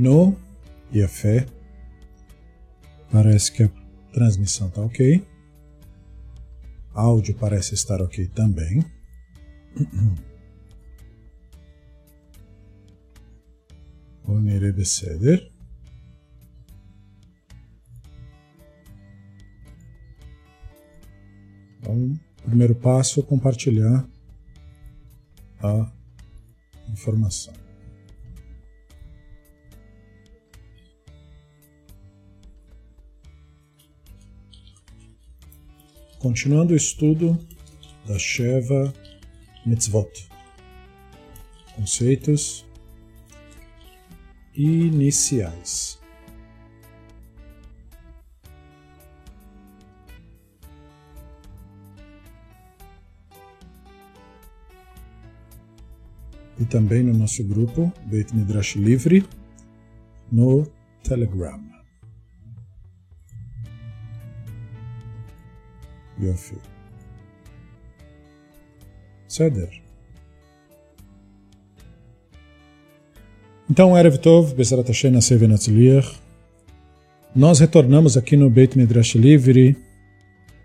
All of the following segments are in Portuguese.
No. E a fé. Parece que a transmissão está ok. Áudio parece estar ok também. Onere Beseder. Então, primeiro passo é compartilhar a informação. Continuando o estudo da Sheva Mitzvot. Conceitos iniciais. E também no nosso grupo Beit Midrash Livre no Telegram. yapıyor. Seder. Então, Erev Tov, Bezerat Hashem, nós retornamos aqui no Beit Midrash Livre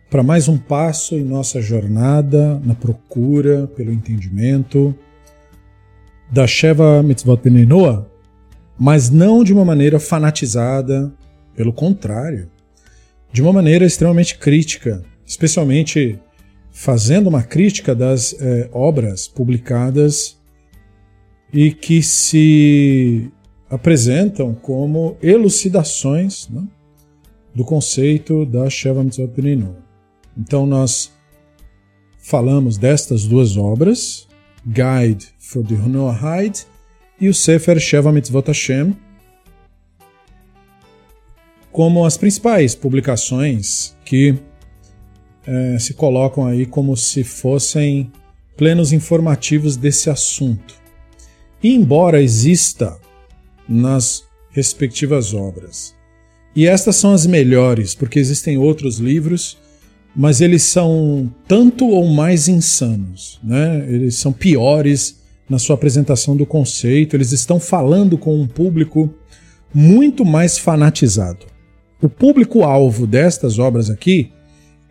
para mais um passo em nossa jornada na procura pelo entendimento da Sheva Mitzvot Benenoa, mas não de uma maneira fanatizada, pelo contrário, de uma maneira extremamente crítica, especialmente fazendo uma crítica das é, obras publicadas e que se apresentam como elucidações né, do conceito da Sheva Mitzvot Beninu. Então nós falamos destas duas obras, Guide for the Noahide e o Sefer Sheva Mitzvot Hashem, como as principais publicações que é, se colocam aí como se fossem plenos informativos desse assunto. E embora exista nas respectivas obras, e estas são as melhores, porque existem outros livros, mas eles são tanto ou mais insanos, né? eles são piores na sua apresentação do conceito, eles estão falando com um público muito mais fanatizado. O público-alvo destas obras aqui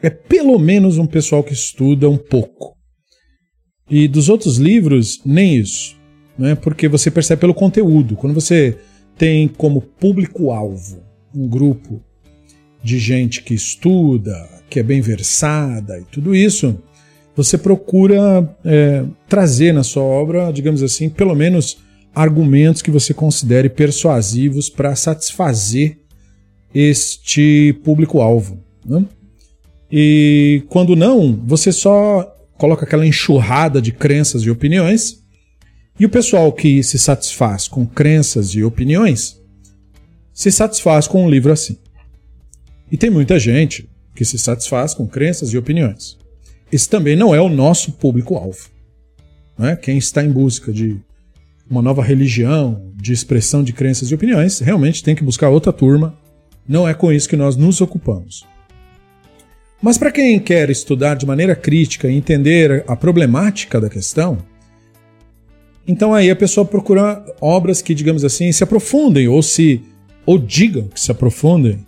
é pelo menos um pessoal que estuda um pouco. E dos outros livros, nem isso. Né? Porque você percebe pelo conteúdo. Quando você tem como público-alvo um grupo de gente que estuda, que é bem versada e tudo isso, você procura é, trazer na sua obra, digamos assim, pelo menos argumentos que você considere persuasivos para satisfazer este público-alvo. Né? E quando não, você só coloca aquela enxurrada de crenças e opiniões. E o pessoal que se satisfaz com crenças e opiniões se satisfaz com um livro assim. E tem muita gente que se satisfaz com crenças e opiniões. Esse também não é o nosso público-alvo. Né? Quem está em busca de uma nova religião, de expressão de crenças e opiniões, realmente tem que buscar outra turma. Não é com isso que nós nos ocupamos. Mas para quem quer estudar de maneira crítica e entender a problemática da questão, então aí a pessoa procura obras que, digamos assim, se aprofundem ou se ou digam que se aprofundem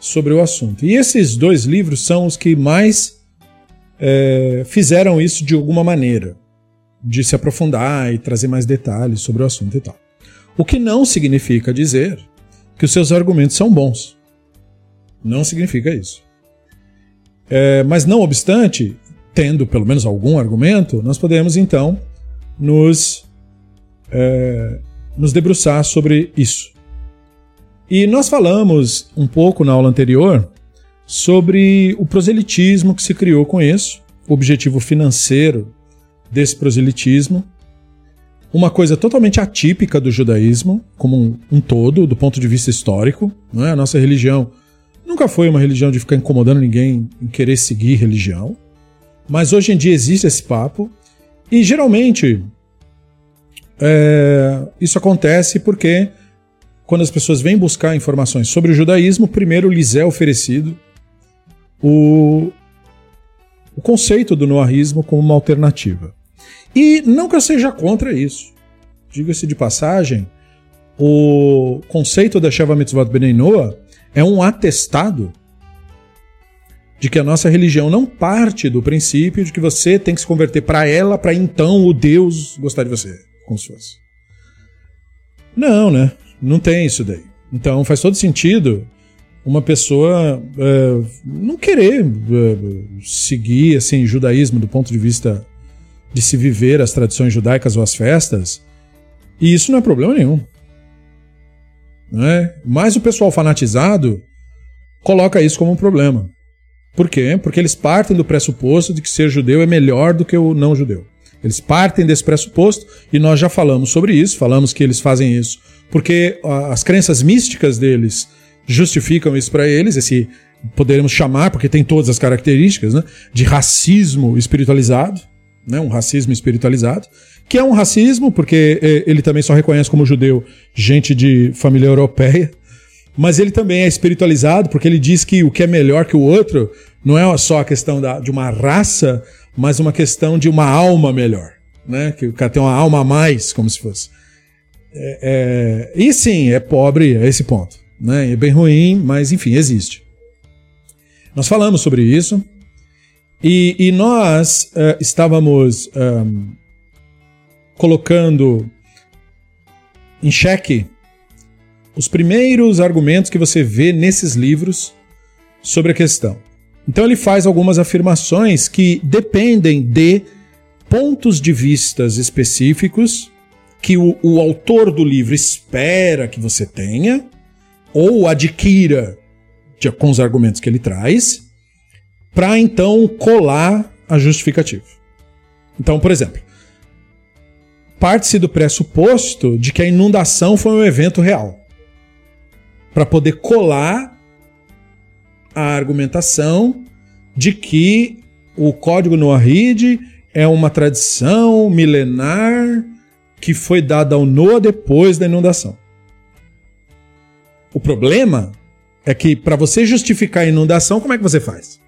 sobre o assunto. E esses dois livros são os que mais é, fizeram isso de alguma maneira, de se aprofundar e trazer mais detalhes sobre o assunto e tal. O que não significa dizer que os seus argumentos são bons. Não significa isso. É, mas não obstante, tendo pelo menos algum argumento, nós podemos então nos, é, nos debruçar sobre isso. E nós falamos um pouco na aula anterior sobre o proselitismo que se criou com isso, o objetivo financeiro desse proselitismo, uma coisa totalmente atípica do judaísmo, como um, um todo, do ponto de vista histórico. Não é? A nossa religião Nunca foi uma religião de ficar incomodando ninguém em querer seguir religião. Mas hoje em dia existe esse papo. E geralmente é, isso acontece porque quando as pessoas vêm buscar informações sobre o judaísmo, primeiro lhes é oferecido o, o conceito do noahismo como uma alternativa. E não que eu seja contra isso. Diga-se de passagem, o conceito da Sheva Mitzvot Bnei Noah é um atestado de que a nossa religião não parte do princípio de que você tem que se converter para ela para então o Deus gostar de você, como se fosse. Não, né? Não tem isso daí. Então faz todo sentido uma pessoa é, não querer é, seguir assim judaísmo do ponto de vista de se viver as tradições judaicas ou as festas, e isso não é problema nenhum. Né? Mas o pessoal fanatizado coloca isso como um problema. Por quê? Porque eles partem do pressuposto de que ser judeu é melhor do que o não judeu. Eles partem desse pressuposto e nós já falamos sobre isso, falamos que eles fazem isso porque as crenças místicas deles justificam isso para eles, esse poderemos chamar, porque tem todas as características, né, de racismo espiritualizado, né, um racismo espiritualizado, que é um racismo porque é, ele também só reconhece como judeu gente de família europeia, mas ele também é espiritualizado porque ele diz que o que é melhor que o outro não é só a questão da, de uma raça, mas uma questão de uma alma melhor, né? Que o cara tem uma alma a mais, como se fosse. É, é, e sim, é pobre a esse ponto. Né? É bem ruim, mas enfim, existe. Nós falamos sobre isso e, e nós uh, estávamos um, colocando em xeque os primeiros argumentos que você vê nesses livros sobre a questão. Então ele faz algumas afirmações que dependem de pontos de vistas específicos que o, o autor do livro espera que você tenha, ou adquira de, com os argumentos que ele traz, para então colar a justificativa. Então, por exemplo, parte-se do pressuposto de que a inundação foi um evento real. Para poder colar a argumentação de que o código Noahide é uma tradição milenar que foi dada ao Noah depois da inundação. O problema é que para você justificar a inundação, como é que você faz?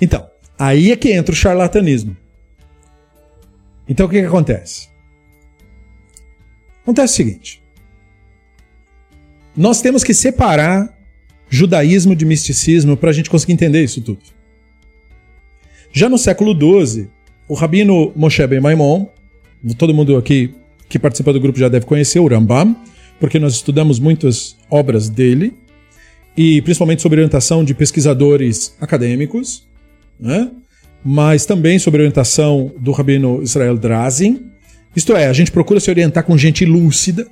Então, aí é que entra o charlatanismo. Então o que, que acontece? Acontece o seguinte: nós temos que separar judaísmo de misticismo para a gente conseguir entender isso tudo. Já no século XII, o rabino Moshe Ben Maimon todo mundo aqui que participa do grupo já deve conhecer o Rambam, porque nós estudamos muitas obras dele, e principalmente sobre orientação de pesquisadores acadêmicos, né? Mas também sobre orientação do rabino Israel Drazin. Isto é, a gente procura se orientar com gente lúcida.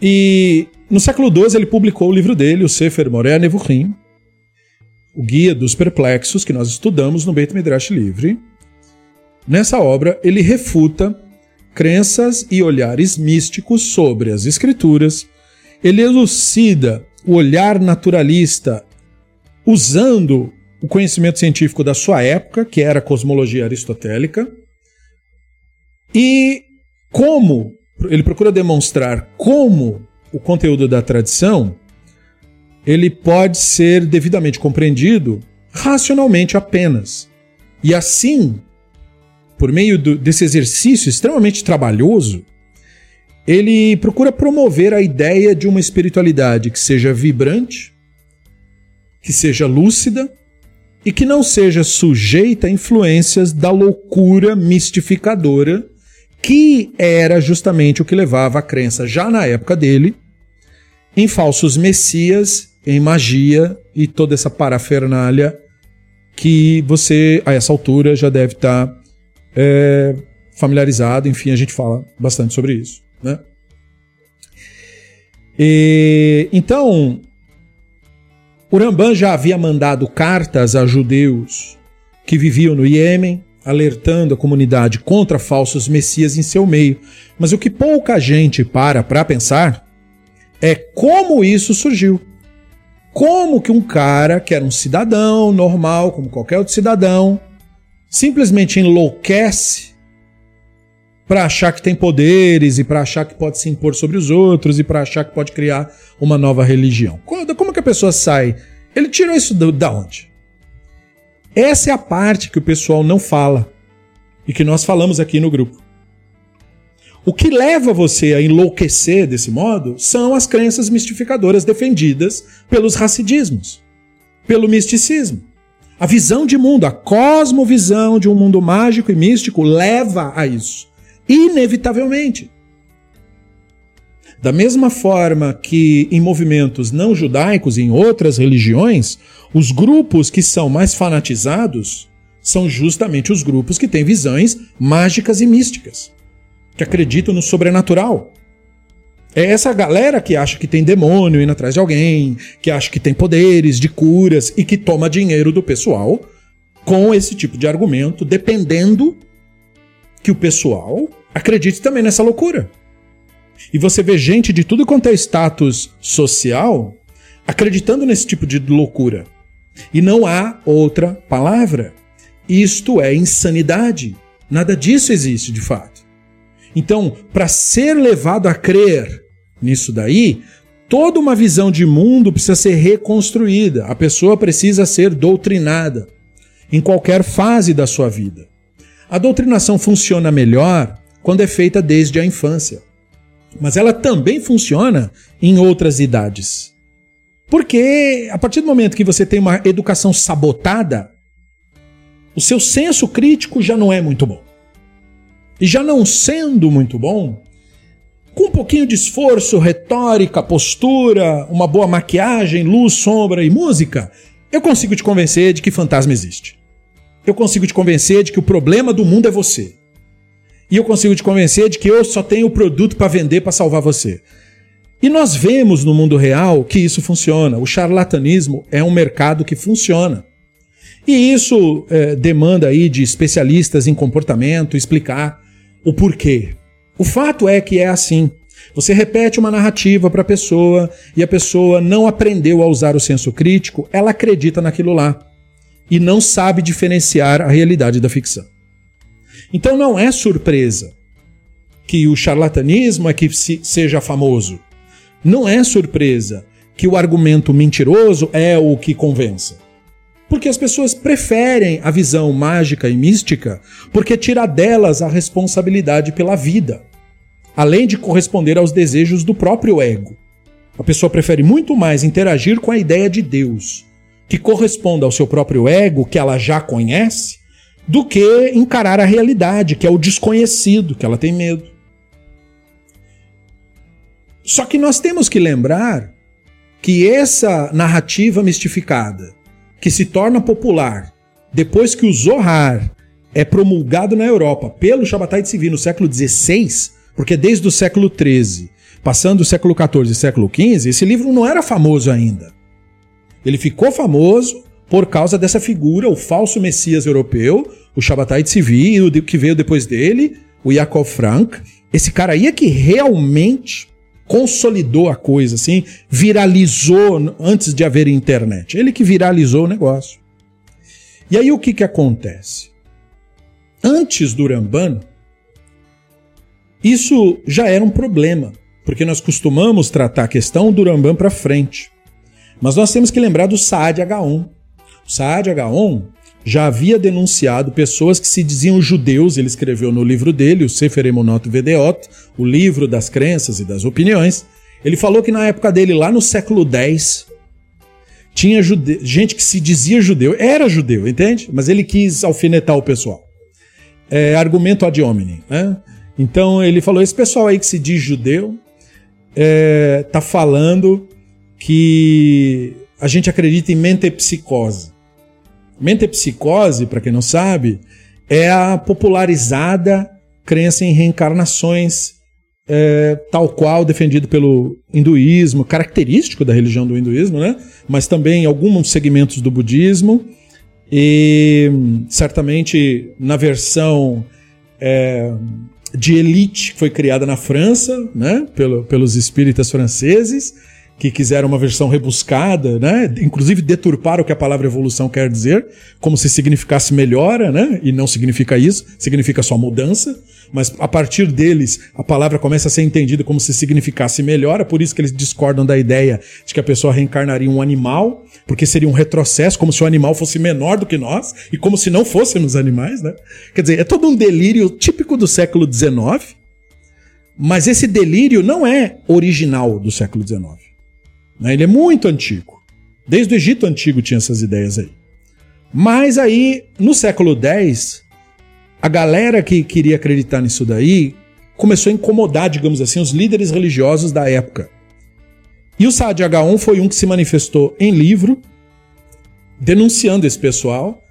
E no século XII ele publicou o livro dele, o Sefer Moreh Nevuchim, o Guia dos Perplexos, que nós estudamos no Beit Midrash Livre. Nessa obra, ele refuta crenças e olhares místicos sobre as escrituras, ele elucida o olhar naturalista usando o conhecimento científico da sua época, que era a cosmologia aristotélica, e como ele procura demonstrar como o conteúdo da tradição ele pode ser devidamente compreendido racionalmente apenas. E assim, por meio do, desse exercício extremamente trabalhoso, ele procura promover a ideia de uma espiritualidade que seja vibrante, que seja lúcida e que não seja sujeita a influências da loucura mistificadora, que era justamente o que levava a crença, já na época dele, em falsos messias, em magia e toda essa parafernália que você, a essa altura, já deve estar é, familiarizado, enfim, a gente fala bastante sobre isso. Né? E, então, o Rambam já havia mandado cartas a judeus que viviam no Iêmen, alertando a comunidade contra falsos messias em seu meio. Mas o que pouca gente para para pensar é como isso surgiu. Como que um cara que era um cidadão normal, como qualquer outro cidadão, simplesmente enlouquece para achar que tem poderes e para achar que pode se impor sobre os outros e para achar que pode criar uma nova religião. Como que a pessoa sai? Ele tirou isso da onde? Essa é a parte que o pessoal não fala e que nós falamos aqui no grupo. O que leva você a enlouquecer desse modo são as crenças mistificadoras defendidas pelos racidismos, pelo misticismo. A visão de mundo, a cosmovisão de um mundo mágico e místico leva a isso, inevitavelmente. Da mesma forma que em movimentos não judaicos e em outras religiões, os grupos que são mais fanatizados são justamente os grupos que têm visões mágicas e místicas, que acreditam no sobrenatural. É essa galera que acha que tem demônio indo atrás de alguém, que acha que tem poderes de curas e que toma dinheiro do pessoal com esse tipo de argumento, dependendo que o pessoal acredite também nessa loucura. E você vê gente de tudo quanto é status social acreditando nesse tipo de loucura. E não há outra palavra. Isto é insanidade. Nada disso existe de fato. Então, para ser levado a crer nisso daí, toda uma visão de mundo precisa ser reconstruída. A pessoa precisa ser doutrinada em qualquer fase da sua vida. A doutrinação funciona melhor quando é feita desde a infância. Mas ela também funciona em outras idades. Porque a partir do momento que você tem uma educação sabotada, o seu senso crítico já não é muito bom. E já não sendo muito bom, com um pouquinho de esforço, retórica, postura, uma boa maquiagem, luz, sombra e música, eu consigo te convencer de que fantasma existe. Eu consigo te convencer de que o problema do mundo é você. E eu consigo te convencer de que eu só tenho o produto para vender para salvar você. E nós vemos no mundo real que isso funciona. O charlatanismo é um mercado que funciona. E isso é, demanda aí de especialistas em comportamento explicar o porquê. O fato é que é assim. Você repete uma narrativa para a pessoa e a pessoa não aprendeu a usar o senso crítico, ela acredita naquilo lá e não sabe diferenciar a realidade da ficção. Então não é surpresa que o charlatanismo é que se, seja famoso. Não é surpresa que o argumento mentiroso é o que convença. Porque as pessoas preferem a visão mágica e mística porque tira delas a responsabilidade pela vida, além de corresponder aos desejos do próprio ego. A pessoa prefere muito mais interagir com a ideia de Deus, que corresponda ao seu próprio ego, que ela já conhece, do que encarar a realidade, que é o desconhecido, que ela tem medo. Só que nós temos que lembrar que essa narrativa mistificada, que se torna popular depois que o Zohar é promulgado na Europa pelo Shabbatai Civil no século XVI, porque desde o século XIII, passando o século XIV e século XV, esse livro não era famoso ainda. Ele ficou famoso por causa dessa figura, o falso Messias europeu, o Shabbatai Tzvi, o que veio depois dele, o Yaakov Frank. Esse cara aí é que realmente consolidou a coisa, assim, viralizou antes de haver internet. Ele que viralizou o negócio. E aí o que, que acontece? Antes do Ramban, isso já era um problema, porque nós costumamos tratar a questão do Ramban para frente. Mas nós temos que lembrar do Saad H1. Saad Gaon já havia denunciado pessoas que se diziam judeus, ele escreveu no livro dele, o Sefer Emonot Vedeot, o livro das crenças e das opiniões. Ele falou que na época dele, lá no século X, tinha jude... gente que se dizia judeu, era judeu, entende? Mas ele quis alfinetar o pessoal. É, argumento ad hominem. Né? Então ele falou: esse pessoal aí que se diz judeu é, tá falando que a gente acredita em mentepsicose. Mentepsicose, para quem não sabe, é a popularizada crença em reencarnações, é, tal qual defendido pelo hinduísmo, característico da religião do hinduísmo, né? mas também em alguns segmentos do budismo, e certamente na versão é, de elite que foi criada na França, né? Pelo, pelos espíritas franceses, que quiseram uma versão rebuscada, né? Inclusive deturparam o que a palavra evolução quer dizer, como se significasse melhora, né? E não significa isso, significa só mudança. Mas a partir deles, a palavra começa a ser entendida como se significasse melhora, por isso que eles discordam da ideia de que a pessoa reencarnaria um animal, porque seria um retrocesso, como se o animal fosse menor do que nós, e como se não fôssemos animais, né? Quer dizer, é todo um delírio típico do século XIX, Mas esse delírio não é original do século XIX. Né? Ele é muito antigo. Desde o Egito Antigo tinha essas ideias aí. Mas aí, no século X, a galera que queria acreditar nisso daí começou a incomodar, digamos assim, os líderes religiosos da época. E o Saad H1 foi um que se manifestou em livro, denunciando esse pessoal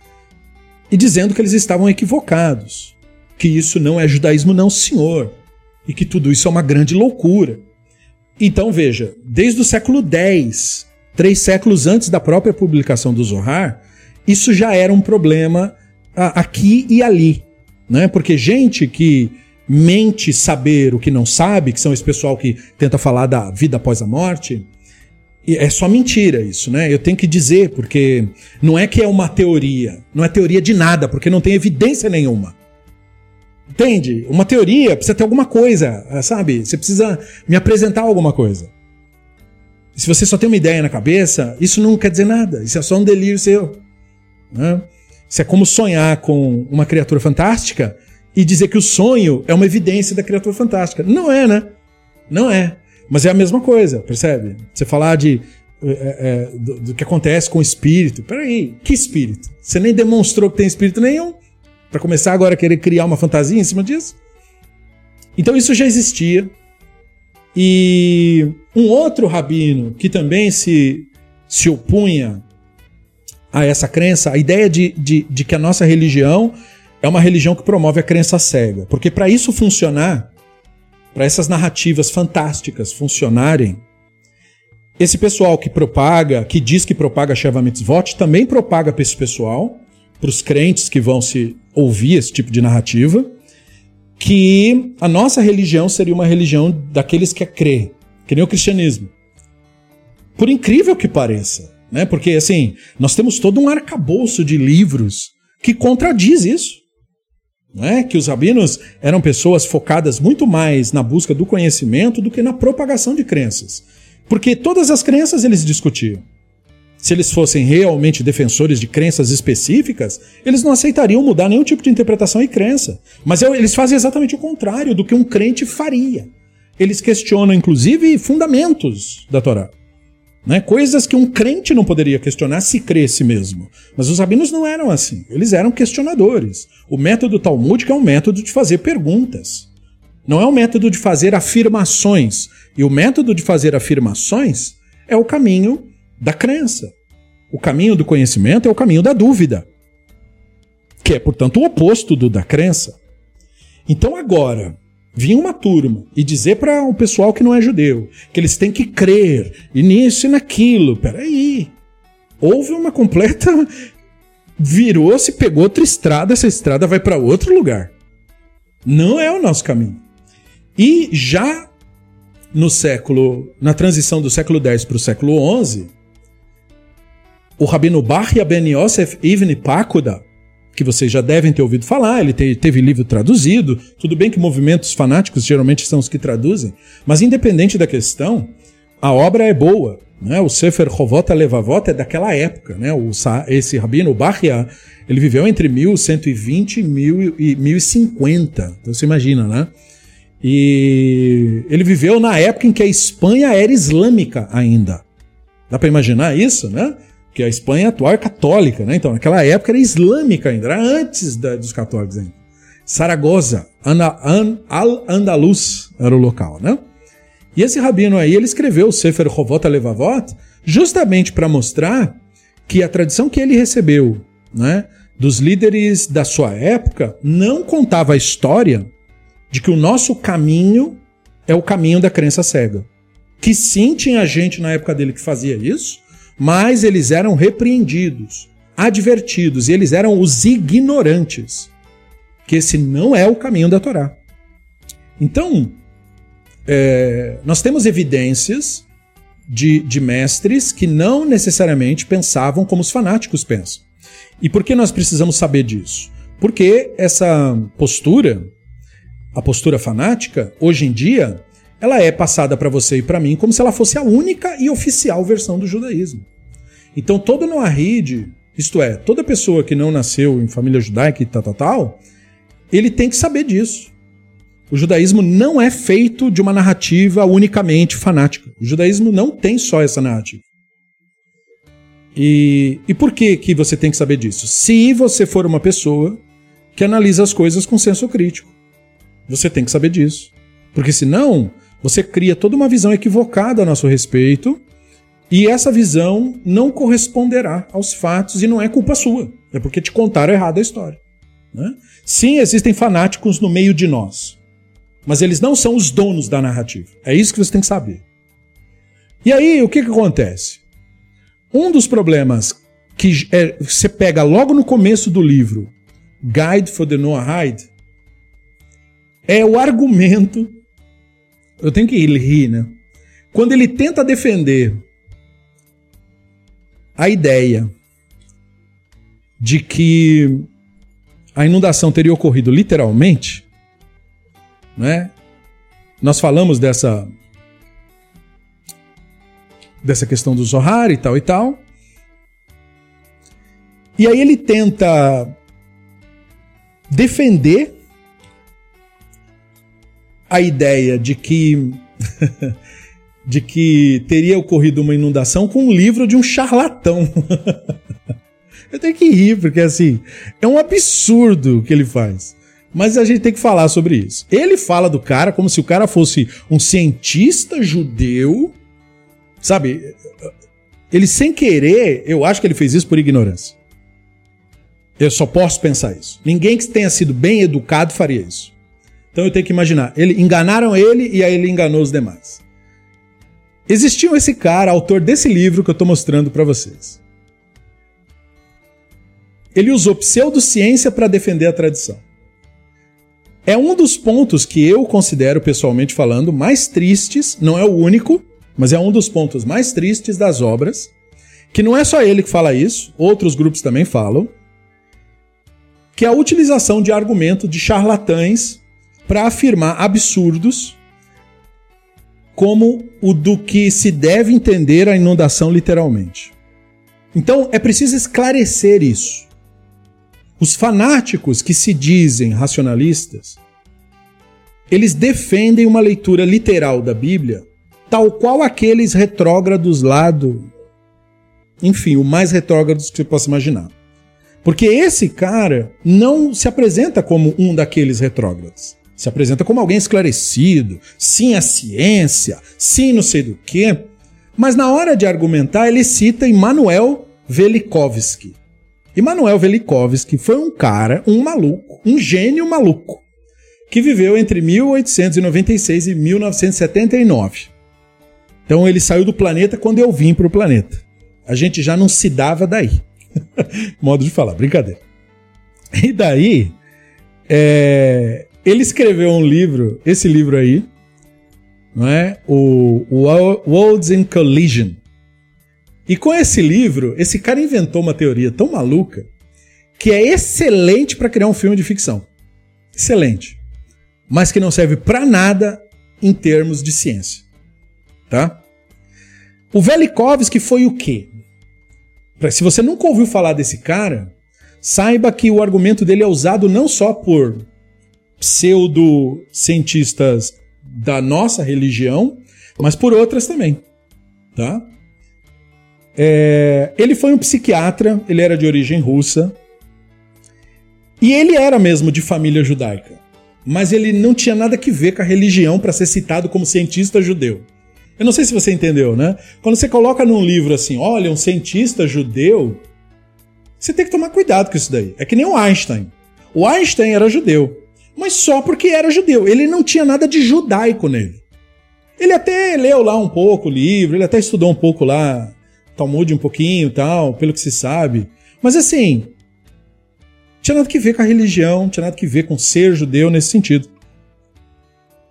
e dizendo que eles estavam equivocados, que isso não é judaísmo, não, senhor, e que tudo isso é uma grande loucura. Então veja, desde o século X, três séculos antes da própria publicação do Zohar, isso já era um problema aqui e ali, né? Porque gente que mente saber o que não sabe, que são esse pessoal que tenta falar da vida após a morte, é só mentira isso, né? Eu tenho que dizer, porque não é que é uma teoria, não é teoria de nada, porque não tem evidência nenhuma. Entende? Uma teoria precisa ter alguma coisa, sabe? Você precisa me apresentar alguma coisa. Se você só tem uma ideia na cabeça, isso não quer dizer nada, isso é só um delírio seu. Né? Isso é como sonhar com uma criatura fantástica e dizer que o sonho é uma evidência da criatura fantástica. Não é, né? Não é. Mas é a mesma coisa, percebe? Você falar de é, é, do, do, que acontece com o espírito. Peraí, que espírito? Você nem demonstrou que tem espírito nenhum para começar agora a querer criar uma fantasia em cima disso? Então isso já existia. E um outro rabino que também se, se opunha a essa crença, a ideia de, de, de que a nossa religião é uma religião que promove a crença cega. Porque para isso funcionar, para essas narrativas fantásticas funcionarem, esse pessoal que propaga, que diz que propaga Sheva Mitzvot, também propaga para esse pessoal, para os crentes que vão se ouvir esse tipo de narrativa, que a nossa religião seria uma religião daqueles que crê, que nem o cristianismo. Por incrível que pareça, né? Porque assim, nós temos todo um arcabouço de livros que contradiz isso né? que os rabinos eram pessoas focadas muito mais na busca do conhecimento do que na propagação de crenças. Porque todas as crenças eles discutiam. Se eles fossem realmente defensores de crenças específicas, eles não aceitariam mudar nenhum tipo de interpretação e crença. Mas eles fazem exatamente o contrário do que um crente faria. Eles questionam, inclusive, fundamentos da Torá. Né? Coisas que um crente não poderia questionar se cresce mesmo. Mas os rabinos não eram assim. Eles eram questionadores. O método talmúdico é um método de fazer perguntas. Não é um método de fazer afirmações. E o método de fazer afirmações é o caminho da crença. O caminho do conhecimento é o caminho da dúvida. Que é, portanto, o oposto do da crença. Então agora, vir uma turma e dizer para um pessoal que não é judeu que eles têm que crer e nisso e naquilo. Peraí. Houve uma completa. Virou-se, pegou outra estrada, essa estrada vai para outro lugar. Não é o nosso caminho. E já no século. Na transição do século X para o século XI, o Rabino Bar Ben Yosef Ibn Pakuda que vocês já devem ter ouvido falar, ele te, teve livro traduzido. Tudo bem que movimentos fanáticos geralmente são os que traduzem, mas independente da questão, a obra é boa. Né? O Sefer Hovot Levavot é daquela época. Né? O, esse rabino, Bahia, ele viveu entre 1120 e 1050. Então você imagina, né? E ele viveu na época em que a Espanha era islâmica ainda. Dá para imaginar isso, né? Que a Espanha atual é católica, né? Então, naquela época era islâmica ainda, era antes da, dos católicos ainda. Saragoza, Al-Andalus era o local, né? E esse rabino aí, ele escreveu o Sefer Hovot Levavot justamente para mostrar que a tradição que ele recebeu, né, dos líderes da sua época, não contava a história de que o nosso caminho é o caminho da crença cega. Que sim tinha gente na época dele que fazia isso, mas eles eram repreendidos, advertidos, e eles eram os ignorantes, que esse não é o caminho da Torá. Então, é, nós temos evidências de, de mestres que não necessariamente pensavam como os fanáticos pensam. E por que nós precisamos saber disso? Porque essa postura, a postura fanática, hoje em dia, ela é passada para você e para mim como se ela fosse a única e oficial versão do judaísmo. Então todo Noahide, isto é, toda pessoa que não nasceu em família judaica e tal, tal, tal, ele tem que saber disso. O judaísmo não é feito de uma narrativa unicamente fanática. O judaísmo não tem só essa narrativa. E, e por que, que você tem que saber disso? Se você for uma pessoa que analisa as coisas com senso crítico. Você tem que saber disso. Porque senão, você cria toda uma visão equivocada a nosso respeito e essa visão não corresponderá aos fatos e não é culpa sua. É porque te contaram errado a história. Né? Sim, existem fanáticos no meio de nós. Mas eles não são os donos da narrativa. É isso que você tem que saber. E aí, o que, que acontece? Um dos problemas que é, você pega logo no começo do livro, Guide for the Noahide, é o argumento. Eu tenho que rir, né? Quando ele tenta defender a ideia de que a inundação teria ocorrido literalmente, né? Nós falamos dessa dessa questão do Zohar e tal e tal. E aí ele tenta defender a ideia de que de que teria ocorrido uma inundação com um livro de um charlatão. Eu tenho que rir, porque assim, é um absurdo o que ele faz. Mas a gente tem que falar sobre isso. Ele fala do cara como se o cara fosse um cientista judeu, sabe? Ele sem querer, eu acho que ele fez isso por ignorância. Eu só posso pensar isso. Ninguém que tenha sido bem educado faria isso. Então eu tenho que imaginar, ele enganaram ele e aí ele enganou os demais. Existiu esse cara, autor desse livro que eu estou mostrando para vocês. Ele usou pseudociência para defender a tradição. É um dos pontos que eu considero, pessoalmente falando, mais tristes, não é o único, mas é um dos pontos mais tristes das obras, que não é só ele que fala isso, outros grupos também falam, que é a utilização de argumento de charlatães para afirmar absurdos como o do que se deve entender a inundação literalmente. Então é preciso esclarecer isso. Os fanáticos que se dizem racionalistas, eles defendem uma leitura literal da Bíblia, tal qual aqueles retrógrados lá do. Enfim, o mais retrógrados que você possa imaginar. Porque esse cara não se apresenta como um daqueles retrógrados. Se apresenta como alguém esclarecido, sim a ciência, sim não sei do quê. Mas na hora de argumentar, ele cita Immanuel Velikovsky. Immanuel Velikovsky foi um cara, um maluco, um gênio maluco, que viveu entre 1896 e 1979. Então ele saiu do planeta quando eu vim para o planeta. A gente já não se dava daí. Modo de falar, brincadeira. E daí, é, ele escreveu um livro, esse livro aí, não é? O Worlds in Collision. E com esse livro, esse cara inventou uma teoria tão maluca que é excelente para criar um filme de ficção. Excelente. Mas que não serve para nada em termos de ciência. Tá? O Velikovsky foi o quê? Se você nunca ouviu falar desse cara, saiba que o argumento dele é usado não só por pseudo-cientistas da nossa religião, mas por outras também. Tá? É, ele foi um psiquiatra, ele era de origem russa, e ele era mesmo de família judaica, mas ele não tinha nada que ver com a religião para ser citado como cientista judeu. Eu não sei se você entendeu, né? Quando você coloca num livro assim, olha, um cientista judeu, você tem que tomar cuidado com isso daí. É que nem o Einstein. O Einstein era judeu mas só porque era judeu. Ele não tinha nada de judaico nele. Ele até leu lá um pouco o livro, ele até estudou um pouco lá, Talmud um pouquinho tal, pelo que se sabe. Mas assim, tinha nada que ver com a religião, tinha nada que ver com ser judeu nesse sentido.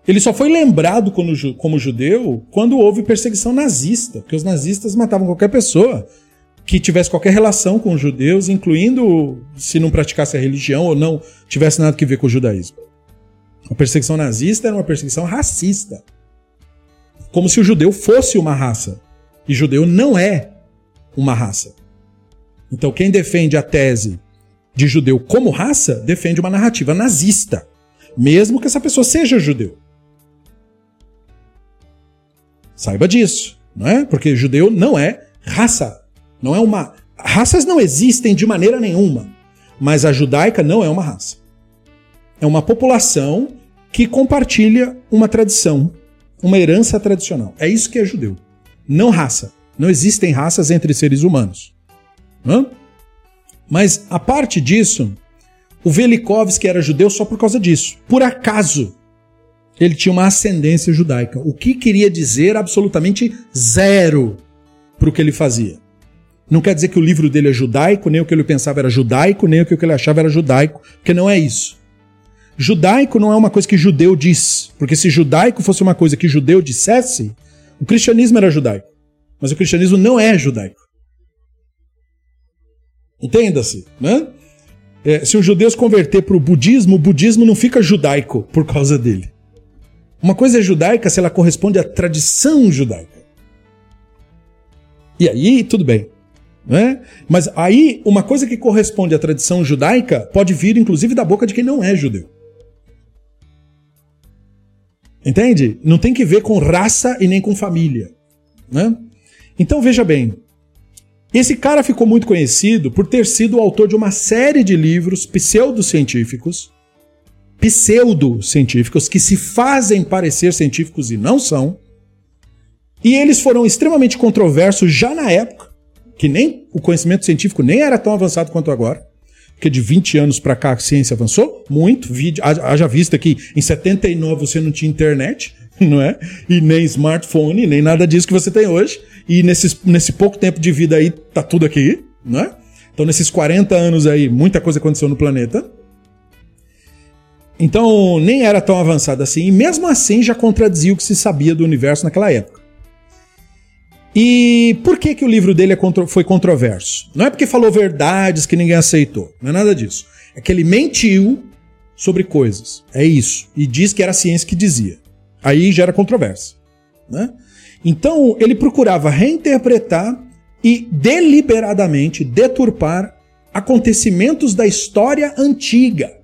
Ele só foi lembrado como judeu quando houve perseguição nazista, porque os nazistas matavam qualquer pessoa que tivesse qualquer relação com os judeus, incluindo se não praticasse a religião ou não tivesse nada a ver com o judaísmo. A perseguição nazista era uma perseguição racista. Como se o judeu fosse uma raça. E judeu não é uma raça. Então, quem defende a tese de judeu como raça, defende uma narrativa nazista. mesmo que essa pessoa seja judeu. Saiba disso, não é? Porque judeu não é raça, não é uma raças não existem de maneira nenhuma, mas a judaica não é uma raça. É uma população que compartilha uma tradição, uma herança tradicional. É isso que é judeu. Não raça. Não existem raças entre seres humanos. Hã? Mas a parte disso, o Velikovsky era judeu só por causa disso. Por acaso, ele tinha uma ascendência judaica. O que queria dizer absolutamente zero para o que ele fazia. Não quer dizer que o livro dele é judaico, nem o que ele pensava era judaico, nem o que ele achava era judaico, porque não é isso. Judaico não é uma coisa que judeu diz, porque se judaico fosse uma coisa que judeu dissesse, o cristianismo era judaico. Mas o cristianismo não é judaico. Entenda-se, né? É, se o judeu se converter para o budismo, o budismo não fica judaico por causa dele. Uma coisa é judaica se ela corresponde à tradição judaica. E aí, tudo bem. Né? Mas aí, uma coisa que corresponde à tradição judaica pode vir, inclusive, da boca de quem não é judeu. Entende? Não tem que ver com raça e nem com família. Né? Então veja bem, esse cara ficou muito conhecido por ter sido o autor de uma série de livros pseudocientíficos, pseudocientíficos que se fazem parecer científicos e não são. E eles foram extremamente controversos já na época, que nem o conhecimento científico nem era tão avançado quanto agora. Porque de 20 anos para cá a ciência avançou muito. Haja vista que em 79 você não tinha internet, não é? E nem smartphone, nem nada disso que você tem hoje. E nesses, nesse pouco tempo de vida aí, tá tudo aqui, não é? Então, nesses 40 anos aí, muita coisa aconteceu no planeta. Então, nem era tão avançado assim. E mesmo assim, já contradizia o que se sabia do universo naquela época. E por que, que o livro dele é contro foi controverso? Não é porque falou verdades que ninguém aceitou. Não é nada disso. É que ele mentiu sobre coisas. É isso. E diz que era a ciência que dizia. Aí gera controvérsia. Né? Então, ele procurava reinterpretar e deliberadamente deturpar acontecimentos da história antiga.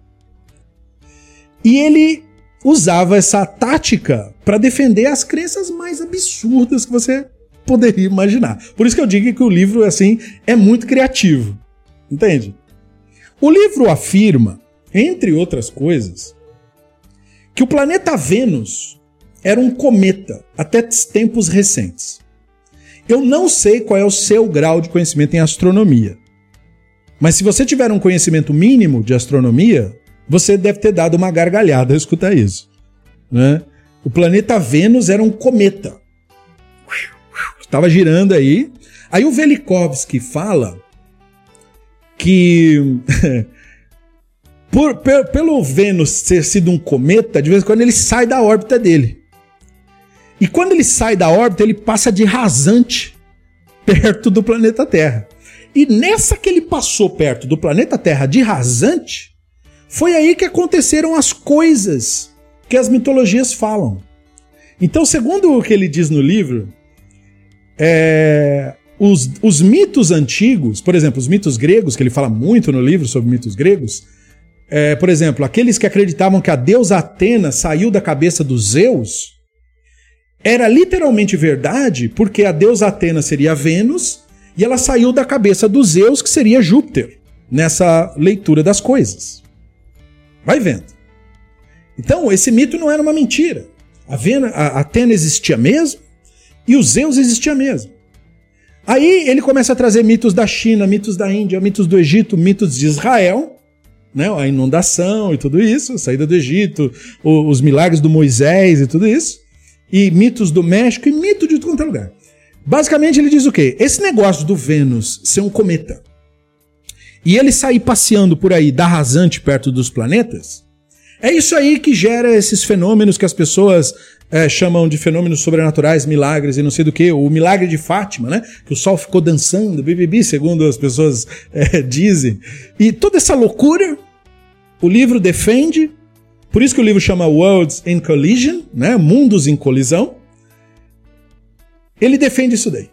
E ele usava essa tática para defender as crenças mais absurdas que você poderia imaginar. Por isso que eu digo que o livro assim é muito criativo. Entende? O livro afirma, entre outras coisas, que o planeta Vênus era um cometa até tempos recentes. Eu não sei qual é o seu grau de conhecimento em astronomia. Mas se você tiver um conhecimento mínimo de astronomia, você deve ter dado uma gargalhada ao escutar isso. Né? O planeta Vênus era um cometa. Estava girando aí. Aí o Velikovsky fala que por, pelo Vênus ter sido um cometa, de vez em quando ele sai da órbita dele. E quando ele sai da órbita, ele passa de rasante perto do planeta Terra. E nessa que ele passou perto do planeta Terra de rasante, foi aí que aconteceram as coisas que as mitologias falam. Então, segundo o que ele diz no livro, é, os, os mitos antigos, por exemplo, os mitos gregos, que ele fala muito no livro sobre mitos gregos, é, por exemplo, aqueles que acreditavam que a deusa Atena saiu da cabeça dos Zeus, era literalmente verdade, porque a deusa Atena seria Vênus e ela saiu da cabeça dos Zeus, que seria Júpiter, nessa leitura das coisas. Vai vendo. Então, esse mito não era uma mentira. A, Vena, a Atena existia mesmo e os Zeus existia mesmo. Aí ele começa a trazer mitos da China, mitos da Índia, mitos do Egito, mitos de Israel, né? a inundação e tudo isso, a saída do Egito, os milagres do Moisés e tudo isso e mitos do México e mito de quanto é lugar. Basicamente ele diz o quê? Esse negócio do Vênus ser um cometa e ele sair passeando por aí da rasante perto dos planetas, é isso aí que gera esses fenômenos que as pessoas é, chamam de fenômenos sobrenaturais, milagres e não sei do que. O milagre de Fátima, né? Que o sol ficou dançando, bibibi, segundo as pessoas é, dizem. E toda essa loucura, o livro defende por isso que o livro chama Worlds in Collision, né? Mundos em colisão. Ele defende isso daí.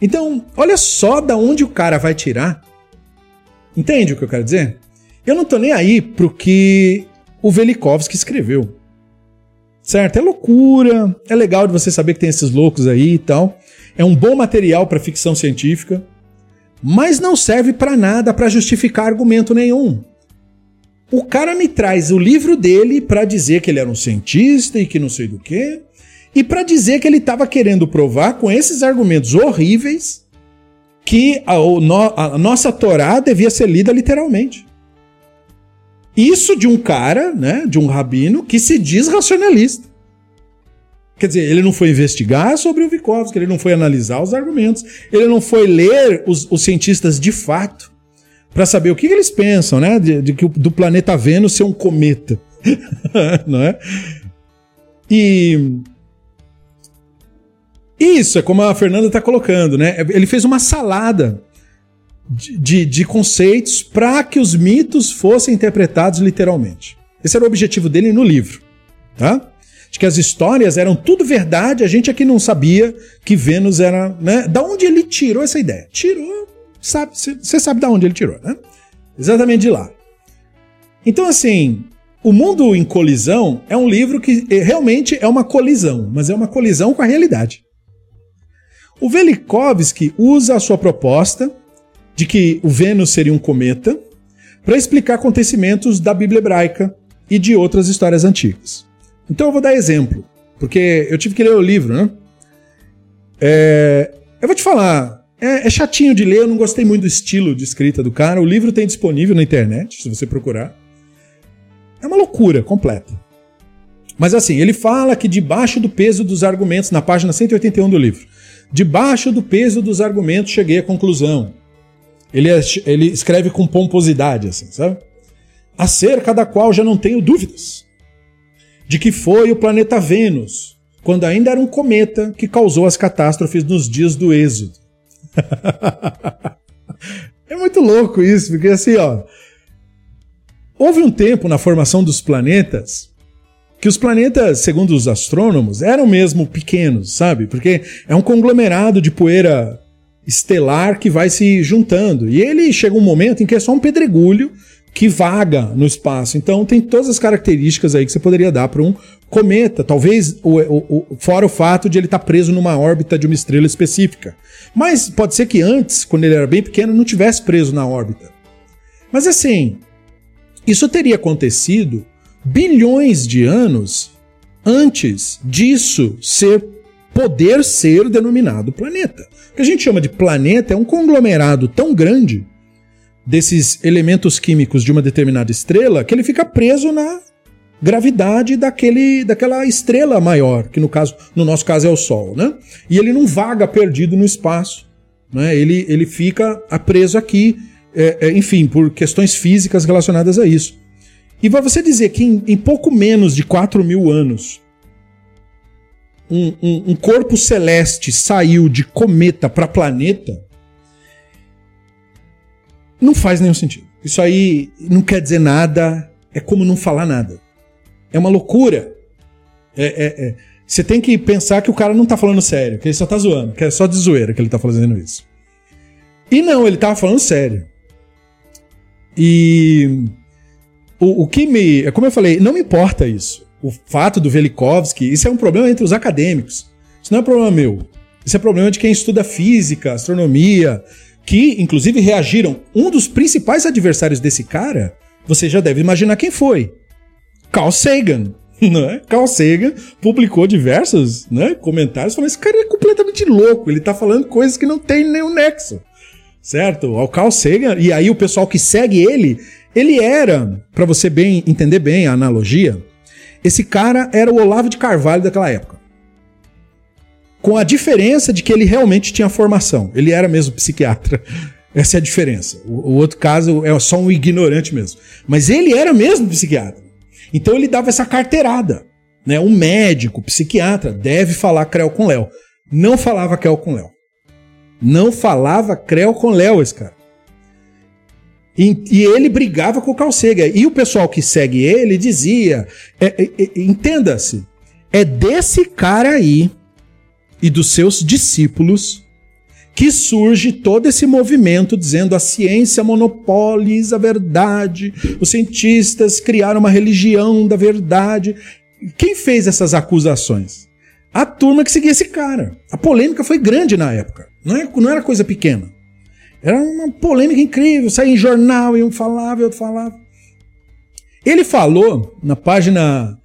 Então, olha só da onde o cara vai tirar. Entende o que eu quero dizer? Eu não tô nem aí pro que o Velikovsky escreveu. Certo? É loucura, é legal de você saber que tem esses loucos aí e tal. É um bom material para ficção científica, mas não serve para nada para justificar argumento nenhum. O cara me traz o livro dele para dizer que ele era um cientista e que não sei do que, e para dizer que ele estava querendo provar com esses argumentos horríveis que a, a nossa Torá devia ser lida literalmente. Isso de um cara, né, de um rabino que se diz racionalista. Quer dizer, ele não foi investigar sobre o Vygotsky, ele não foi analisar os argumentos, ele não foi ler os, os cientistas de fato para saber o que, que, eles pensam, né, de, de que do planeta Vênus ser um cometa, não é? E isso é como a Fernanda está colocando, né? Ele fez uma salada de, de, conceitos para que os mitos fossem interpretados literalmente. Esse era o objetivo dele no livro, tá? De que as histórias eram tudo verdade, a gente aqui não sabia que Vênus era, né? Da onde ele tirou essa ideia? Tirou, sabe? Você sabe da onde ele tirou, né? Exatamente de lá. Então, assim, o Mundo em Colisão é um livro que eh, realmente é uma colisão, mas é uma colisão com a realidade. O Velikovsky usa a sua proposta de que o Vênus seria um cometa para explicar acontecimentos da Bíblia hebraica e de outras histórias antigas. Então eu vou dar exemplo, porque eu tive que ler o livro, né? É, eu vou te falar, é, é, chatinho de ler, eu não gostei muito do estilo de escrita do cara. O livro tem disponível na internet, se você procurar. É uma loucura completa. Mas assim, ele fala que debaixo do peso dos argumentos, na página 181 do livro, Debaixo do peso dos argumentos, cheguei à conclusão. Ele, é, ele escreve com pomposidade, assim, sabe? Acerca da qual já não tenho dúvidas. De que foi o planeta Vênus, quando ainda era um cometa que causou as catástrofes nos dias do Êxodo. é muito louco isso, porque assim, ó. Houve um tempo na formação dos planetas que os planetas, segundo os astrônomos, eram mesmo pequenos, sabe? Porque é um conglomerado de poeira estelar que vai se juntando. E ele chega um momento em que é só um pedregulho que vaga no espaço. Então tem todas as características aí que você poderia dar para um cometa. Talvez o, o, o, fora o fato de ele estar tá preso numa órbita de uma estrela específica. Mas pode ser que antes, quando ele era bem pequeno, não tivesse preso na órbita. Mas assim, isso teria acontecido bilhões de anos antes disso ser poder ser denominado planeta. Que a gente chama de planeta é um conglomerado tão grande desses elementos químicos de uma determinada estrela que ele fica preso na gravidade daquele, daquela estrela maior, que no caso, no nosso caso é o Sol, né? E ele não vaga perdido no espaço, né? Ele, ele fica preso aqui, é, é, enfim, por questões físicas relacionadas a isso. E para você dizer que em, em, pouco menos de 4 mil anos um, um, um corpo celeste saiu de cometa para planeta, não faz nenhum sentido. Isso aí não quer dizer nada, é como não falar nada. É uma loucura. É, é, é. Você tem que pensar que o cara não tá falando sério, que ele só tá zoando, que é só de zoeira que ele tá fazendo isso. E não, ele tava falando sério. E o, o que me. Como eu falei, não me importa isso. O fato do Velikovsky, isso é um problema entre os acadêmicos. Isso não é problema meu. Isso é problema de quem estuda física, astronomia, que inclusive reagiram. Um dos principais adversários desse cara, você já deve imaginar quem foi. Carl Sagan. Né? Carl Sagan publicou diversos né, comentários falando: esse cara é completamente louco, ele tá falando coisas que não tem nenhum nexo. Certo? O Carl Sagan, e aí o pessoal que segue ele ele era, para você bem entender bem a analogia, esse cara era o Olavo de Carvalho daquela época. Com a diferença de que ele realmente tinha formação. Ele era mesmo psiquiatra. Essa é a diferença. O, o outro caso é só um ignorante mesmo. Mas ele era mesmo psiquiatra. Então ele dava essa carteirada. Né? Um médico, psiquiatra, deve falar creu com Léo. Não falava creu com Léo. Não falava creu com Léo, esse cara. E, e, ele brigava com o Carl Sagan. E o pessoal que segue ele dizia: é, é, é, entenda-se, é desse cara aí e dos seus discípulos que surge todo esse movimento dizendo a ciência monopoliza a verdade, os cientistas criaram uma religião da verdade. Quem fez essas acusações? A turma que seguia esse cara. A polêmica foi grande na época. Não, é, não era coisa pequena. Era uma polêmica incrível. Saía em jornal, e um falava e outro falava. Ele falou, na página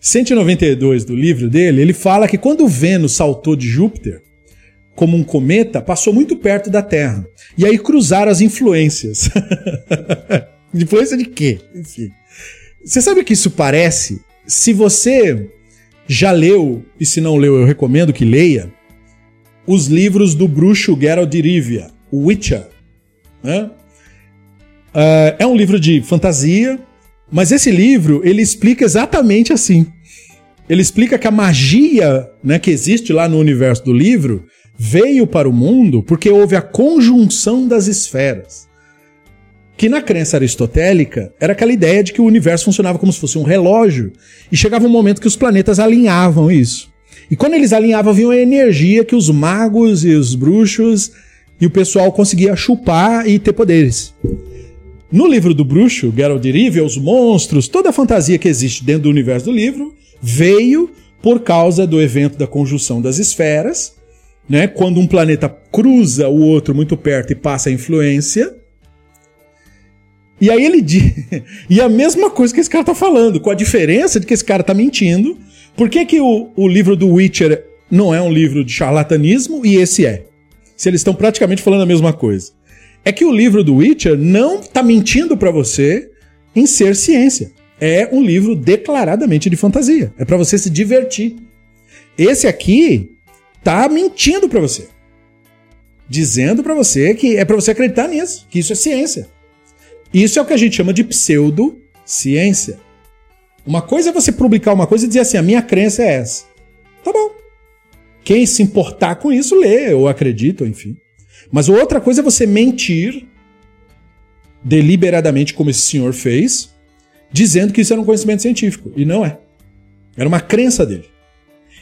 192 do livro dele, ele fala que quando Vênus saltou de Júpiter, como um cometa, passou muito perto da Terra. E aí cruzaram as influências. Influência de quê? Enfim. Você sabe o que isso parece? Se você já leu, e se não leu, eu recomendo que leia, os livros do bruxo Geralt de Rivia, Witcher. Né? Uh, é um livro de fantasia, mas esse livro ele explica exatamente assim. Ele explica que a magia né, que existe lá no universo do livro veio para o mundo porque houve a conjunção das esferas. Que na crença aristotélica era aquela ideia de que o universo funcionava como se fosse um relógio e chegava um momento que os planetas alinhavam isso. E quando eles alinhavam, havia uma energia que os magos e os bruxos e o pessoal conseguia chupar e ter poderes. No livro do bruxo, Geralt de Rivia, os monstros, toda a fantasia que existe dentro do universo do livro, veio por causa do evento da conjunção das esferas, né? Quando um planeta cruza o outro muito perto e passa a influência. E aí ele diz. e a mesma coisa que esse cara tá falando, com a diferença de que esse cara tá mentindo. Por que, que o, o livro do Witcher não é um livro de charlatanismo e esse é? Se eles estão praticamente falando a mesma coisa. É que o livro do Witcher não tá mentindo para você em ser ciência. É um livro declaradamente de fantasia. É para você se divertir. Esse aqui tá mentindo para você. Dizendo para você que é para você acreditar nisso, que isso é ciência. Isso é o que a gente chama de pseudociência. Uma coisa é você publicar uma coisa e dizer assim: a minha crença é essa. Tá bom. Quem se importar com isso, lê ou acredita, enfim. Mas outra coisa é você mentir deliberadamente, como esse senhor fez, dizendo que isso era um conhecimento científico. E não é. Era uma crença dele.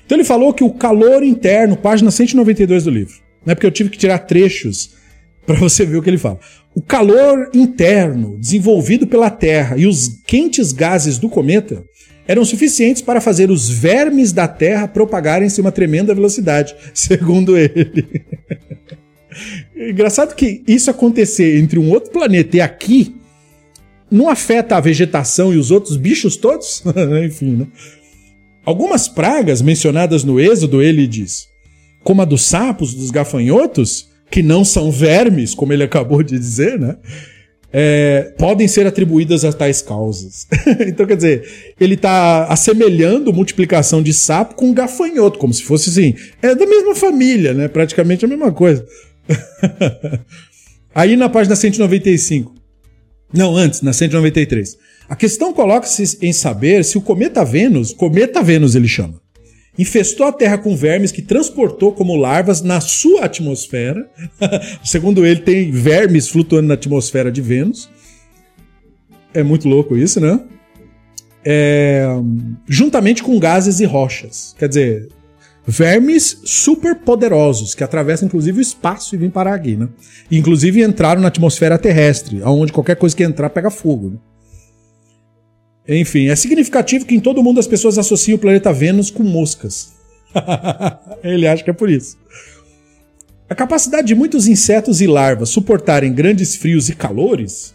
Então ele falou que o calor interno, página 192 do livro, né, porque eu tive que tirar trechos para você ver o que ele fala. O calor interno desenvolvido pela Terra e os quentes gases do cometa eram suficientes para fazer os vermes da Terra propagarem-se uma tremenda velocidade, segundo ele. Engraçado que isso acontecer entre um outro planeta e aqui não afeta a vegetação e os outros bichos todos? Enfim, né? Algumas pragas mencionadas no Êxodo, ele diz, como a dos sapos, dos gafanhotos, que não são vermes, como ele acabou de dizer, né? É, podem ser atribuídas a tais causas. então, quer dizer, ele está assemelhando multiplicação de sapo com gafanhoto, como se fosse assim, é da mesma família, né? Praticamente a mesma coisa. Aí na página 195. Não, antes, na 193. A questão coloca-se em saber se o cometa Vênus, cometa Vênus ele chama, infestou a Terra com vermes que transportou como larvas na sua atmosfera. Segundo ele, tem vermes flutuando na atmosfera de Vênus. É muito louco isso, né? É, juntamente com gases e rochas. Quer dizer, vermes super poderosos que atravessam inclusive o espaço e vêm parar aqui, né? Inclusive entraram na atmosfera terrestre, onde qualquer coisa que entrar pega fogo. Né? Enfim, é significativo que em todo mundo as pessoas associam o planeta Vênus com moscas. Ele acha que é por isso. A capacidade de muitos insetos e larvas suportarem grandes frios e calores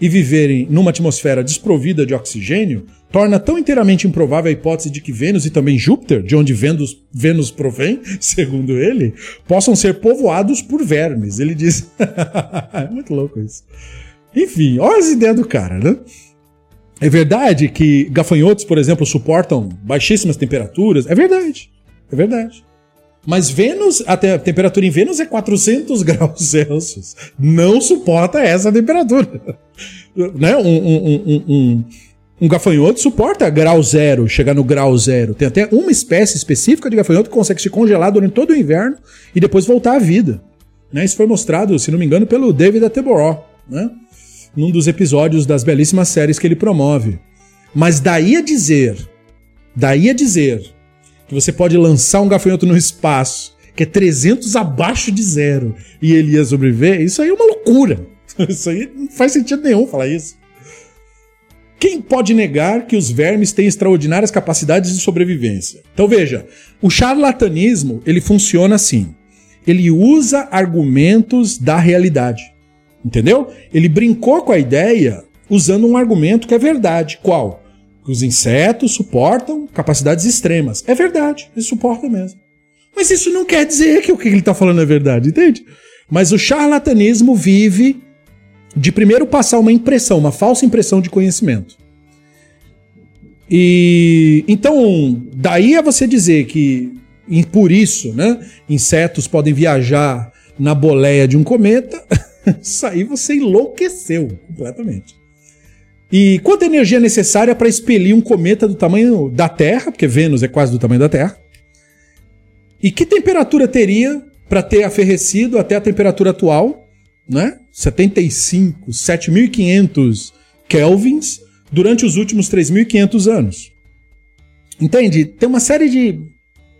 e viverem numa atmosfera desprovida de oxigênio torna tão inteiramente improvável a hipótese de que Vênus e também Júpiter, de onde Vênus, Vênus provém, segundo ele, possam ser povoados por vermes. Ele diz. é muito louco isso. Enfim, olha as ideias do cara, né? É verdade que gafanhotos, por exemplo, suportam baixíssimas temperaturas? É verdade. É verdade. Mas Vênus, a, te a temperatura em Vênus é 400 graus Celsius. Não suporta essa temperatura. né? um, um, um, um, gafanhoto suporta grau zero, chegar no grau zero. Tem até uma espécie específica de gafanhoto que consegue se congelar durante todo o inverno e depois voltar à vida. Né? Isso foi mostrado, se não me engano, pelo David Attenborough. Né? Num dos episódios das belíssimas séries que ele promove. Mas daí a dizer, daí a dizer que você pode lançar um gafanhoto no espaço que é 300 abaixo de zero, e ele ia sobreviver, isso aí é uma loucura. Isso aí não faz sentido nenhum falar isso. Quem pode negar que os vermes têm extraordinárias capacidades de sobrevivência? Então veja, o charlatanismo ele funciona assim. Ele usa argumentos da realidade. Entendeu? Ele brincou com a ideia usando um argumento que é verdade. Qual? Que os insetos suportam capacidades extremas. É verdade, ele suporta mesmo. Mas isso não quer dizer que o que ele está falando é verdade, entende? Mas o charlatanismo vive de primeiro passar uma impressão, uma falsa impressão de conhecimento. E então, daí é você dizer que por isso, né, insetos podem viajar na boleia de um cometa, isso aí você enlouqueceu completamente. E quanta energia é necessária para expelir um cometa do tamanho da Terra, porque Vênus é quase do tamanho da Terra? E que temperatura teria para ter aferrecido até a temperatura atual, né? 75, 7500 kelvins durante os últimos 3500 anos. Entende? Tem uma série de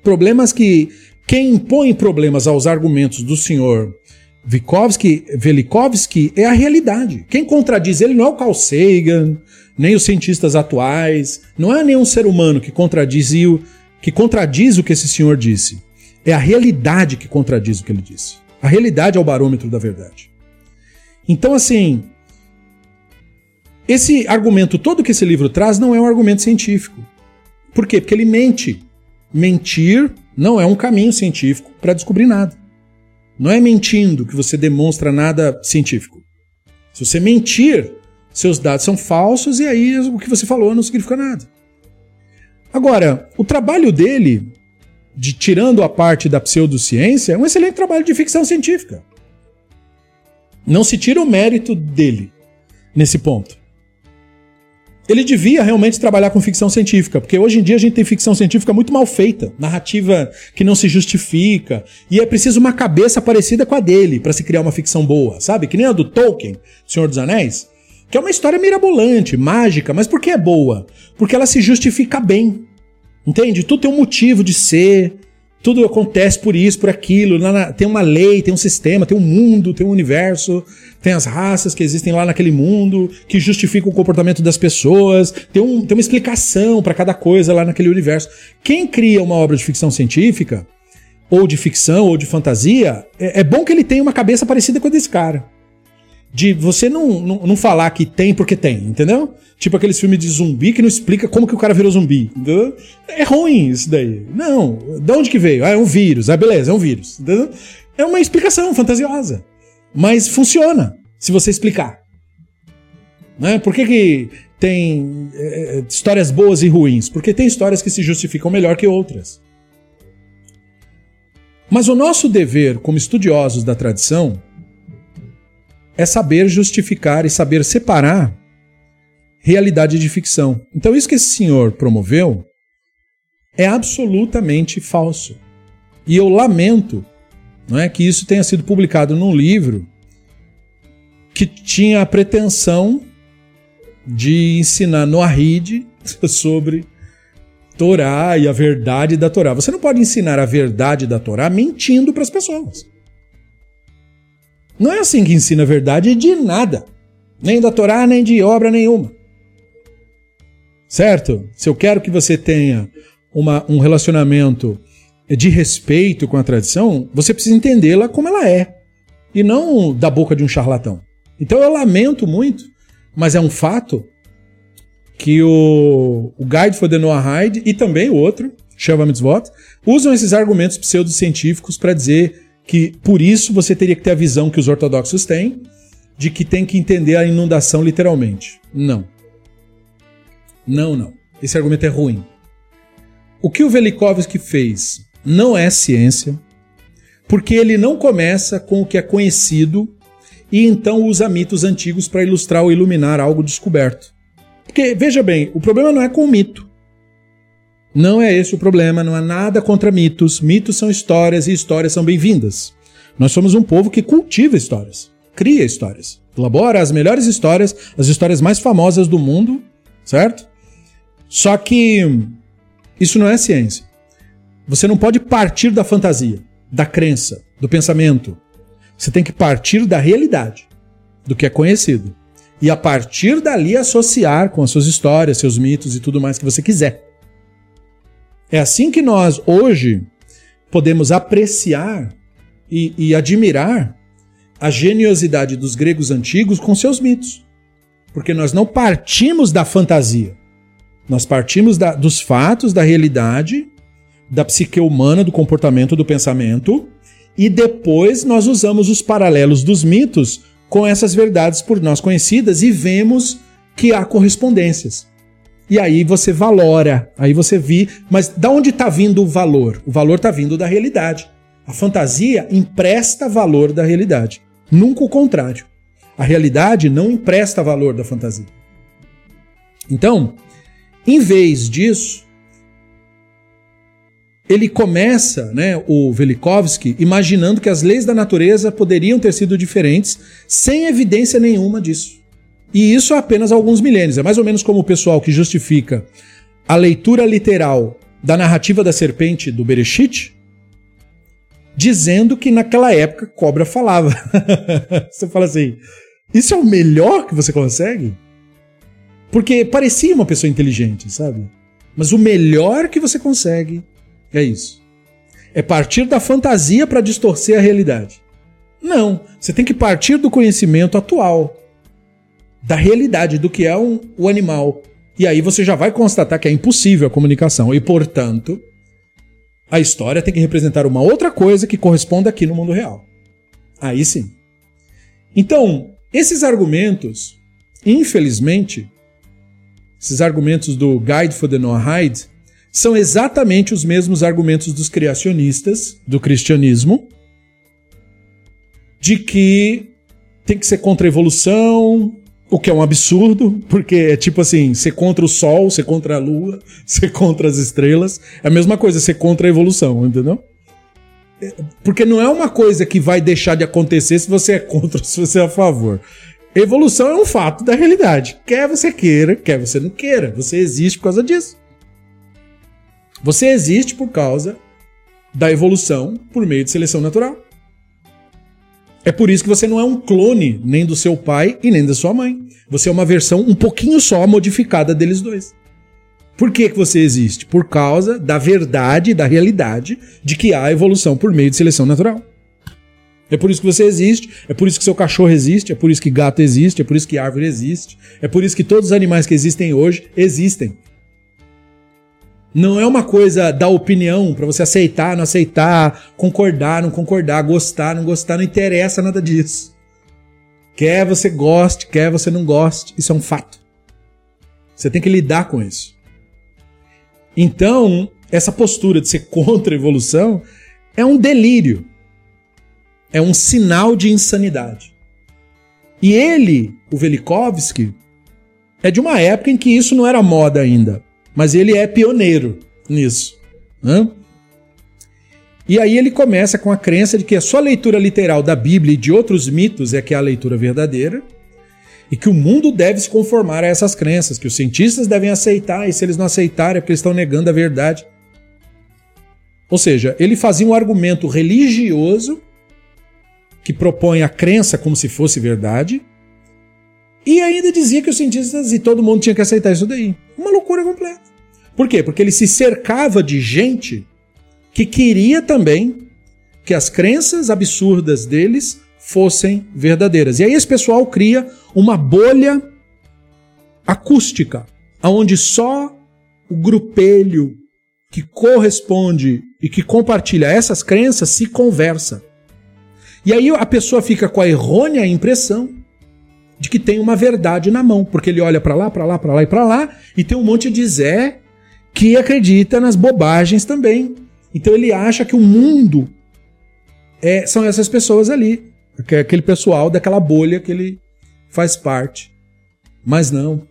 problemas que quem impõe problemas aos argumentos do senhor Vygotsky, Velikovsky é a realidade. Quem contradiz ele não é o Carl Sagan, nem os cientistas atuais, não é nenhum ser humano que contradiz que contradiz o que esse senhor disse. É a realidade que contradiz o que ele disse. A realidade é o barômetro da verdade. Então, assim, esse argumento todo que esse livro traz não é um argumento científico. Por quê? Porque ele mente. Mentir não é um caminho científico para descobrir nada. Não é mentindo que você demonstra nada científico. Se você mentir, seus dados são falsos e aí o que você falou não significa nada. Agora, o trabalho dele, de tirando a parte da pseudociência, é um excelente trabalho de ficção científica. Não se tira o mérito dele nesse ponto ele devia realmente trabalhar com ficção científica, porque hoje em dia a gente tem ficção científica muito mal feita, narrativa que não se justifica, e é preciso uma cabeça parecida com a dele para se criar uma ficção boa, sabe? Que nem a do Tolkien, Senhor dos Anéis, que é uma história mirabolante, mágica, mas por que é boa? Porque ela se justifica bem. Entende? Tudo tem um motivo de ser, tudo acontece por isso, por aquilo. Tem uma lei, tem um sistema, tem um mundo, tem um universo, tem as raças que existem lá naquele mundo, que justificam o comportamento das pessoas, tem, um, tem uma explicação para cada coisa lá naquele universo. Quem cria uma obra de ficção científica, ou de ficção, ou de fantasia, é, é bom que ele tenha uma cabeça parecida com a desse cara de você não, não, não, falar que tem porque tem, entendeu? Tipo aqueles filmes de zumbi que não explica como que o cara virou zumbi, entendeu? É ruim isso daí. Não, de onde que veio? Ah, é um vírus. Ah, beleza, é um vírus, entendeu? É uma explicação fantasiosa. Mas funciona, se você explicar. Né? Por que, que tem é, histórias boas e ruins? Porque tem histórias que se justificam melhor que outras. Mas o nosso dever como estudiosos da tradição é saber justificar e saber separar realidade de ficção. Então, isso que esse senhor promoveu é absolutamente falso. E eu lamento não é, que isso tenha sido publicado num livro que tinha a pretensão de ensinar no Arrid sobre Torá e a verdade da Torá. Você não pode ensinar a verdade da Torá mentindo para as pessoas. Não é assim que ensina a verdade de nada. Nem da Torá, nem de obra nenhuma. Certo? Se eu quero que você tenha uma, um relacionamento de respeito com a tradição, você precisa entendê-la como ela é. E não da boca de um charlatão. Então eu lamento muito, mas é um fato que o, o Guide for the Noahide e também o outro, Shava Mitzvot, usam esses argumentos pseudocientíficos para dizer que por isso você teria que ter a visão que os ortodoxos têm, de que tem que entender a inundação literalmente. Não. Não, não. Esse argumento é ruim. O que o Velikovsky fez não é ciência, porque ele não começa com o que é conhecido e então usa mitos antigos para ilustrar ou iluminar algo descoberto. Porque, veja bem, o problema não é com o mito. Não é esse o problema, não há nada contra mitos. Mitos são histórias e histórias são bem-vindas. Nós somos um povo que cultiva histórias, cria histórias, elabora as melhores histórias, as histórias mais famosas do mundo, certo? Só que isso não é ciência. Você não pode partir da fantasia. da crença, do pensamento. Você tem que partir da realidade, do que é conhecido. E a partir dali associar com as suas histórias, seus mitos e tudo mais que você quiser. É assim que nós, hoje, podemos apreciar e, e admirar a geniosidade dos gregos antigos com seus mitos. Porque nós não partimos da fantasia. Nós partimos da, dos fatos, da realidade, da psique humana, do comportamento, do pensamento, e depois nós usamos os paralelos dos mitos com essas verdades por nós conhecidas e vemos que há correspondências. E aí você valora, aí você vê, mas da onde está vindo o valor? O valor está vindo da realidade. A fantasia empresta valor da realidade, nunca o contrário. A realidade não empresta valor da fantasia. Então, em vez disso, ele começa, né, o Velikovsky, imaginando que as leis da natureza poderiam ter sido diferentes, sem evidência nenhuma disso. E isso há apenas alguns milênios. É mais ou menos como o pessoal que justifica a leitura literal da narrativa da serpente do Bereshit, dizendo que naquela época cobra falava. você fala assim: isso é o melhor que você consegue? Porque parecia uma pessoa inteligente, sabe? Mas o melhor que você consegue é isso. É partir da fantasia para distorcer a realidade. Não, você tem que partir do conhecimento atual, da realidade, do que é um, o animal. E aí você já vai constatar que é impossível a comunicação. E, portanto, a história tem que representar uma outra coisa que corresponda aqui no mundo real. Aí sim. Então, esses argumentos, infelizmente, esses argumentos do Guide for the Noahide são exatamente os mesmos argumentos dos criacionistas do cristianismo, de que tem que ser contra a evolução, o que é um absurdo, porque é tipo assim, ser contra o sol, ser contra a lua, ser contra as estrelas, é a mesma coisa, ser contra a evolução, entendeu? É, porque não é uma coisa que vai deixar de acontecer se você é contra ou se você é a favor. Evolução é um fato da realidade. Quer você queira, quer você não queira. Você existe por causa disso. Você existe por causa da evolução por meio de seleção natural. É por isso que você não é um clone nem do seu pai e nem da sua mãe. Você é uma versão um pouquinho só modificada deles dois. Por que, que você existe? Por causa da verdade, da realidade de que há evolução por meio de seleção natural. É por isso que você existe, é por isso que seu cachorro existe, é por isso que gato existe, é por isso que árvore existe, é por isso que todos os animais que existem hoje existem. Não é uma coisa da opinião para você aceitar, não aceitar, concordar, não concordar, gostar, não gostar, não interessa nada disso. Quer você goste, quer você não goste, isso é um fato. Você tem que lidar com isso. Então, essa postura de ser contra a evolução é um delírio é um sinal de insanidade. E ele, o Velikovsky, é de uma época em que isso não era moda ainda, mas ele é pioneiro nisso. Né? E aí ele começa com a crença de que a sua leitura literal da Bíblia e de outros mitos é que é a leitura verdadeira, e que o mundo deve se conformar a essas crenças, que os cientistas devem aceitar, e se eles não aceitarem é porque eles estão negando a verdade. Ou seja, ele fazia um argumento religioso que propõe a crença como se fosse verdade, e ainda dizia que os cientistas e todo mundo tinha que aceitar isso daí. Uma loucura completa. Por quê? Porque ele se cercava de gente que queria também que as crenças absurdas deles fossem verdadeiras. E aí esse pessoal cria uma bolha acústica, onde só o grupelho que corresponde e que compartilha essas crenças se conversa. E aí a pessoa fica com a errônea impressão de que tem uma verdade na mão, porque ele olha para lá, para lá, para lá e para lá, e tem um monte de Zé que acredita nas bobagens também. Então ele acha que o mundo é, são essas pessoas ali, é aquele pessoal daquela bolha que ele faz parte. Mas não.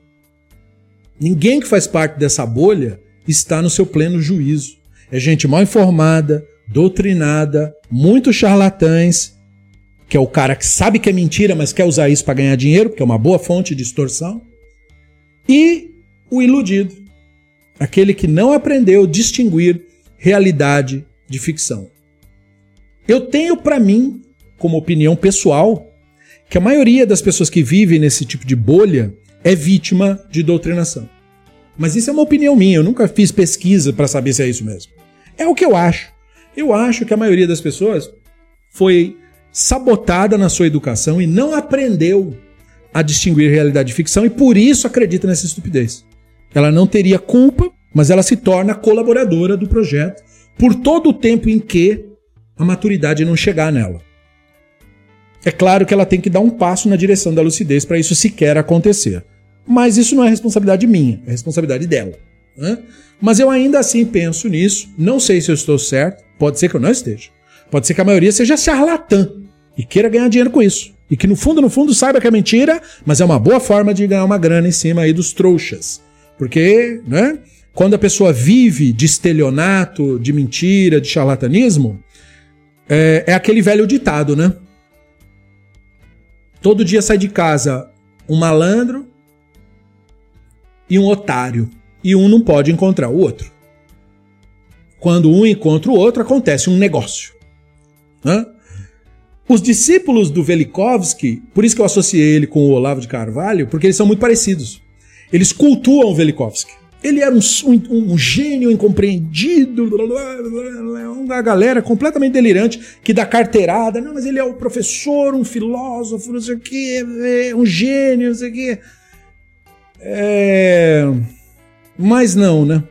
Ninguém que faz parte dessa bolha está no seu pleno juízo. É gente mal informada, doutrinada, muito charlatães que é o cara que sabe que é mentira, mas quer usar isso para ganhar dinheiro, porque é uma boa fonte de extorsão. E o iludido, aquele que não aprendeu a distinguir realidade de ficção. Eu tenho para mim, como opinião pessoal, que a maioria das pessoas que vivem nesse tipo de bolha é vítima de doutrinação. Mas isso é uma opinião minha, eu nunca fiz pesquisa para saber se é isso mesmo. É o que eu acho. Eu acho que a maioria das pessoas foi sabotada na sua educação e não aprendeu a distinguir realidade e ficção e por isso acredita nessa estupidez. Ela não teria culpa, mas ela se torna colaboradora do projeto por todo o tempo em que a maturidade não chegar nela. É claro que ela tem que dar um passo na direção da lucidez para isso sequer acontecer. Mas isso não é responsabilidade minha, é responsabilidade dela. Né? Mas eu ainda assim penso nisso. Não sei se eu estou certo, pode ser que eu não esteja. Pode ser que a maioria seja charlatã e queira ganhar dinheiro com isso. E que no fundo, no fundo, saiba que é mentira, mas é uma boa forma de ganhar uma grana em cima aí dos trouxas. Porque, né? Quando a pessoa vive de estelionato, de mentira, de charlatanismo, é, é aquele velho ditado, né? Todo dia sai de casa um malandro e um otário. E um não pode encontrar o outro. Quando um encontra o outro, acontece um negócio. Hã? Os discípulos do Velikovsky, por isso que eu associei ele com o Olavo de Carvalho, porque eles são muito parecidos. Eles cultuam o Velikovsky. Ele era um, um, um, gênio incompreendido, uma galera completamente delirante que dá carteirada. Não, mas ele é um professor, um filósofo, não sei o quê, é um gênio, não sei o quê. É... Mas não, né?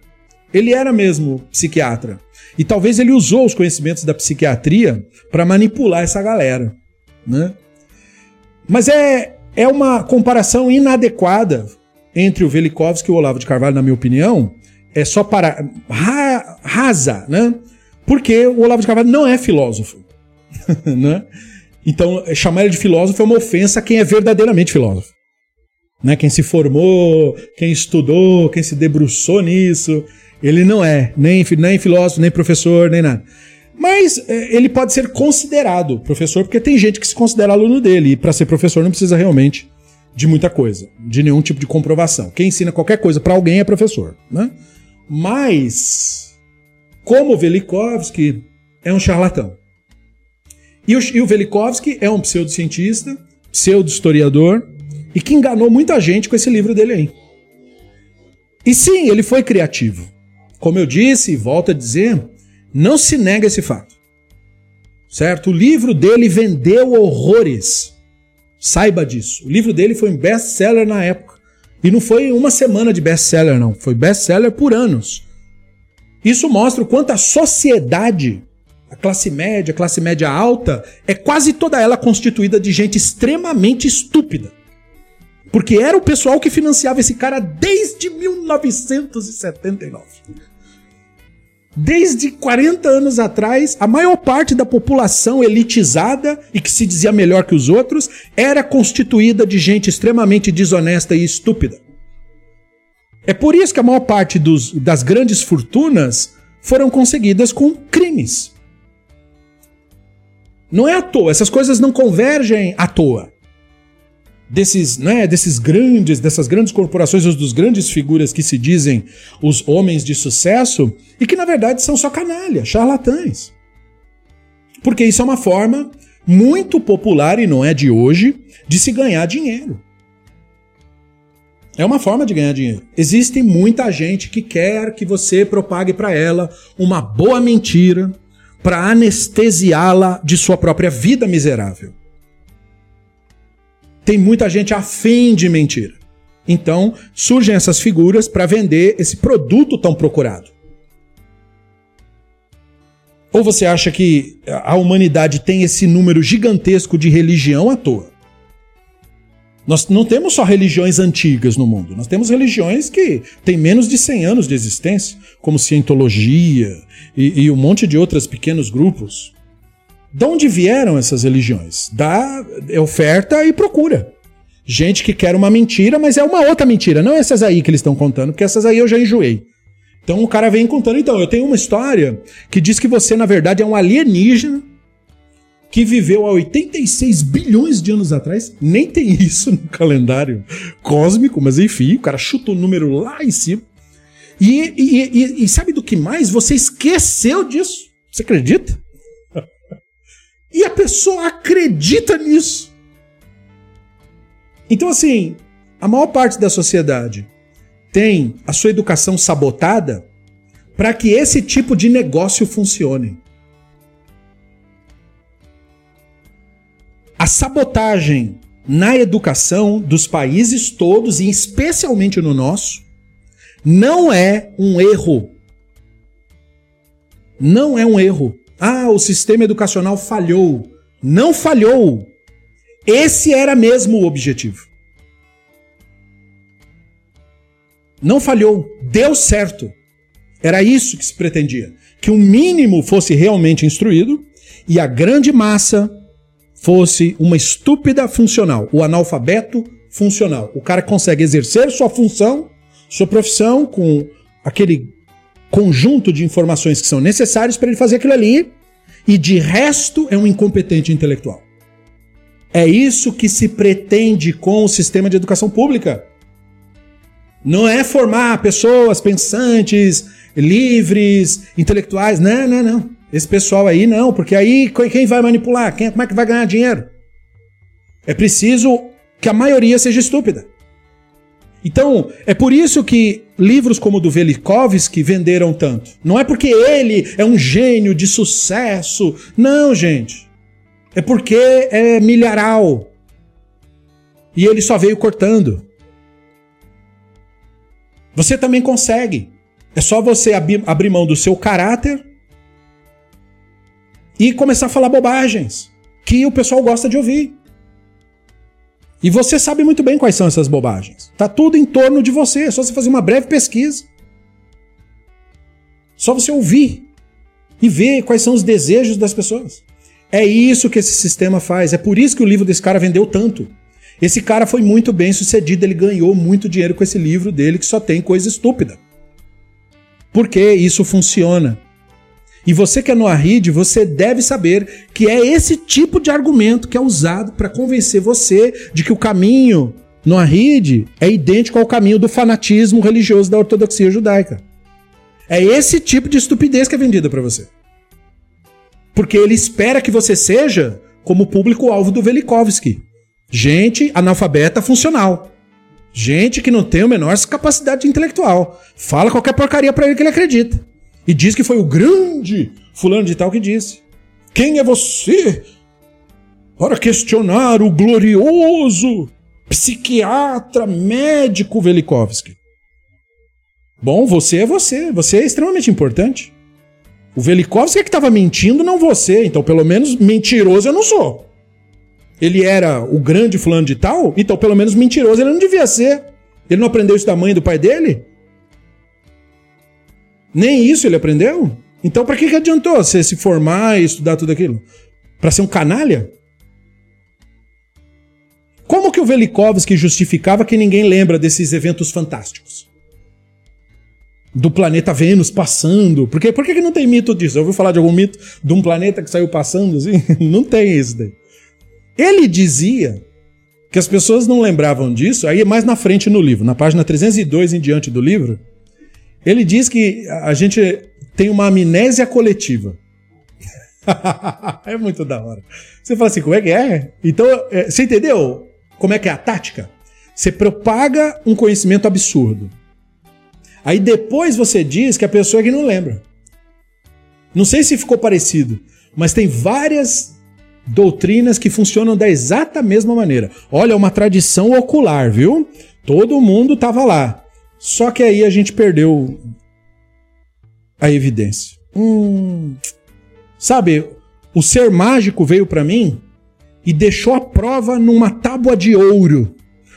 Ele era mesmo psiquiatra. E talvez ele usou os conhecimentos da psiquiatria para manipular essa galera, né? Mas é, é uma comparação inadequada entre o Velikovsky e o Olavo de Carvalho, na minha opinião, é só para ra, rasa, né? Porque o Olavo de Carvalho não é filósofo, né? Então, chamar ele de filósofo é uma ofensa a quem é verdadeiramente filósofo. Né? Quem se formou, quem estudou, quem se debruçou nisso. Ele não é nem, nem filósofo, nem professor, nem nada. Mas é, ele pode ser considerado professor, porque tem gente que se considera aluno dele. E para ser professor não precisa realmente de muita coisa, de nenhum tipo de comprovação. Quem ensina qualquer coisa para alguém é professor, né? Mas, como Velikovsky é um charlatão. E o, o Velikovsky é um pseudocientista, pseudo-historiador, e que enganou muita gente com esse livro dele aí. E sim, ele foi criativo. Como eu disse e volto a dizer, não se nega esse fato. Certo? O livro dele vendeu horrores. Saiba disso. O livro dele foi um best-seller na época. E não foi uma semana de best-seller, não. Foi best-seller por anos. Isso mostra o quanto a sociedade, a classe média, a classe média alta, é quase toda ela constituída de gente extremamente estúpida. Porque era o pessoal que financiava esse cara desde 1979. Desde 40 anos atrás, a maior parte da população elitizada e que se dizia melhor que os outros era constituída de gente extremamente desonesta e estúpida. É por isso que a maior parte dos, das grandes fortunas foram conseguidas com crimes. Não é à toa, essas coisas não convergem à toa desses, né, desses grandes, dessas grandes corporações, dos grandes figuras que se dizem os homens de sucesso e que na verdade são só canalha, charlatães. Porque isso é uma forma muito popular e não é de hoje de se ganhar dinheiro. É uma forma de ganhar dinheiro. Existe muita gente que quer que você propague para ela uma boa mentira para anestesiá-la de sua própria vida miserável tem muita gente afim de mentira. Então, surgem essas figuras para vender esse produto tão procurado. Ou você acha que a humanidade tem esse número gigantesco de religião à toa? Nós não temos só religiões antigas no mundo, nós temos religiões que têm menos de 100 anos de existência, como cientologia e, e um monte de outros pequenos grupos. De onde vieram essas religiões? Da oferta e procura. Gente que quer uma mentira, mas é uma outra mentira, não essas aí que eles estão contando, porque essas aí eu já enjoei. Então o cara vem contando, então, eu tenho uma história que diz que você, na verdade, é um alienígena que viveu há 86 bilhões de anos atrás. Nem tem isso no calendário cósmico, mas enfim, o cara chuta o número lá em cima. E, e, e, e sabe do que mais? Você esqueceu disso. Você acredita? E a pessoa acredita nisso. Então, assim, a maior parte da sociedade tem a sua educação sabotada para que esse tipo de negócio funcione. A sabotagem na educação dos países todos, e especialmente no nosso, não é um erro. Não é um erro. Ah, o sistema educacional falhou. Não falhou. Esse era mesmo o objetivo. Não falhou, deu certo. Era isso que se pretendia. Que o mínimo fosse realmente instruído e a grande massa fosse uma estúpida funcional, o analfabeto funcional. O cara consegue exercer sua função, sua profissão com aquele conjunto de informações que são necessárias para ele fazer aquilo ali e de resto é um incompetente intelectual. É isso que se pretende com o sistema de educação pública. Não é formar pessoas pensantes, livres, intelectuais. Não, não, não. Esse pessoal aí não, porque aí quem vai manipular? Quem, como é que vai ganhar dinheiro? É preciso que a maioria seja estúpida. Então, é por isso que livros como o do Velikovsky venderam tanto. Não é porque ele é um gênio de sucesso. Não, gente. É porque é milharal. E ele só veio cortando. Você também consegue. É só você abrir mão do seu caráter e começar a falar bobagens que o pessoal gosta de ouvir. E você sabe muito bem quais são essas bobagens. Tá tudo em torno de você, é só você fazer uma breve pesquisa. Só você ouvir e ver quais são os desejos das pessoas. É isso que esse sistema faz. É por isso que o livro desse cara vendeu tanto. Esse cara foi muito bem sucedido, ele ganhou muito dinheiro com esse livro dele que só tem coisa estúpida. Porque isso funciona. E você que é no Arrid, você deve saber que é esse tipo de argumento que é usado para convencer você de que o caminho no Arrid é idêntico ao caminho do fanatismo religioso da ortodoxia judaica. É esse tipo de estupidez que é vendida para você. Porque ele espera que você seja como público-alvo do Velikovsky. Gente analfabeta funcional. Gente que não tem a menor capacidade intelectual. Fala qualquer porcaria para ele que ele acredita. E diz que foi o grande fulano de tal que disse. Quem é você para questionar o glorioso psiquiatra médico Velikovsky? Bom, você é você. Você é extremamente importante. O Velikovsky é que estava mentindo, não você. Então, pelo menos mentiroso eu não sou ele era o grande fulano de tal, então pelo menos mentiroso ele não devia ser. Ele não aprendeu isso da mãe e do pai dele? Nem isso ele aprendeu? Então para que, que adiantou você se formar e estudar tudo aquilo? Para ser um canalha? Como que o Velikovsky justificava que ninguém lembra desses eventos fantásticos? Do planeta Vênus passando. Porque, por que, que não tem mito disso? Eu ouviu falar de algum mito de um planeta que saiu passando assim? não tem isso daí. Ele dizia que as pessoas não lembravam disso, aí mais na frente no livro, na página 302 em diante do livro, ele diz que a gente tem uma amnésia coletiva. é muito da hora. Você fala assim, como é que é? Então, é, você entendeu como é que é a tática? Você propaga um conhecimento absurdo. Aí depois você diz que a pessoa é que não lembra. Não sei se ficou parecido, mas tem várias doutrinas que funcionam da exata mesma maneira. Olha, é uma tradição ocular, viu? Todo mundo estava lá. Só que aí a gente perdeu a evidência. Hum, sabe, o ser mágico veio para mim e deixou a prova numa tábua de ouro.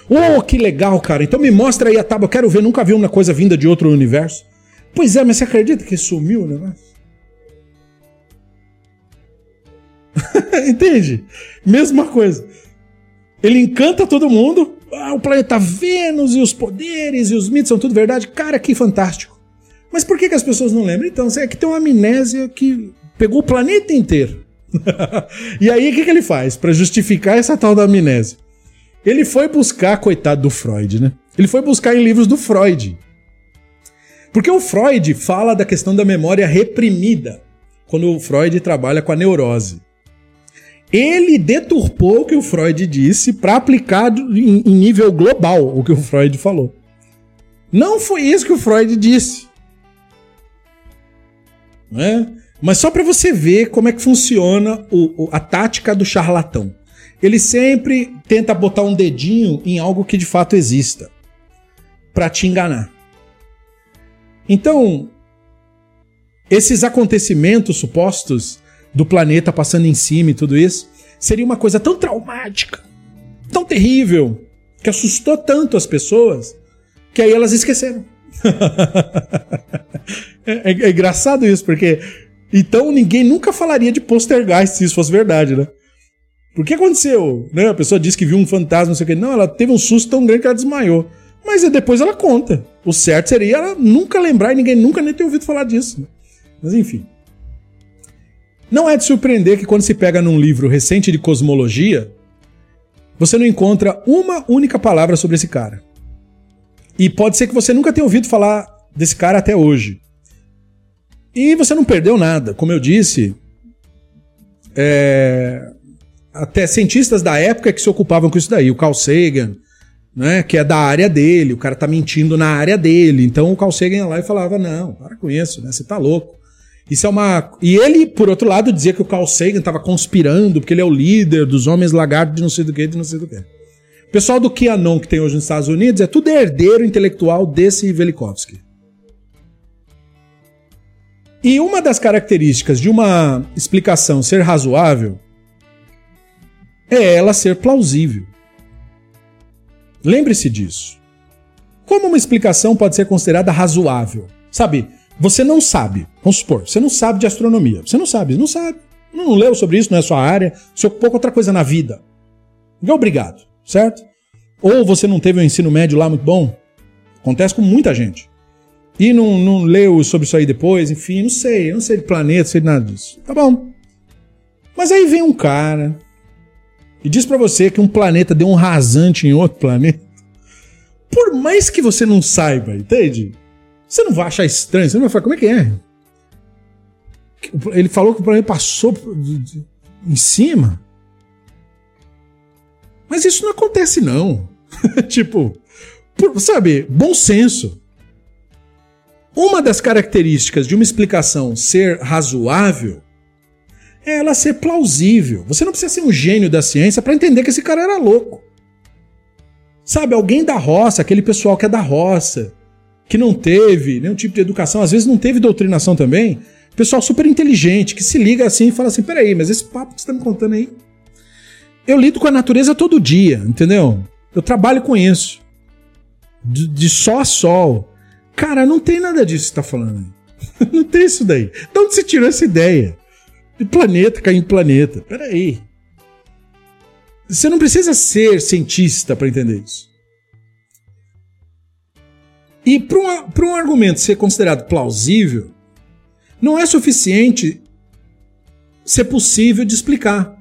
Oh, que legal, cara. Então me mostra aí a tábua. Quero ver, nunca vi uma coisa vinda de outro universo. Pois é, mas você acredita que sumiu o negócio? Entende? Mesma coisa. Ele encanta todo mundo. Ah, o planeta Vênus e os poderes e os mitos são tudo verdade. Cara, que fantástico. Mas por que, que as pessoas não lembram? Então, é que tem uma amnésia que pegou o planeta inteiro. e aí, o que, que ele faz para justificar essa tal da amnésia? Ele foi buscar, coitado do Freud, né? Ele foi buscar em livros do Freud. Porque o Freud fala da questão da memória reprimida, quando o Freud trabalha com a neurose. Ele deturpou o que o Freud disse para aplicar em, nível global o que o Freud falou. Não foi isso que o Freud disse. Né? Mas só para você ver como é que funciona o, o, a tática do charlatão. Ele sempre tenta botar um dedinho em algo que de fato exista para te enganar. Então, esses acontecimentos supostos do planeta passando em cima e tudo isso, seria uma coisa tão traumática, tão terrível, que assustou tanto as pessoas, que aí elas esqueceram. é, é, é, engraçado isso, porque então ninguém nunca falaria de poltergeist se isso fosse verdade, né? Por que aconteceu? Né? A pessoa disse que viu um fantasma, não sei o que. Não, ela teve um susto tão grande que ela desmaiou. Mas depois ela conta. O certo seria ela nunca lembrar e ninguém nunca nem ter ouvido falar disso. Né? Mas enfim. Não é de surpreender que quando se pega num livro recente de cosmologia, você não encontra uma única palavra sobre esse cara. E pode ser que você nunca tenha ouvido falar desse cara até hoje. E você não perdeu nada. Como eu disse, é... até cientistas da época que se ocupavam com isso daí. O Carl Sagan, né, que é da área dele, o cara tá mentindo na área dele. Então o Carl Sagan ia lá e falava: Não, para com isso, né? Você tá louco. Isso é uma. E ele, por outro lado, dizia que o Carl Sagan estava conspirando, porque ele é o líder dos homens lagartos de não sei do que, de não sei do que. O pessoal do QAnon que tem hoje nos Estados Unidos é tudo herdeiro intelectual desse Velikovsky. E uma das características de uma explicação ser razoável é ela ser plausível. Lembre-se disso. Como uma explicação pode ser considerada razoável? Sabe, você não sabe, vamos supor, você não sabe de astronomia. Você não sabe, não sabe. Não leu sobre isso, não é sua área, se ocupou com outra coisa na vida. Não é obrigado, certo? Ou você não teve um ensino médio lá muito bom. Acontece com muita gente. E não, não leu sobre isso aí depois, enfim, não sei, eu não sei de planeta, sei de nada disso. Tá bom. Mas aí vem um cara e diz para você que um planeta deu um rasante em outro planeta. Por mais que você não saiba, entende? Você não vai achar estranho, você não vai falar, como é que é? Ele falou que o planeta passou em cima. Mas isso não acontece, não. tipo, por, sabe, bom senso. Uma das características de uma explicação ser razoável é ela ser plausível. Você não precisa ser um gênio da ciência para entender que esse cara era louco. Sabe, alguém da roça, aquele pessoal que é da roça, que não teve nenhum tipo de educação, às vezes não teve doutrinação também, pessoal super inteligente, que se liga assim e fala assim: peraí, mas esse papo que você tá me contando aí. Eu lido com a natureza todo dia, entendeu? Eu trabalho com isso. De, de sol a sol. Cara, não tem nada disso que você tá falando aí. não tem isso daí. De onde você tirou essa ideia? De planeta cair em planeta. Peraí. Você não precisa ser cientista para entender isso. E para um, um argumento ser considerado plausível, não é suficiente ser possível de explicar.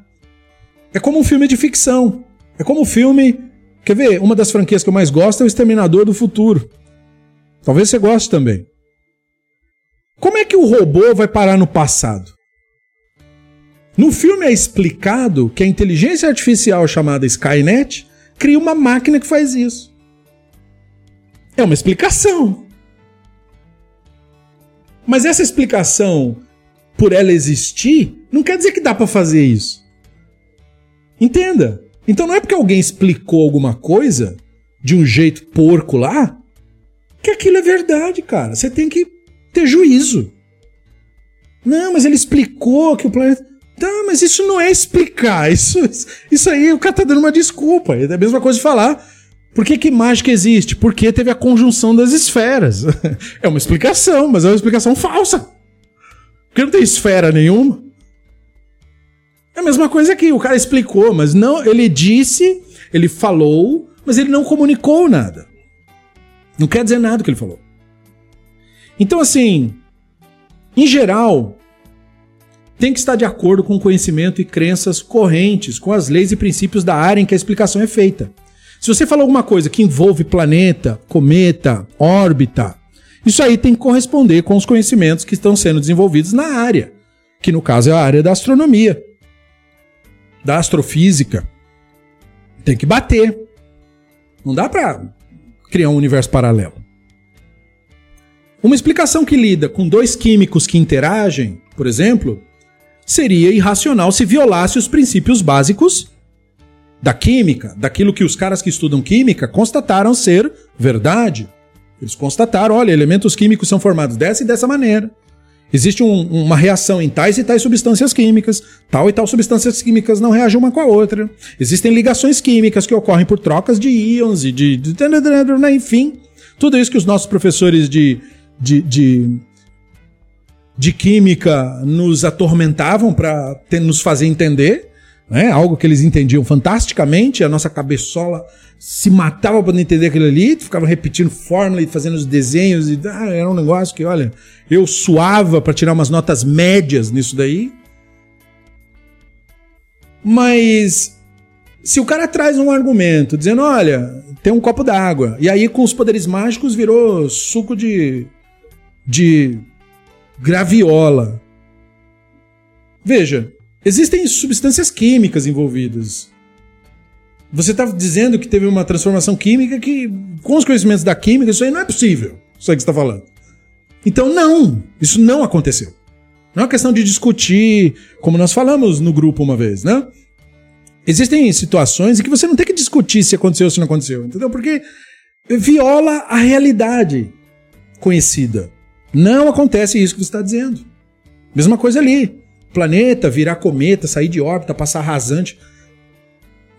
É como um filme de ficção. É como um filme. Quer ver? Uma das franquias que eu mais gosto é o Exterminador do Futuro. Talvez você goste também. Como é que o robô vai parar no passado? No filme é explicado que a inteligência artificial chamada Skynet cria uma máquina que faz isso. É uma explicação. Mas essa explicação, por ela existir, não quer dizer que dá para fazer isso. Entenda. Então não é porque alguém explicou alguma coisa de um jeito porco lá que aquilo é verdade, cara. Você tem que ter juízo. Não, mas ele explicou que o planeta. Tá, mas isso não é explicar. Isso, isso aí o cara tá dando uma desculpa. É a mesma coisa de falar por que, que mágica existe? Porque teve a conjunção das esferas. é uma explicação, mas é uma explicação falsa. Porque não tem esfera nenhuma. É a mesma coisa aqui, o cara explicou, mas não, ele disse, ele falou, mas ele não comunicou nada. Não quer dizer nada o que ele falou. Então, assim, em geral, tem que estar de acordo com o conhecimento e crenças correntes com as leis e princípios da área em que a explicação é feita. Se você fala alguma coisa que envolve planeta, cometa, órbita, isso aí tem que corresponder com os conhecimentos que estão sendo desenvolvidos na área, que no caso é a área da astronomia. da astrofísica. Tem que bater. Não dá para criar um universo paralelo. Uma explicação que lida com dois químicos que interagem, por exemplo, seria irracional se violasse os princípios básicos da química, daquilo que os caras que estudam química constataram ser verdade. Eles constataram, olha, elementos químicos são formados dessa e dessa maneira. Existe um, uma reação em tais e tais substâncias químicas, tal e tal substâncias químicas não reagem uma com a outra. Existem ligações químicas que ocorrem por trocas de íons e de, de, de, de enfim, tudo isso que os nossos professores de, de, de, de química nos atormentavam para nos fazer entender, né? algo que eles entendiam fantasticamente, a nossa cabeçola se matava para entender aquilo ali, ficava repetindo fórmula e fazendo os desenhos, e ah, era um negócio que, olha, eu suava para tirar umas notas médias nisso daí. Mas se o cara traz um argumento dizendo, olha, tem um copo d'água, e aí com os poderes mágicos virou suco de de graviola. Veja, existem substâncias químicas envolvidas. Você está dizendo que teve uma transformação química que, com os conhecimentos da química, isso aí não é possível. Isso aí que está falando. Então, não. Isso não aconteceu. Não é uma questão de discutir, como nós falamos no grupo uma vez, né? Existem situações em que você não tem que discutir se aconteceu ou se não aconteceu, entendeu? Porque viola a realidade conhecida. Não acontece isso que você está dizendo. Mesma coisa ali. Planeta virar cometa, sair de órbita, passar rasante.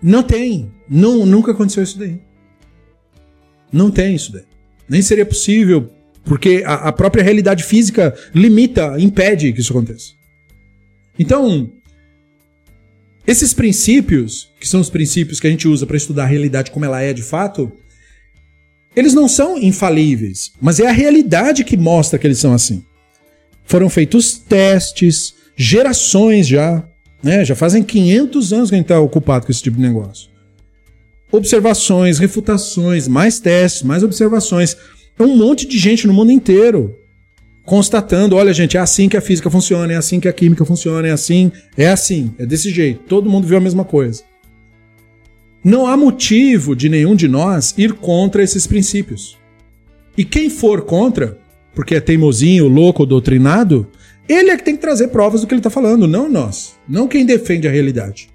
Não tem. Não, nunca aconteceu isso daí. Não tem isso daí. Nem seria possível, porque a, a própria realidade física limita, impede que isso aconteça. Então, esses princípios, que são os princípios que a gente usa para estudar a realidade como ela é de fato, eles não são infalíveis, mas é a realidade que mostra que eles são assim. Foram feitos testes, gerações já, né? Já fazem 500 anos que a gente está ocupado com esse tipo de negócio. Observações, refutações, mais testes, mais observações. É um monte de gente no mundo inteiro constatando: olha, gente, é assim que a física funciona, é assim que a química funciona, é assim, é assim, é desse jeito. Todo mundo viu a mesma coisa. Não há motivo de nenhum de nós ir contra esses princípios. E quem for contra, porque é teimosinho, louco, doutrinado, ele é que tem que trazer provas do que ele está falando, não nós. Não quem defende a realidade.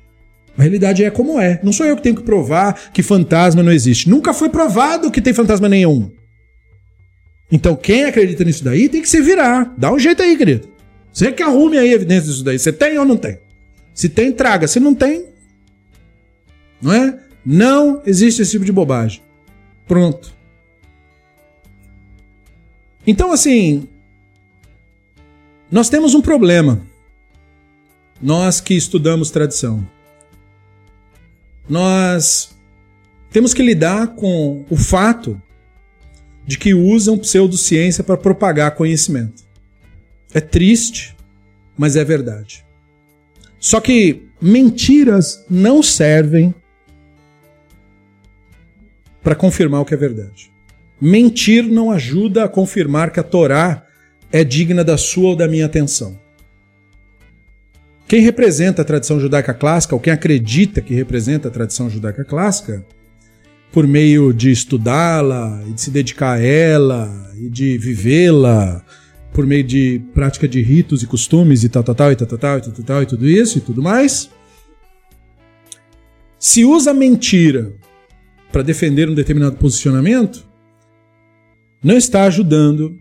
A realidade é como é. Não sou eu que tenho que provar que fantasma não existe. Nunca foi provado que tem fantasma nenhum. Então quem acredita nisso daí tem que se virar. Dá um jeito aí, querido. Você que arrume aí evidência disso daí. Você tem ou não tem? Se tem, traga. Se não tem, não é? Não existe esse tipo de bobagem. Pronto. Então, assim, nós temos um problema. Nós que estudamos tradição. Nós temos que lidar com o fato de que usam pseudociência para propagar conhecimento. É triste, mas é verdade. Só que mentiras não servem para confirmar o que é verdade. Mentir não ajuda a confirmar que a Torá é digna da sua ou da minha atenção. Quem representa a tradição judaica clássica, ou quem acredita que representa a tradição judaica clássica, por meio de estudá-la, e de se dedicar a ela, e de vivê-la, por meio de prática de ritos e costumes e tal, tal, tal, e tal, tal, tal, e tal, tal, e tudo isso e tudo mais, se usa mentira para defender um determinado posicionamento, não está ajudando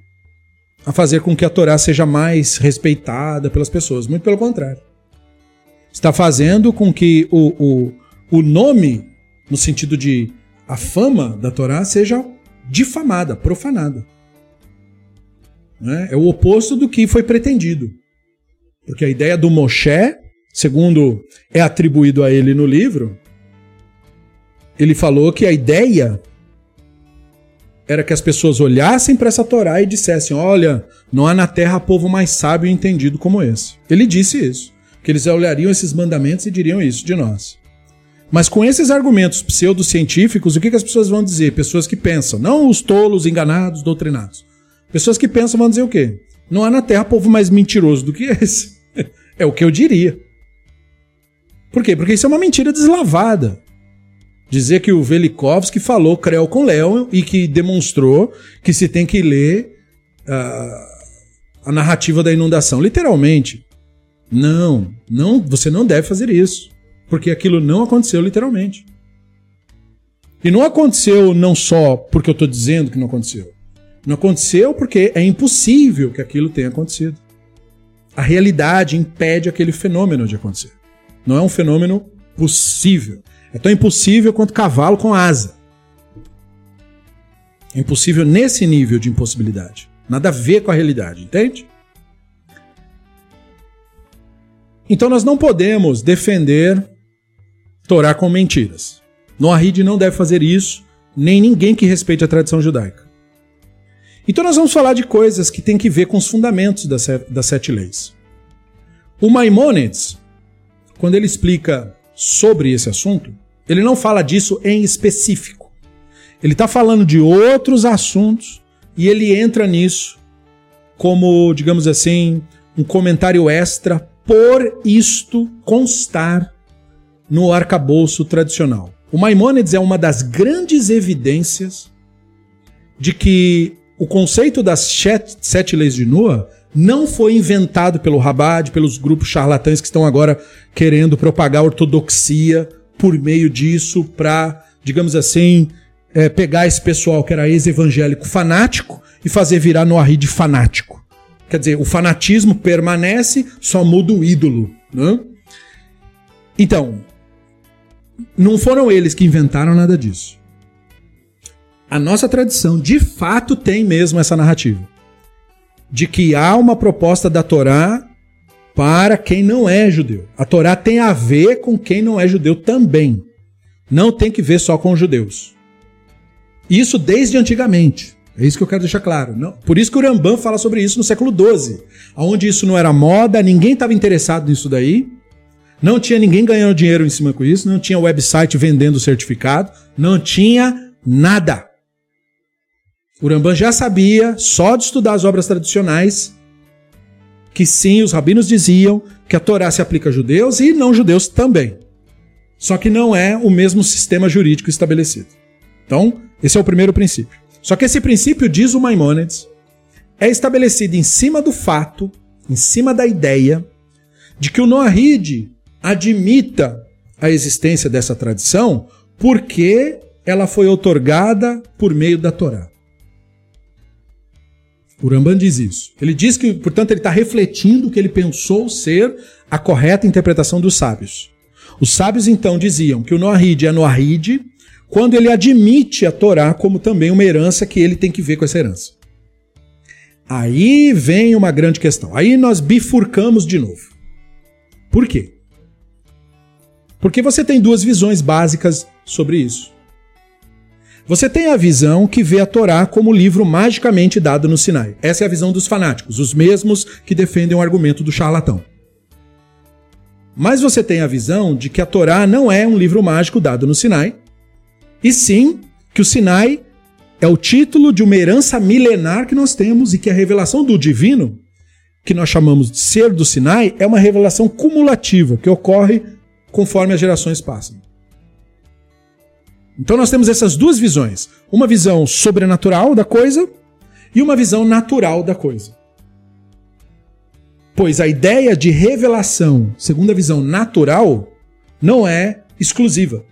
a fazer com que a Torá seja mais respeitada pelas pessoas. Muito pelo contrário. Está fazendo com que o, o, o nome, no sentido de a fama da Torá, seja difamada, profanada. É? é o oposto do que foi pretendido. Porque a ideia do Moshe, segundo é atribuído a ele no livro, ele falou que a ideia era que as pessoas olhassem para essa Torá e dissessem: Olha, não há na terra povo mais sábio e entendido como esse. Ele disse isso. Que eles olhariam esses mandamentos e diriam isso de nós. Mas com esses argumentos pseudocientíficos, o que, que as pessoas vão dizer? Pessoas que pensam, não os tolos, enganados, doutrinados. Pessoas que pensam vão dizer o quê? Não há na terra povo mais mentiroso do que esse. é o que eu diria. Por quê? Porque isso é uma mentira deslavada. Dizer que o Velikovsky falou creu com Léo e que demonstrou que se tem que ler uh, a narrativa da inundação. Literalmente. Não, não, você não deve fazer isso. Porque aquilo não aconteceu literalmente. E não aconteceu não só porque eu estou dizendo que não aconteceu. Não aconteceu porque é impossível que aquilo tenha acontecido. A realidade impede aquele fenômeno de acontecer. Não é um fenômeno possível. É tão impossível quanto cavalo com asa. É impossível nesse nível de impossibilidade. Nada a ver com a realidade, entende? Então nós não podemos defender Torá com mentiras. Noahide não deve fazer isso, nem ninguém que respeite a tradição judaica. Então nós vamos falar de coisas que têm que ver com os fundamentos das, sete leis. O Maimonides, quando ele explica sobre esse assunto, ele não fala disso em específico. Ele está falando de outros assuntos e ele entra nisso como, digamos assim, um comentário extra por isto constar no arcabouço tradicional. O Maimônides é uma das grandes evidências de que o conceito das sete, sete leis de Noah não foi inventado pelo Rabad, pelos grupos charlatães que estão agora querendo propagar ortodoxia por meio disso para, digamos assim, é, pegar esse pessoal que era ex-evangélico fanático e fazer virar Noahid fanático. Quer dizer, o fanatismo permanece, só muda o ídolo. Né? Então, não foram eles que inventaram nada disso. A nossa tradição, de fato, tem mesmo essa narrativa de que há uma proposta da Torá para quem não é judeu. A Torá tem a ver com quem não é judeu também. Não tem que ver só com os judeus. Isso desde antigamente. É isso que eu quero deixar claro. Não, por isso que o Rambam fala sobre isso no século XII, onde isso não era moda, ninguém estava interessado nisso daí, não tinha ninguém ganhando dinheiro em cima com isso, não tinha website vendendo certificado, não tinha nada. O Rambam já sabia, só de estudar as obras tradicionais, que sim, os rabinos diziam que a Torá se aplica a judeus e não judeus também. Só que não é o mesmo sistema jurídico estabelecido. Então, esse é o primeiro princípio. Só que esse princípio, diz o Maimônides, é estabelecido em cima do fato, em cima da ideia, de que o Noahide admita a existência dessa tradição porque ela foi otorgada por meio da Torá. O diz isso. Ele diz que, portanto, ele está refletindo o que ele pensou ser a correta interpretação dos sábios. Os sábios então diziam que o Noahide é Noahide quando ele admite a Torá como também uma herança que ele tem que ver com essa herança. Aí vem uma grande questão. Aí nós bifurcamos de novo. Por quê? Porque você tem duas visões básicas sobre isso. Você tem a visão que vê a Torá como livro magicamente dado no Sinai. Essa é a visão dos fanáticos, os mesmos que defendem o argumento do charlatão. Mas você tem a visão de que a Torá não é um livro mágico dado no Sinai, e sim que o Sinai é o título de uma herança milenar que nós temos e que a revelação do divino, que nós chamamos de ser do Sinai, é uma revelação cumulativa que ocorre conforme as gerações passam. Então nós temos essas duas visões: uma visão sobrenatural da coisa e uma visão natural da coisa. Pois a ideia de revelação, segundo a visão natural, não é exclusiva.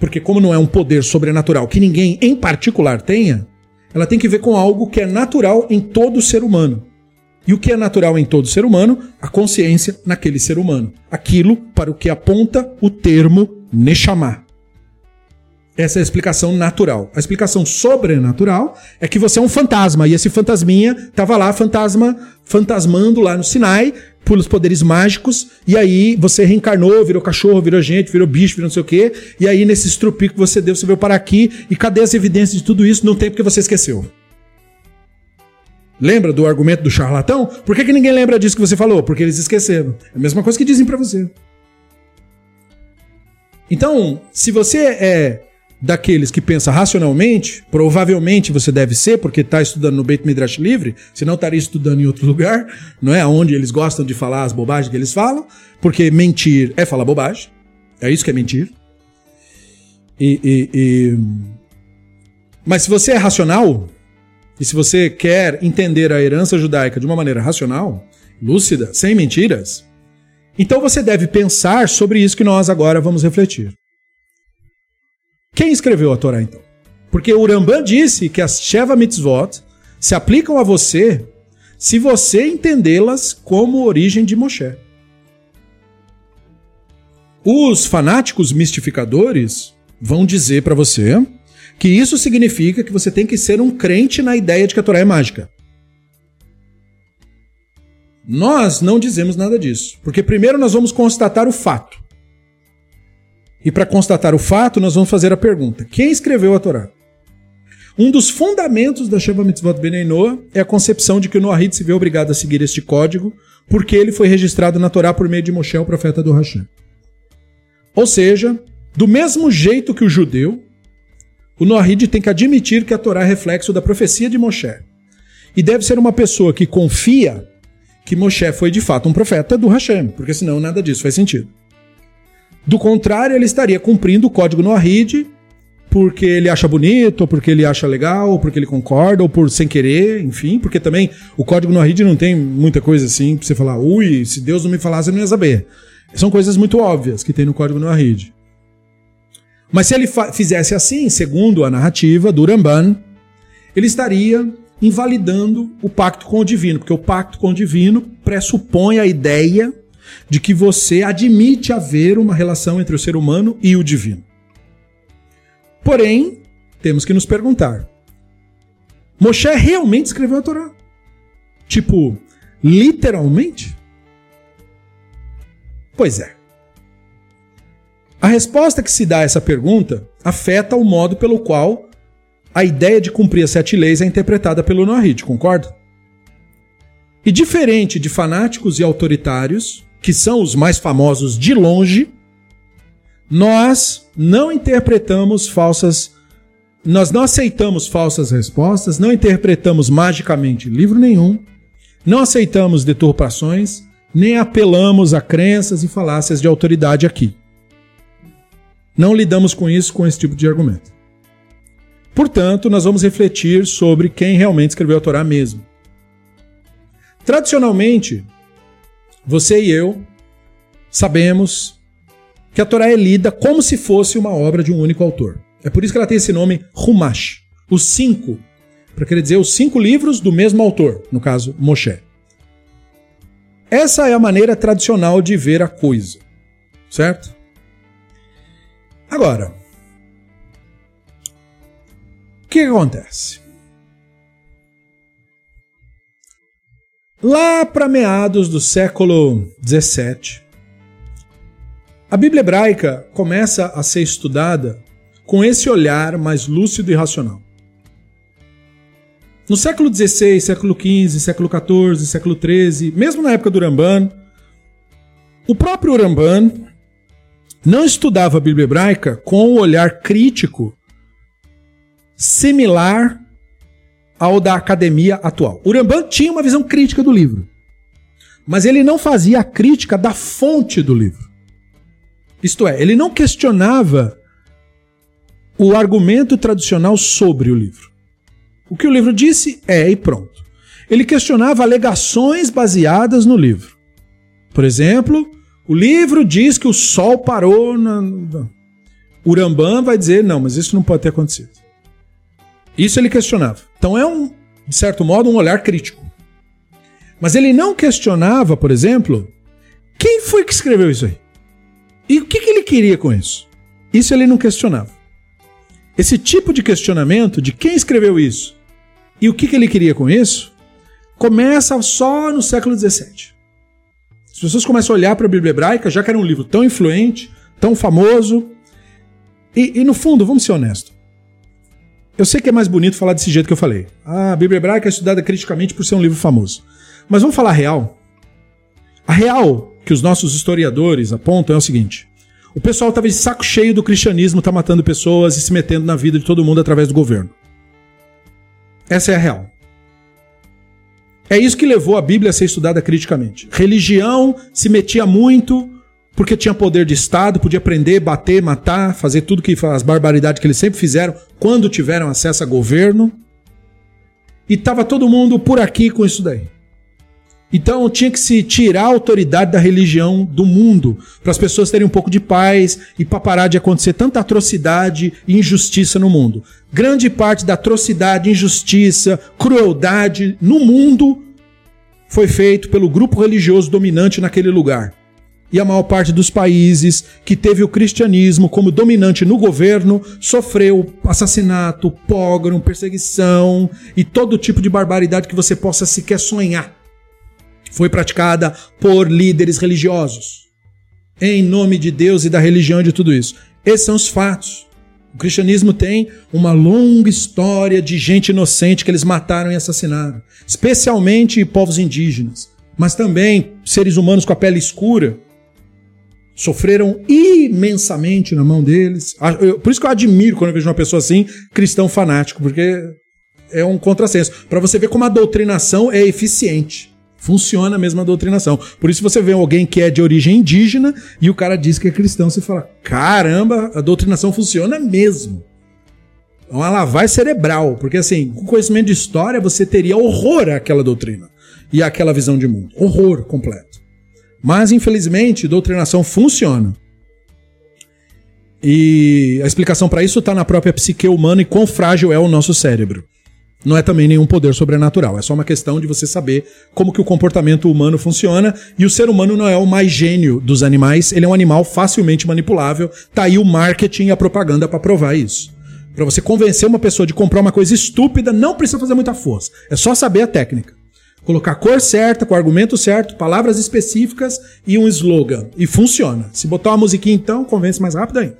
Porque, como não é um poder sobrenatural que ninguém em particular tenha, ela tem que ver com algo que é natural em todo ser humano. E o que é natural em todo ser humano? A consciência naquele ser humano. Aquilo para o que aponta o termo Neshama. Essa é a explicação natural. A explicação sobrenatural é que você é um fantasma e esse fantasminha estava lá, fantasma, fantasmando lá no Sinai, pelos poderes mágicos, e aí você reencarnou, virou cachorro, virou gente, virou bicho, virou não sei o quê, e aí nesse estrupico que você deu, você veio para aqui, e cadê as evidências de tudo isso? Não tem porque você esqueceu. Lembra do argumento do charlatão? Por que, que ninguém lembra disso que você falou? Porque eles esqueceram. É a mesma coisa que dizem para você. Então, se você é daqueles que pensa racionalmente, provavelmente você deve ser, porque está estudando no Beit Midrash livre, senão estaria estudando em outro lugar, não é? Onde eles gostam de falar as bobagens que eles falam, porque mentir é falar bobagem. É isso que é mentir. E, e, e... Mas se você é racional, e se você quer entender a herança judaica de uma maneira racional, lúcida, sem mentiras, então você deve pensar sobre isso que nós agora vamos refletir. Quem escreveu a Torá então? Porque o Rambam disse que as Sheva Mitzvot se aplicam a você se você entendê-las como origem de Moshe. Os fanáticos mistificadores vão dizer para você que isso significa que você tem que ser um crente na ideia de que a Torá é mágica. Nós não dizemos nada disso, porque primeiro nós vamos constatar o fato. E para constatar o fato, nós vamos fazer a pergunta: quem escreveu a Torá? Um dos fundamentos da Sheva Mitzvot Benei Noah é a concepção de que o Noahid se vê obrigado a seguir este código porque ele foi registrado na Torá por meio de Moshe, o profeta do Hashem. Ou seja, do mesmo jeito que o judeu, o Noahid tem que admitir que a Torá é reflexo da profecia de Moshe. E deve ser uma pessoa que confia que Moshe foi de fato um profeta do Hashem, porque senão nada disso faz sentido. Do contrário, ele estaria cumprindo o código Noahid porque ele acha bonito, ou porque ele acha legal, ou porque ele concorda, ou por sem querer, enfim, porque também o código Noahid não tem muita coisa assim pra você falar, ui, se Deus não me falasse eu não ia saber. São coisas muito óbvias que tem no código Noahid. Mas se ele fizesse assim, segundo a narrativa do Ramban, ele estaria invalidando o pacto com o divino, porque o pacto com o divino pressupõe a ideia de que você admite haver uma relação entre o ser humano e o divino. Porém, temos que nos perguntar: Moshe realmente escreveu a Torá? Tipo, literalmente? Pois é. A resposta que se dá a essa pergunta afeta o modo pelo qual a ideia de cumprir as sete leis é interpretada pelo Noahid, concorda? E diferente de fanáticos e autoritários, que são os mais famosos de longe, nós não interpretamos falsas. Nós não aceitamos falsas respostas, não interpretamos magicamente livro nenhum, não aceitamos deturpações, nem apelamos a crenças e falácias de autoridade aqui. Não lidamos com isso com esse tipo de argumento. Portanto, nós vamos refletir sobre quem realmente escreveu a Torá mesmo. Tradicionalmente, você e eu sabemos que a Torá é lida como se fosse uma obra de um único autor. É por isso que ela tem esse nome Humash, os cinco, para querer dizer os cinco livros do mesmo autor, no caso Moshe. Essa é a maneira tradicional de ver a coisa, certo? Agora, o que acontece? Lá para meados do século 17, a Bíblia hebraica começa a ser estudada com esse olhar mais lúcido e racional. No século XVI, século XV, século XIV, século XIII, mesmo na época do Ramban, o próprio Ramban não estudava a Bíblia hebraica com o um olhar crítico similar ao da academia atual. O Ramban tinha uma visão crítica do livro, mas ele não fazia a crítica da fonte do livro. Isto é, ele não questionava o argumento tradicional sobre o livro. O que o livro disse é e pronto. Ele questionava alegações baseadas no livro. Por exemplo, o livro diz que o sol parou na. O Rambam vai dizer, não, mas isso não pode ter acontecido. Isso ele questionava. Então é um, de certo modo, um olhar crítico. Mas ele não questionava, por exemplo, quem foi que escreveu isso aí? E o que, que ele queria com isso? Isso ele não questionava. Esse tipo de questionamento de quem escreveu isso e o que, que ele queria com isso começa só no século XVII. As pessoas começam a olhar para a Bíblia hebraica, já que era um livro tão influente, tão famoso. E, e, no fundo, vamos ser honestos. Eu sei que é mais bonito falar desse jeito que eu falei. Ah, a Bíblia hebraica é estudada criticamente por ser um livro famoso. Mas vamos falar a real. A real que os nossos historiadores apontam é o seguinte: o pessoal estava de saco cheio do cristianismo, tá matando pessoas e se metendo na vida de todo mundo através do governo. Essa é a real. É isso que levou a Bíblia a ser estudada criticamente. Religião se metia muito porque tinha poder de Estado, podia prender, bater, matar, fazer tudo que as barbaridades que eles sempre fizeram quando tiveram acesso a governo. E estava todo mundo por aqui com isso daí. Então tinha que se tirar a autoridade da religião do mundo, para as pessoas terem um pouco de paz e para parar de acontecer tanta atrocidade e injustiça no mundo. Grande parte da atrocidade, injustiça, crueldade no mundo foi feito pelo grupo religioso dominante naquele lugar. E a maior parte dos países que teve o cristianismo como dominante no governo sofreu assassinato, pogrom, perseguição e todo tipo de barbaridade que você possa sequer sonhar foi praticada por líderes religiosos. Em nome de Deus e da religião e de tudo isso. Esses são os fatos. O cristianismo tem uma longa história de gente inocente que eles mataram e assassinaram, especialmente povos indígenas, mas também seres humanos com a pele escura sofreram imensamente na mão deles. Por isso que eu admiro quando eu vejo uma pessoa assim, cristão fanático, porque é um contrassenso. Para você ver como a doutrinação é eficiente. Funciona a mesma doutrinação. Por isso você vê alguém que é de origem indígena e o cara diz que é cristão, você fala: caramba, a doutrinação funciona mesmo. É uma lavagem cerebral, porque assim, com conhecimento de história você teria horror àquela doutrina e àquela visão de mundo. Horror completo. Mas infelizmente, doutrinação funciona. E a explicação para isso está na própria psique humana e quão frágil é o nosso cérebro não é também nenhum poder sobrenatural. É só uma questão de você saber como que o comportamento humano funciona. E o ser humano não é o mais gênio dos animais. Ele é um animal facilmente manipulável. Tá aí o marketing e a propaganda para provar isso. Para você convencer uma pessoa de comprar uma coisa estúpida, não precisa fazer muita força. É só saber a técnica. Colocar a cor certa, com o argumento certo, palavras específicas e um slogan. E funciona. Se botar uma musiquinha então, convence mais rápido ainda.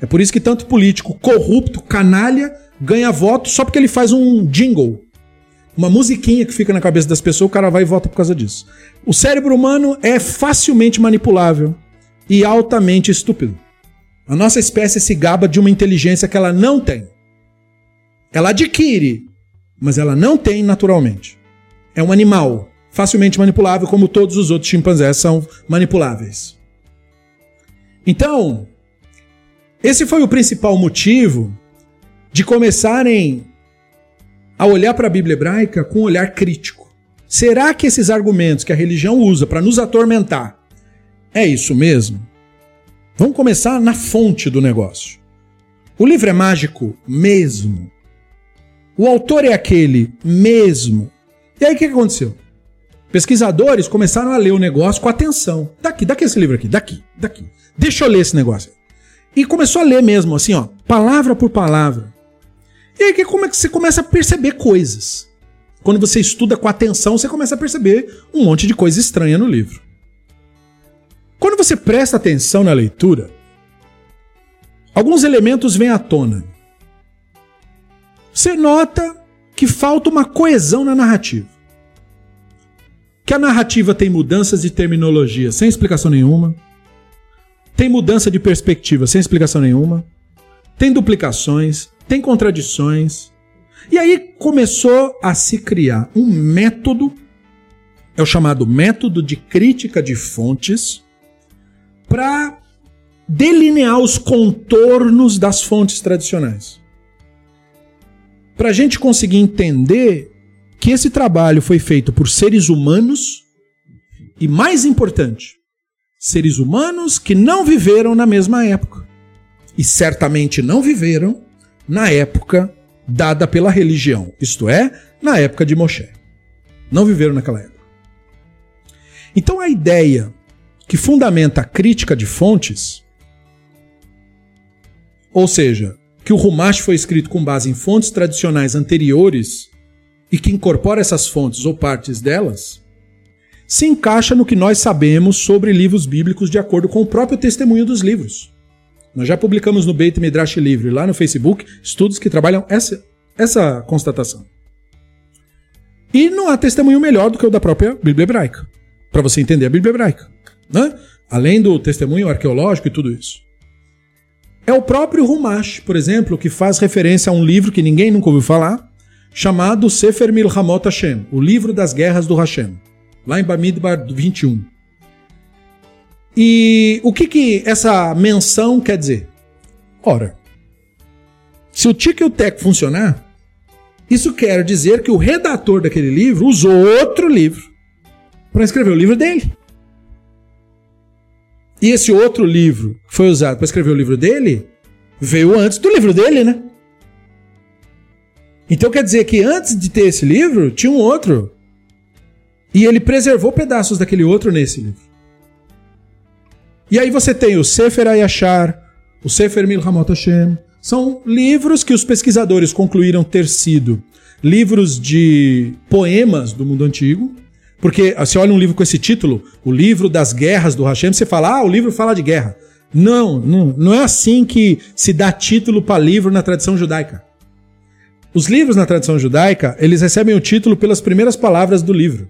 É por isso que tanto político corrupto, canalha, ganha voto só porque ele faz um jingle. Uma musiquinha que fica na cabeça das pessoas, o cara vai e vota por causa disso. O cérebro humano é facilmente manipulável e altamente estúpido. A nossa espécie se gaba de uma inteligência que ela não tem. Ela adquire, mas ela não tem naturalmente. É um animal facilmente manipulável, como todos os outros chimpanzés são manipuláveis. Então, esse foi o principal motivo de começarem a olhar para a Bíblia hebraica com um olhar crítico. Será que esses argumentos que a religião usa para nos atormentar é isso mesmo? Vamos começar na fonte do negócio. O livro é mágico mesmo. O autor é aquele mesmo. E aí o que aconteceu? Pesquisadores começaram a ler o negócio com atenção. Daqui, daqui esse livro aqui, daqui, daqui. Deixa eu ler esse negócio. E começou a ler mesmo, assim, ó, palavra por palavra. E aí como é que você começa a perceber coisas? Quando você estuda com atenção, você começa a perceber um monte de coisa estranha no livro. Quando você presta atenção na leitura, alguns elementos vêm à tona. Você nota que falta uma coesão na narrativa. Que a narrativa tem mudanças de terminologia sem explicação nenhuma, tem mudança de perspectiva sem explicação nenhuma, tem duplicações, tem contradições. E aí começou a se criar um método, é o chamado método de crítica de fontes, para delinear os contornos das fontes tradicionais. Para a gente conseguir entender que esse trabalho foi feito por seres humanos e, mais importante, seres humanos que não viveram na mesma época. E certamente não viveram na época dada pela religião, isto é, na época de Moshe. Não viveram naquela época. Então a ideia que fundamenta a crítica de fontes, ou seja, que o Rumash foi escrito com base em fontes tradicionais anteriores e que incorpora essas fontes ou partes delas, se encaixa no que nós sabemos sobre livros bíblicos de acordo com o próprio testemunho dos livros. Nós já publicamos no Beit Midrash Livre, lá no Facebook, estudos que trabalham essa, essa constatação. E não há testemunho melhor do que o da própria Bíblia hebraica, para você entender a Bíblia hebraica. Né? Além do testemunho arqueológico e tudo isso. É o próprio Rumash, por exemplo, que faz referência a um livro que ninguém nunca ouviu falar, chamado Sefer Milhamot Hashem, o livro das guerras do Hashem, lá em Bamidbar 21. E o que, que essa menção quer dizer? Ora, se o tic e o tec funcionar, isso quer dizer que o redator daquele livro usou outro livro para escrever o livro dele. E esse outro livro que foi usado para escrever o livro dele veio antes do livro dele, né? Então quer dizer que antes de ter esse livro, tinha um outro. E ele preservou pedaços daquele outro nesse livro. E aí você tem o Sefer Ayashar, o Sefer Milhamot Hashem. São livros que os pesquisadores concluíram ter sido livros de poemas do mundo antigo. Porque você olha um livro com esse título, o livro das guerras do Hashem, você fala, ah, o livro fala de guerra. Não, não, não é assim que se dá título para livro na tradição judaica. Os livros na tradição judaica, eles recebem o título pelas primeiras palavras do livro.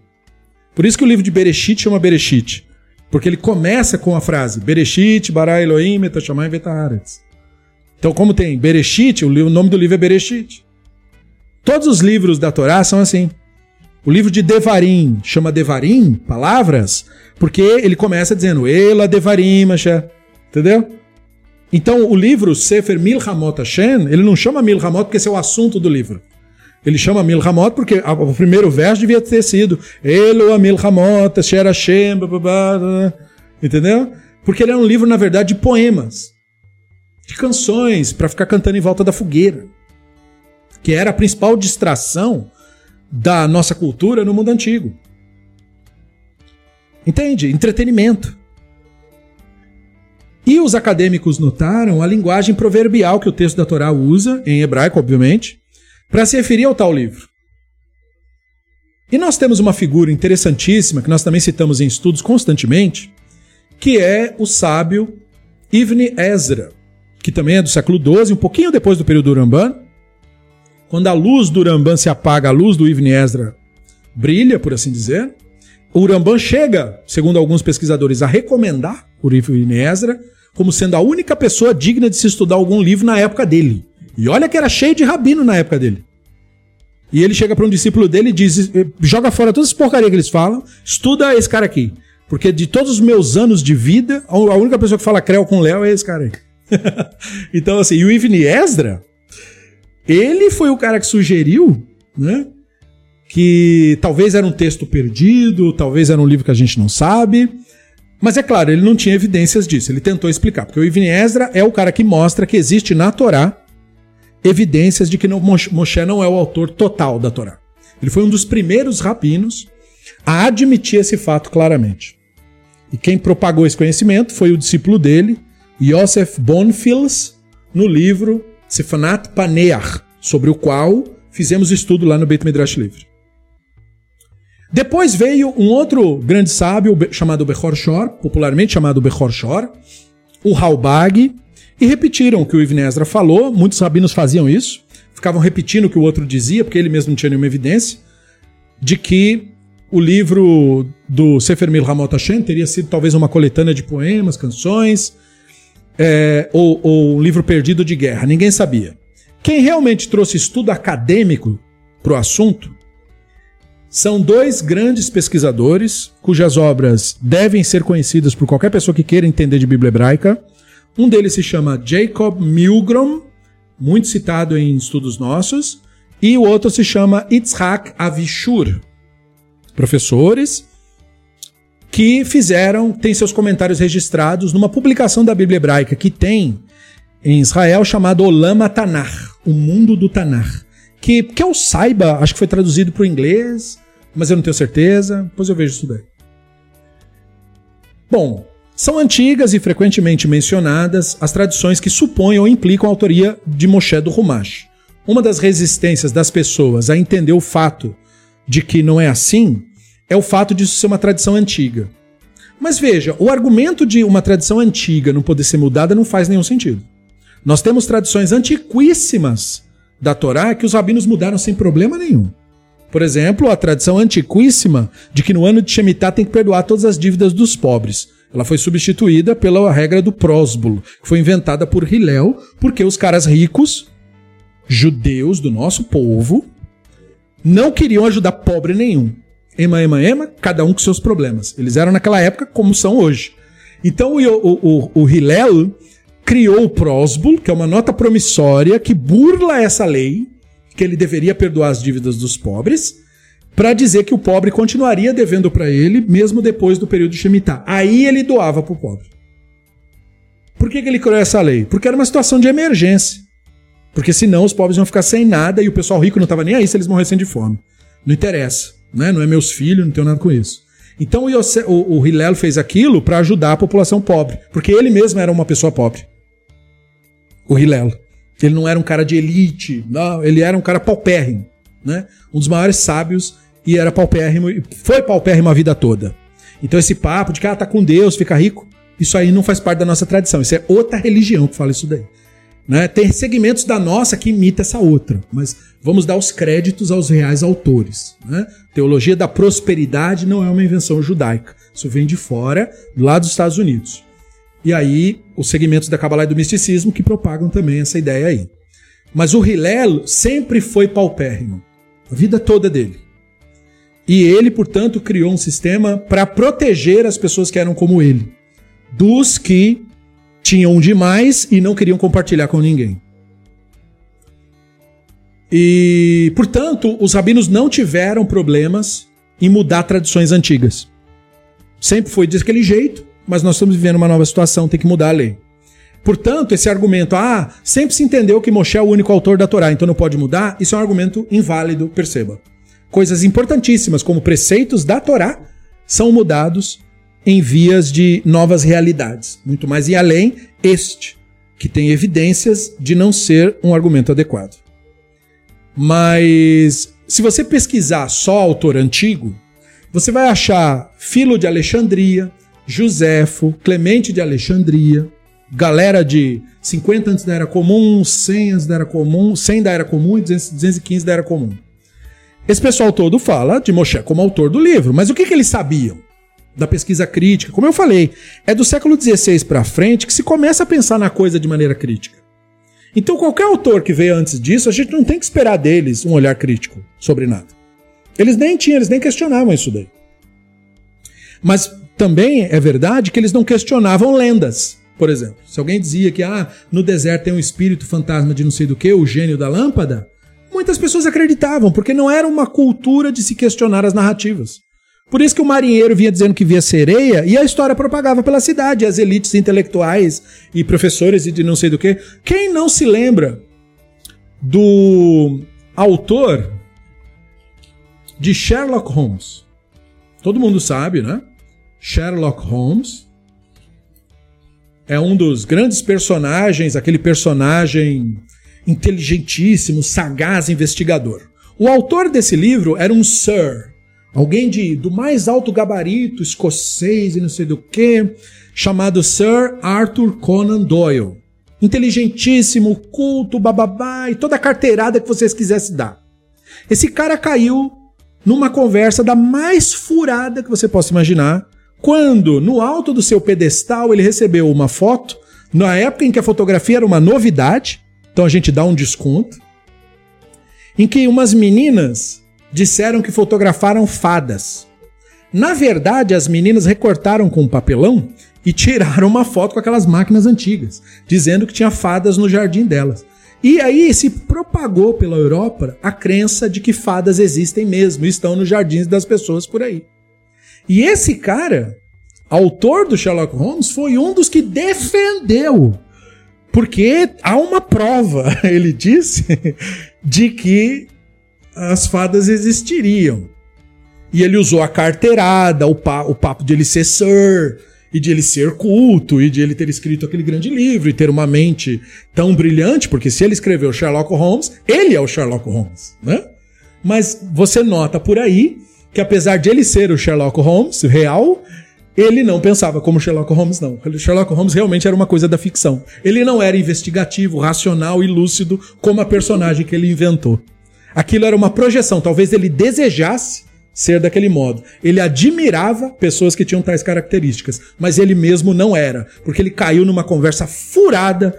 Por isso que o livro de Bereshit chama Bereshit. Porque ele começa com a frase Bereshit, bara Elohim, etashamayim vetaharetz. Então, como tem Bereshit, o nome do livro é Bereshit. Todos os livros da Torá são assim. O livro de Devarim chama Devarim, palavras, porque ele começa dizendo Ela Devarim. Entendeu? Então, o livro Sefer Milhamot Hashem, ele não chama Milhamot porque esse é o assunto do livro. Ele chama Milhamot porque o primeiro verso devia ter sido Elo Milhamot, Asher Hashem, entendeu? Porque ele é um livro, na verdade, de poemas, de canções, para ficar cantando em volta da fogueira, que era a principal distração da nossa cultura no mundo antigo. Entende? Entretenimento. E os acadêmicos notaram a linguagem proverbial que o texto da Torá usa, em hebraico, obviamente, para se referir ao tal livro. E nós temos uma figura interessantíssima, que nós também citamos em estudos constantemente, que é o sábio Ibn Ezra, que também é do século XII, um pouquinho depois do período do Ramban. Quando a luz do Ramban se apaga, a luz do Ibn Ezra brilha, por assim dizer. O Ramban chega, segundo alguns pesquisadores, a recomendar o Ibn Ezra como sendo a única pessoa digna de se estudar algum livro na época dele. E olha que era cheio de rabino na época dele. E ele chega para um discípulo dele e diz: joga fora todas as porcarias que eles falam, estuda esse cara aqui. Porque de todos os meus anos de vida, a única pessoa que fala creu com Léo é esse cara aí. então, assim, e o Ibn Esdra, ele foi o cara que sugeriu, né? Que talvez era um texto perdido, talvez era um livro que a gente não sabe. Mas é claro, ele não tinha evidências disso. Ele tentou explicar, porque o Ibn Ezra é o cara que mostra que existe na Torá evidências de que Moshe não é o autor total da Torá. Ele foi um dos primeiros rabinos a admitir esse fato claramente. E quem propagou esse conhecimento foi o discípulo dele, Yosef Bonfils, no livro Sefanat Paneach, sobre o qual fizemos estudo lá no Beit Midrash Livre. Depois veio um outro grande sábio chamado Bechor Shor, popularmente chamado Bechor Shor, o Halbag, e repetiram o que o Ibn Ezra falou, muitos rabinos faziam isso, ficavam repetindo o que o outro dizia, porque ele mesmo não tinha nenhuma evidência, de que o livro do Sefer Milhamot Hashem teria sido talvez uma coletânea de poemas, canções, é, ou, ou livro perdido de guerra, ninguém sabia. Quem realmente trouxe estudo acadêmico para o assunto são dois grandes pesquisadores, cujas obras devem ser conhecidas por qualquer pessoa que queira entender de Bíblia hebraica. Um deles se chama Jacob Milgrom, muito citado em estudos nossos, e o outro se chama Itzhak Avishur. Professores que fizeram, têm seus comentários registrados numa publicação da Bíblia hebraica que tem em Israel chamado Olama Tanar, o mundo do Tanar. Que, que eu saiba, acho que foi traduzido para o inglês, mas eu não tenho certeza, depois eu vejo isso daí. Bom, são antigas e frequentemente mencionadas as tradições que supõem ou implicam a autoria de Moshe do Rumash. Uma das resistências das pessoas a entender o fato de que não é assim é o fato de isso ser uma tradição antiga. Mas veja, o argumento de uma tradição antiga não poder ser mudada não faz nenhum sentido. Nós temos tradições antiquíssimas da Torá que os rabinos mudaram sem problema nenhum. Por exemplo, a tradição antiquíssima de que no ano de Shemitah tem que perdoar todas as dívidas dos pobres. Ela foi substituída pela regra do prósbulo, que foi inventada por Hillel, porque os caras ricos, judeus do nosso povo, não queriam ajudar pobre nenhum. Ema, ema, ema, cada um com seus problemas. Eles eram naquela época como são hoje. Então o, o, o, o Hillel criou o Prosbul, que é uma nota promissória que burla essa lei, que ele deveria perdoar as dívidas dos pobres, para dizer que o pobre continuaria devendo para ele mesmo depois do período de Shemitah. Aí ele doava para o pobre. Por que, que ele criou essa lei? Porque era uma situação de emergência. Porque senão os pobres iam ficar sem nada e o pessoal rico não estava nem aí se eles morressem de fome. Não interessa, né? Não é meus filhos, não tenho nada com isso. Então o, Yose, o, o Hillel fez aquilo para ajudar a população pobre, porque ele mesmo era uma pessoa pobre. O Hillel. Ele não era um cara de elite, não, ele era um cara paupérrimo, né? Um dos maiores sábios e era paupérrimo, foi paupérrimo a vida toda. Então esse papo de que ah, tá com Deus, fica rico, isso aí não faz parte da nossa tradição. Isso é outra religião que fala isso daí. Né? Tem segmentos da nossa que imita essa outra, mas vamos dar os créditos aos reais autores. Né? Teologia da prosperidade não é uma invenção judaica. Isso vem de fora, lá dos Estados Unidos. E aí, os segmentos da Kabbalah e do misticismo que propagam também essa ideia aí. Mas o Hillel sempre foi paupérrimo, a vida toda dele. E ele, portanto, criou um sistema para proteger as pessoas que eram como ele, dos que tinham demais e não queriam compartilhar com ninguém. E, portanto, os rabinos não tiveram problemas em mudar tradições antigas. Sempre foi daquele jeito, mas nós estamos vivendo uma nova situação, tem que mudar a lei. Portanto, esse argumento, ah, sempre se entendeu que Moshe é o único autor da Torá, então não pode mudar, isso é um argumento inválido, perceba. Coisas importantíssimas, como preceitos da Torá, são mudados em vias de novas realidades. Muito mais e além, este, que tem evidências de não ser um argumento adequado. Mas se você pesquisar só autor antigo, você vai achar Filo de Alexandria, Joséfo, Clemente de Alexandria, galera de 50 antes da Era Comum, 100 antes da Era Comum, 100 da Era Comum e 215 da Era Comum. Esse pessoal todo fala de Moshe como autor do livro, mas o que, que eles sabiam? Da pesquisa crítica. Como eu falei, é do século XVI para frente que se começa a pensar na coisa de maneira crítica. Então, qualquer autor que veio antes disso, a gente não tem que esperar deles um olhar crítico sobre nada. Eles nem tinham, eles nem questionavam isso daí. Mas também é verdade que eles não questionavam lendas. Por exemplo, se alguém dizia que ah, no deserto tem um espírito fantasma de não sei do que, o gênio da lâmpada, muitas pessoas acreditavam, porque não era uma cultura de se questionar as narrativas. Por isso que o marinheiro vinha dizendo que via sereia e a história propagava pela cidade, as elites intelectuais e professores e de não sei do que. Quem não se lembra do autor de Sherlock Holmes? Todo mundo sabe, né? Sherlock Holmes é um dos grandes personagens, aquele personagem inteligentíssimo, sagaz investigador. O autor desse livro era um Sir, Alguém de, do mais alto gabarito, escocês e não sei do que, chamado Sir Arthur Conan Doyle. Inteligentíssimo, culto, bababá e toda a carteirada que vocês quisessem dar. Esse cara caiu numa conversa da mais furada que você possa imaginar, quando no alto do seu pedestal ele recebeu uma foto, na época em que a fotografia era uma novidade, então a gente dá um desconto, em que umas meninas disseram que fotografaram fadas. Na verdade, as meninas recortaram com um papelão e tiraram uma foto com aquelas máquinas antigas, dizendo que tinha fadas no jardim delas. E aí se propagou pela Europa a crença de que fadas existem mesmo, e estão nos jardins das pessoas por aí. E esse cara, autor do Sherlock Holmes, foi um dos que defendeu. Porque há uma prova, ele disse, de que as fadas existiriam. E ele usou a carteirada, o, pa o papo de ele ser Sir, e de ele ser culto, e de ele ter escrito aquele grande livro, e ter uma mente tão brilhante, porque se ele escreveu Sherlock Holmes, ele é o Sherlock Holmes, né? Mas você nota por aí que apesar de ele ser o Sherlock Holmes real, ele não pensava como Sherlock Holmes, não. Sherlock Holmes realmente era uma coisa da ficção. Ele não era investigativo, racional e lúcido como a personagem que ele inventou. Aquilo era uma projeção, talvez ele desejasse ser daquele modo. Ele admirava pessoas que tinham tais características, mas ele mesmo não era, porque ele caiu numa conversa furada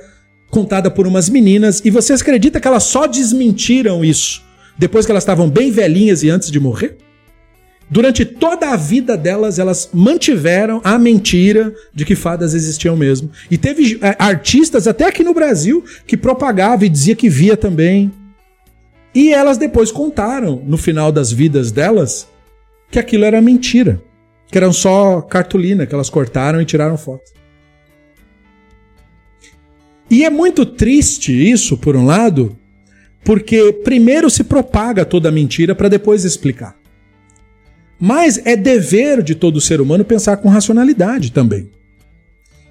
contada por umas meninas e você acredita que elas só desmentiram isso depois que elas estavam bem velhinhas e antes de morrer? Durante toda a vida delas, elas mantiveram a mentira de que fadas existiam mesmo. E teve é, artistas, até aqui no Brasil, que propagavam e dizia que via também. E elas depois contaram, no final das vidas delas, que aquilo era mentira. Que eram só cartolina que elas cortaram e tiraram foto. E é muito triste isso, por um lado, porque primeiro se propaga toda a mentira para depois explicar. Mas é dever de todo ser humano pensar com racionalidade também.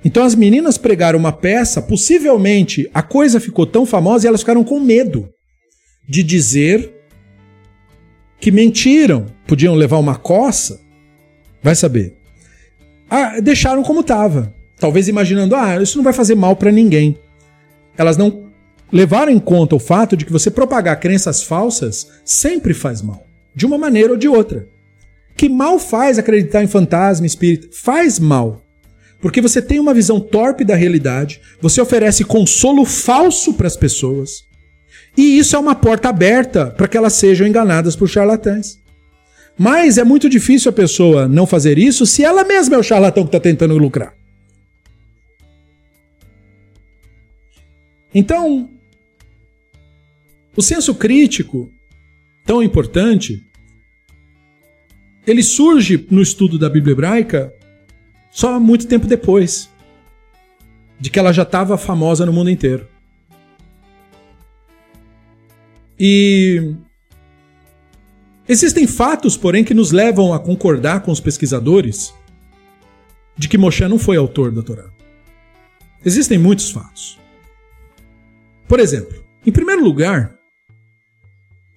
Então as meninas pregaram uma peça, possivelmente a coisa ficou tão famosa e elas ficaram com medo de dizer que mentiram, podiam levar uma coça, vai saber. Ah, deixaram como estava, talvez imaginando, ah, isso não vai fazer mal para ninguém. Elas não levaram em conta o fato de que você propagar crenças falsas sempre faz mal, de uma maneira ou de outra. Que mal faz acreditar em fantasma, espírito? Faz mal. Porque você tem uma visão torpe da realidade, você oferece consolo falso para as pessoas. E isso é uma porta aberta para que elas sejam enganadas por charlatães. Mas é muito difícil a pessoa não fazer isso se ela mesma é o charlatão que está tentando lucrar. Então, o senso crítico, tão importante, ele surge no estudo da Bíblia hebraica só muito tempo depois de que ela já estava famosa no mundo inteiro. E existem fatos, porém, que nos levam a concordar com os pesquisadores de que Moshe não foi autor da Torá. Existem muitos fatos. Por exemplo, em primeiro lugar,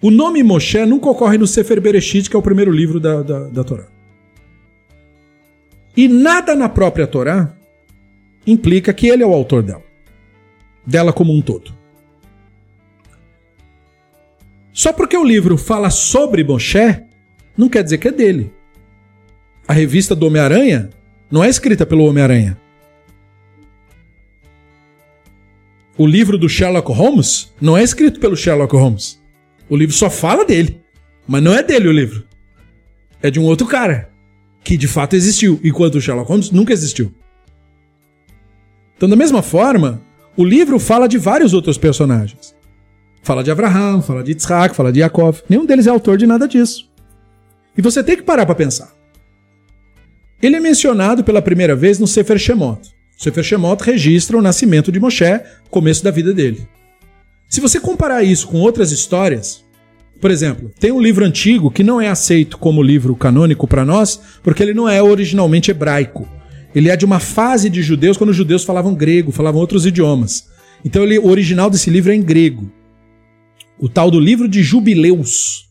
o nome Moshe nunca ocorre no Sefer Bereshit, que é o primeiro livro da, da, da Torá. E nada na própria Torá implica que ele é o autor dela. Dela como um todo. Só porque o livro fala sobre Moshe, não quer dizer que é dele. A revista do Homem-Aranha não é escrita pelo Homem-Aranha. O livro do Sherlock Holmes não é escrito pelo Sherlock Holmes. O livro só fala dele. Mas não é dele o livro. É de um outro cara. Que de fato existiu. Enquanto o Sherlock Holmes nunca existiu. Então, da mesma forma, o livro fala de vários outros personagens. Fala de Abraham, fala de Isaac, fala de Yaakov. Nenhum deles é autor de nada disso. E você tem que parar para pensar. Ele é mencionado pela primeira vez no Sefer Shemot. O Sefer Shemot registra o nascimento de Moshe, começo da vida dele. Se você comparar isso com outras histórias, por exemplo, tem um livro antigo que não é aceito como livro canônico para nós, porque ele não é originalmente hebraico. Ele é de uma fase de judeus quando os judeus falavam grego, falavam outros idiomas. Então ele, o original desse livro é em grego. O tal do livro de Jubileus.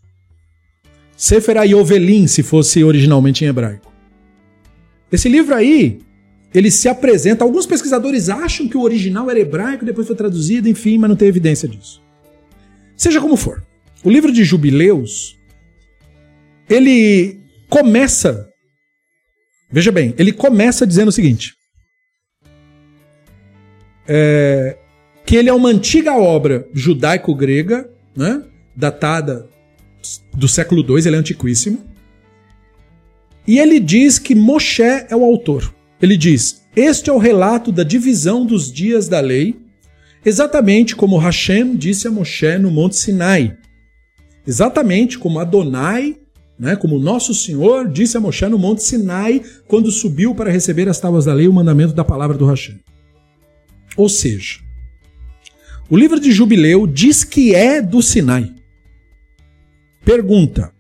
Sefer Ayovelim, se fosse originalmente em hebraico. Esse livro aí, ele se apresenta. Alguns pesquisadores acham que o original era hebraico, depois foi traduzido, enfim, mas não tem evidência disso. Seja como for, o livro de Jubileus ele começa. Veja bem, ele começa dizendo o seguinte: é, que ele é uma antiga obra judaico-grega, né, datada do século II, ele é antiquíssimo. E ele diz que Moshe é o autor. Ele diz: Este é o relato da divisão dos dias da lei, exatamente como Hashem disse a Moshe no Monte Sinai. Exatamente como Adonai, né, como nosso Senhor disse a Moshe no Monte Sinai, quando subiu para receber as tábuas da lei, o mandamento da palavra do Hashem. Ou seja, o livro de Jubileu diz que é do Sinai. Pergunta: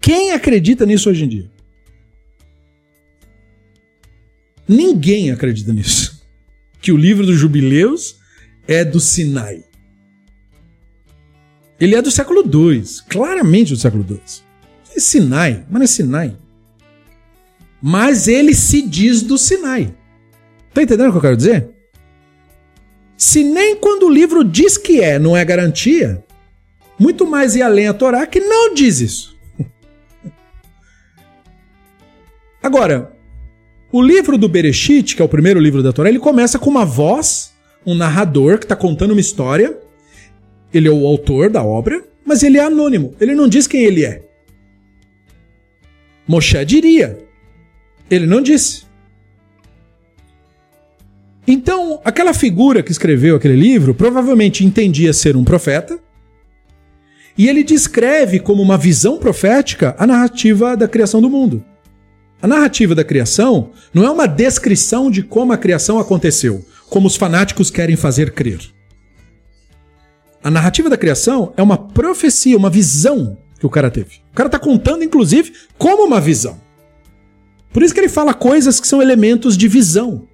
quem acredita nisso hoje em dia? Ninguém acredita nisso. Que o livro dos Jubileus é do Sinai. Ele é do século II, claramente do século II. É Sinai, mas não é Sinai. Mas ele se diz do Sinai. Tá entendendo o que eu quero dizer? Se nem quando o livro diz que é, não é garantia, muito mais ir além a Torá que não diz isso. Agora, o livro do Bereshit, que é o primeiro livro da Torá, ele começa com uma voz, um narrador que está contando uma história. Ele é o autor da obra, mas ele é anônimo. Ele não diz quem ele é. Moshe diria. Ele não disse. Então, aquela figura que escreveu aquele livro provavelmente entendia ser um profeta, e ele descreve como uma visão profética a narrativa da criação do mundo. A narrativa da criação não é uma descrição de como a criação aconteceu, como os fanáticos querem fazer crer. A narrativa da criação é uma profecia, uma visão que o cara teve. O cara está contando, inclusive, como uma visão. Por isso que ele fala coisas que são elementos de visão.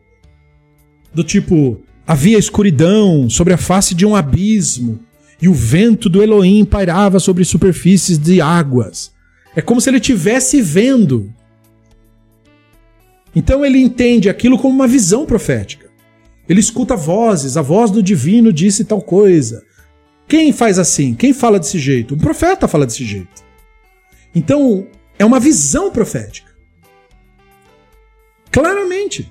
Do tipo, havia escuridão sobre a face de um abismo, e o vento do Elohim pairava sobre superfícies de águas. É como se ele estivesse vendo. Então ele entende aquilo como uma visão profética. Ele escuta vozes, a voz do divino disse tal coisa. Quem faz assim? Quem fala desse jeito? Um profeta fala desse jeito. Então, é uma visão profética. Claramente.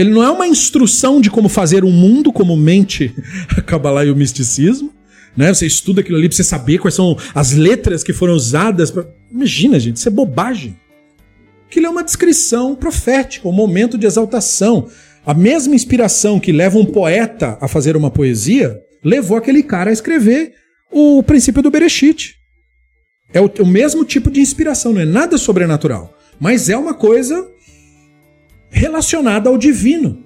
Ele não é uma instrução de como fazer um mundo, como mente a Kabbalah e o misticismo. Né? Você estuda aquilo ali pra você saber quais são as letras que foram usadas. Pra... Imagina, gente, isso é bobagem. Aquilo é uma descrição profética, um momento de exaltação. A mesma inspiração que leva um poeta a fazer uma poesia levou aquele cara a escrever o princípio do Bereshit. É o, o mesmo tipo de inspiração, não é nada sobrenatural, mas é uma coisa relacionada ao divino.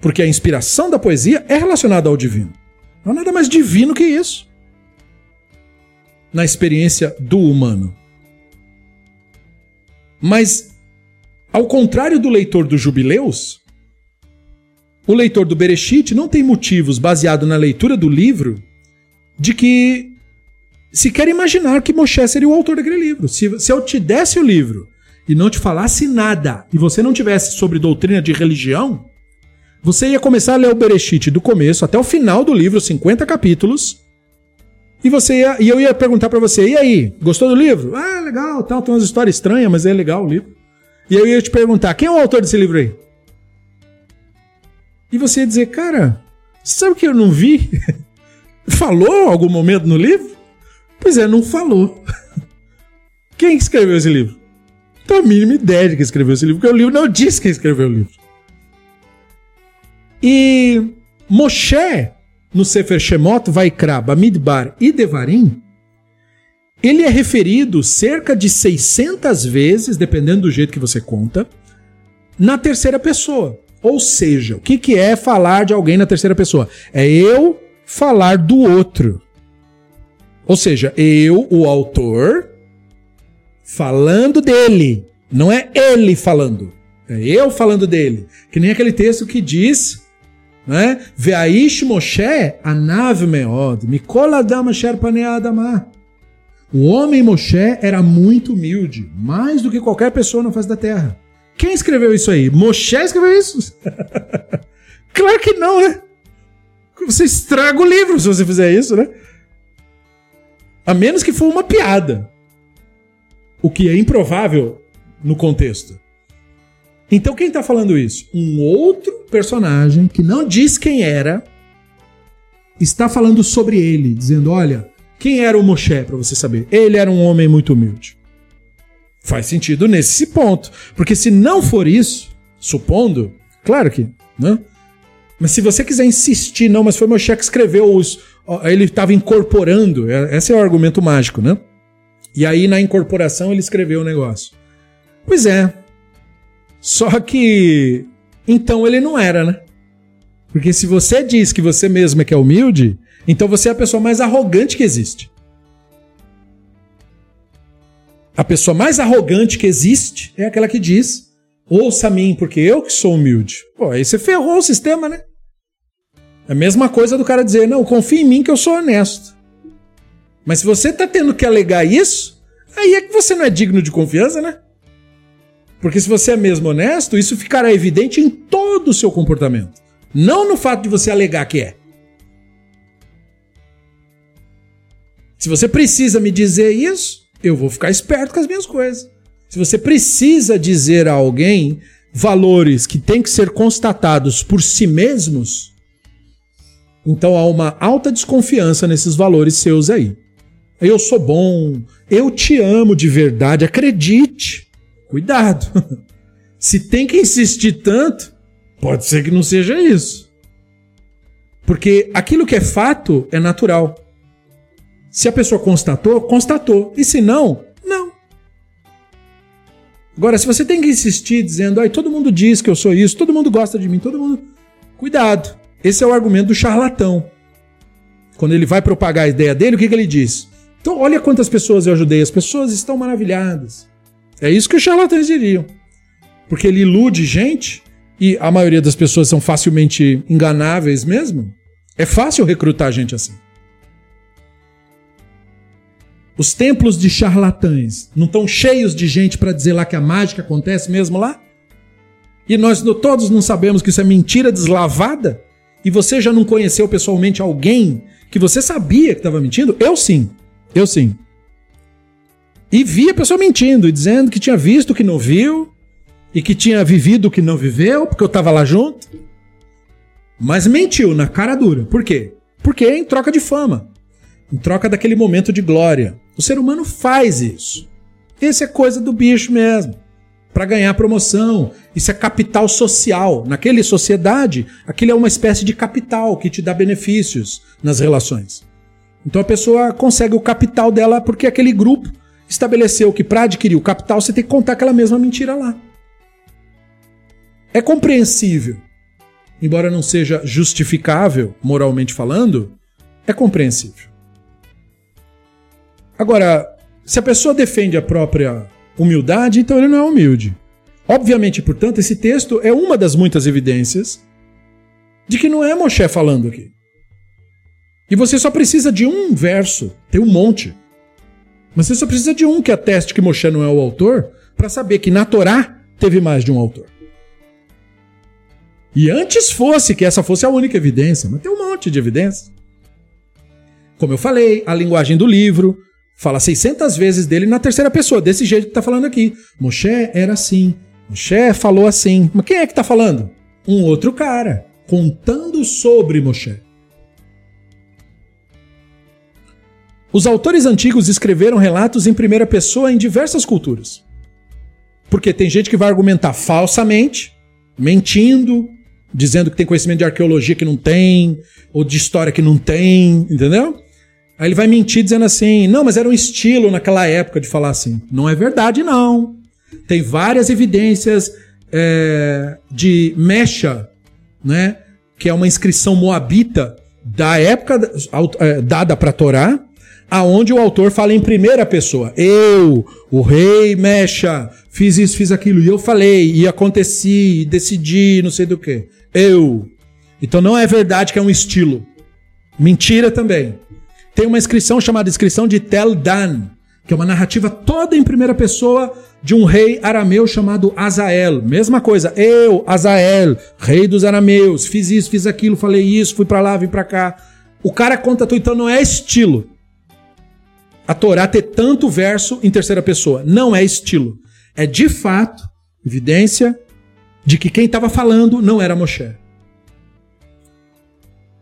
Porque a inspiração da poesia é relacionada ao divino. Não há nada mais divino que isso. Na experiência do humano. Mas, ao contrário do leitor dos jubileus, o leitor do Bereshit não tem motivos, baseado na leitura do livro, de que se quer imaginar que Moshe seria o autor daquele livro. Se, se eu te desse o livro e não te falasse nada, e você não tivesse sobre doutrina de religião, você ia começar a ler o Bereshit do começo até o final do livro, 50 capítulos, e você ia, e eu ia perguntar para você, e aí, gostou do livro? Ah, legal, tal, tem umas histórias estranhas, mas é legal o livro. E eu ia te perguntar, quem é o autor desse livro aí? E você ia dizer, cara, sabe que eu não vi? falou algum momento no livro? Pois é, não falou. Quem escreveu esse livro? Tenho a mínima ideia de quem escreveu esse livro, porque o livro não diz quem escreveu o livro. E Moshe, no Sefer Shemot, Vaikra, Bamidbar e Devarim, ele é referido cerca de 600 vezes, dependendo do jeito que você conta, na terceira pessoa. Ou seja, o que, que é falar de alguém na terceira pessoa? É eu falar do outro. Ou seja, eu, o autor, falando dele. Não é ele falando. É eu falando dele. Que nem aquele texto que diz, né? Veaish Moshe anav meod, mikol adam asher adamah. O homem Moshe era muito humilde, mais do que qualquer pessoa na face da terra. Quem escreveu isso aí? Moshe escreveu isso? claro que não, né? Você estraga o livro se você fizer isso, né? A menos que for uma piada. O que é improvável no contexto. Então quem está falando isso? Um outro personagem que não diz quem era está falando sobre ele, dizendo: olha, quem era o Moshe para você saber? Ele era um homem muito humilde. Faz sentido nesse ponto. Porque se não for isso, supondo, claro que, né? Mas se você quiser insistir, não, mas foi Moshe que escreveu os. Ele estava incorporando, é, esse é o argumento mágico, né? E aí na incorporação ele escreveu o negócio. Pois é. Só que. Então ele não era, né? Porque se você diz que você mesmo é que é humilde, então você é a pessoa mais arrogante que existe. A pessoa mais arrogante que existe é aquela que diz: ouça a mim, porque eu que sou humilde. Pô, aí você ferrou o sistema, né? É a mesma coisa do cara dizer: não, confia em mim que eu sou honesto. Mas se você tá tendo que alegar isso, aí é que você não é digno de confiança, né? Porque se você é mesmo honesto, isso ficará evidente em todo o seu comportamento. Não no fato de você alegar que é. Se você precisa me dizer isso, eu vou ficar esperto com as minhas coisas. Se você precisa dizer a alguém valores que têm que ser constatados por si mesmos, então há uma alta desconfiança nesses valores seus aí. Eu sou bom, eu te amo de verdade, acredite. Cuidado. Se tem que insistir tanto, pode ser que não seja isso. Porque aquilo que é fato é natural. Se a pessoa constatou, constatou. E se não, não. Agora, se você tem que insistir dizendo, ai, todo mundo diz que eu sou isso, todo mundo gosta de mim, todo mundo. Cuidado. Esse é o argumento do charlatão. Quando ele vai propagar a ideia dele, o que, que ele diz? Então, olha quantas pessoas eu ajudei. As pessoas estão maravilhadas. É isso que os charlatães diriam. Porque ele ilude gente e a maioria das pessoas são facilmente enganáveis mesmo. É fácil recrutar gente assim. Os templos de charlatães não estão cheios de gente para dizer lá que a mágica acontece mesmo lá? E nós todos não sabemos que isso é mentira deslavada? E você já não conheceu pessoalmente alguém que você sabia que estava mentindo? Eu sim. Eu sim. E vi a pessoa mentindo e dizendo que tinha visto o que não viu e que tinha vivido o que não viveu, porque eu estava lá junto. Mas mentiu na cara dura. Por quê? Porque é em troca de fama, em troca daquele momento de glória. O ser humano faz isso. Esse é coisa do bicho mesmo. Para ganhar promoção. Isso é capital social. Naquela sociedade, aquilo é uma espécie de capital que te dá benefícios nas relações. Então a pessoa consegue o capital dela porque aquele grupo estabeleceu que para adquirir o capital você tem que contar aquela mesma mentira lá. É compreensível. Embora não seja justificável, moralmente falando, é compreensível. Agora, se a pessoa defende a própria humildade, então ele não é humilde. Obviamente, portanto, esse texto é uma das muitas evidências de que não é Moshe falando aqui. E você só precisa de um verso, tem um monte. Mas você só precisa de um que ateste que Moshe não é o autor para saber que na Torá teve mais de um autor. E antes fosse que essa fosse a única evidência, mas tem um monte de evidências. Como eu falei, a linguagem do livro, Fala 600 vezes dele na terceira pessoa, desse jeito que tá falando aqui. Moshe era assim. Moshe falou assim. Mas quem é que tá falando? Um outro cara, contando sobre Moshe. Os autores antigos escreveram relatos em primeira pessoa em diversas culturas. Porque tem gente que vai argumentar falsamente, mentindo, dizendo que tem conhecimento de arqueologia que não tem, ou de história que não tem, entendeu? Aí ele vai mentir dizendo assim: não, mas era um estilo naquela época de falar assim. Não é verdade, não. Tem várias evidências é, de Mecha, né? Que é uma inscrição moabita da época é, dada para Torá, aonde o autor fala em primeira pessoa. Eu, o rei Mecha, fiz isso, fiz aquilo, e eu falei, e aconteci, e decidi, não sei do que. Eu. Então não é verdade que é um estilo. Mentira também tem uma inscrição chamada inscrição de Tel Dan, que é uma narrativa toda em primeira pessoa de um rei arameu chamado Azael. Mesma coisa, eu, Azael, rei dos arameus, fiz isso, fiz aquilo, falei isso, fui para lá, vim para cá. O cara conta tudo, então não é estilo. A Torá ter tanto verso em terceira pessoa, não é estilo. É de fato evidência de que quem estava falando não era Moshe.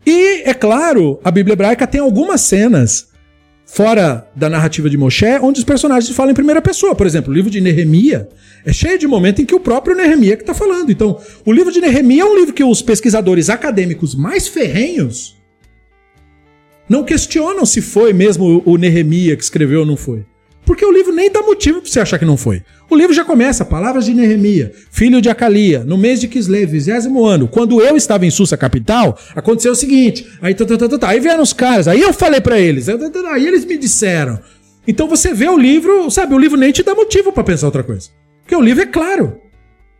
E, é claro, a Bíblia hebraica tem algumas cenas fora da narrativa de Moshe, onde os personagens falam em primeira pessoa. Por exemplo, o livro de Nehemia é cheio de momentos em que o próprio Nehemia que está falando. Então, o livro de Nehemia é um livro que os pesquisadores acadêmicos mais ferrenhos não questionam se foi mesmo o Nehemia que escreveu ou não foi. Porque o livro nem dá motivo para você achar que não foi. O livro já começa, palavras de Nehemia, filho de Acalia, no mês de Kislev, vigésimo ano. Quando eu estava em Sussa capital, aconteceu o seguinte. Aí, tá, tá, tá, tá, aí vieram os caras, aí eu falei para eles, aí eles me disseram. Então você vê o livro, sabe, o livro nem te dá motivo para pensar outra coisa. Porque o livro é claro.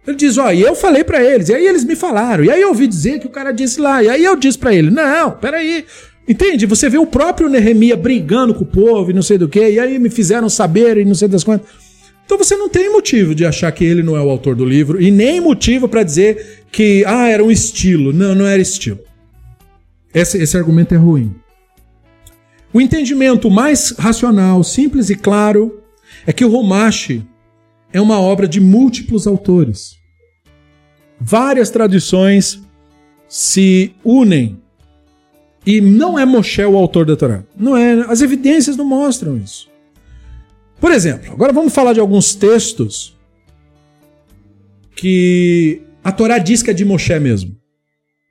Ele diz, ó, e eu falei para eles, e aí eles me falaram, e aí eu ouvi dizer que o cara disse lá, e aí eu disse para ele, não, peraí, Entende? Você vê o próprio Nehemia brigando com o povo e não sei do que, e aí me fizeram saber e não sei das quantas. Então você não tem motivo de achar que ele não é o autor do livro e nem motivo para dizer que ah, era um estilo. Não, não era estilo. Esse, esse argumento é ruim. O entendimento mais racional, simples e claro é que o Romache é uma obra de múltiplos autores. Várias tradições se unem E não é Moshe o autor da Torá. Não é. As evidências não mostram isso. Por exemplo, agora vamos falar de alguns textos que a Torá diz que é de Moshe mesmo.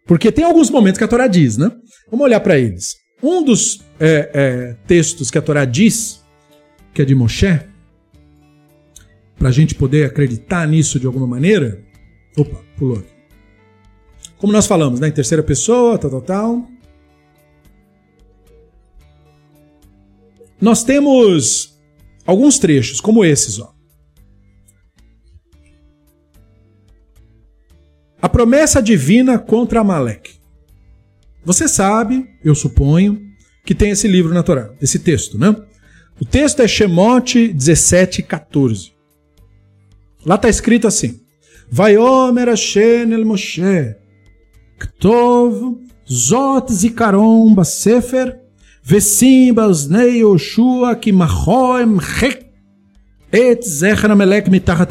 Porque tem alguns momentos que a Torá diz, né? Vamos olhar para eles. Um dos é, é, textos que a Torá diz que é de Moshe, para a gente poder acreditar nisso de alguma maneira. Opa, pulou aqui. Como nós falamos, né? Em terceira pessoa, tal, tal, tal. Nós temos alguns trechos, como esses, ó. A promessa divina contra Amaleque. Você sabe, eu suponho, que tem esse livro na Torá, esse texto, né? O texto é Shemote 17, 14. Lá está escrito assim: Vaiomer Hashem el Moshe, Ktov, Zot Zikaron Basefer, Vesim Baznei Yoshua Kimahoem Hek, Et Zecher Amelek Mitachat.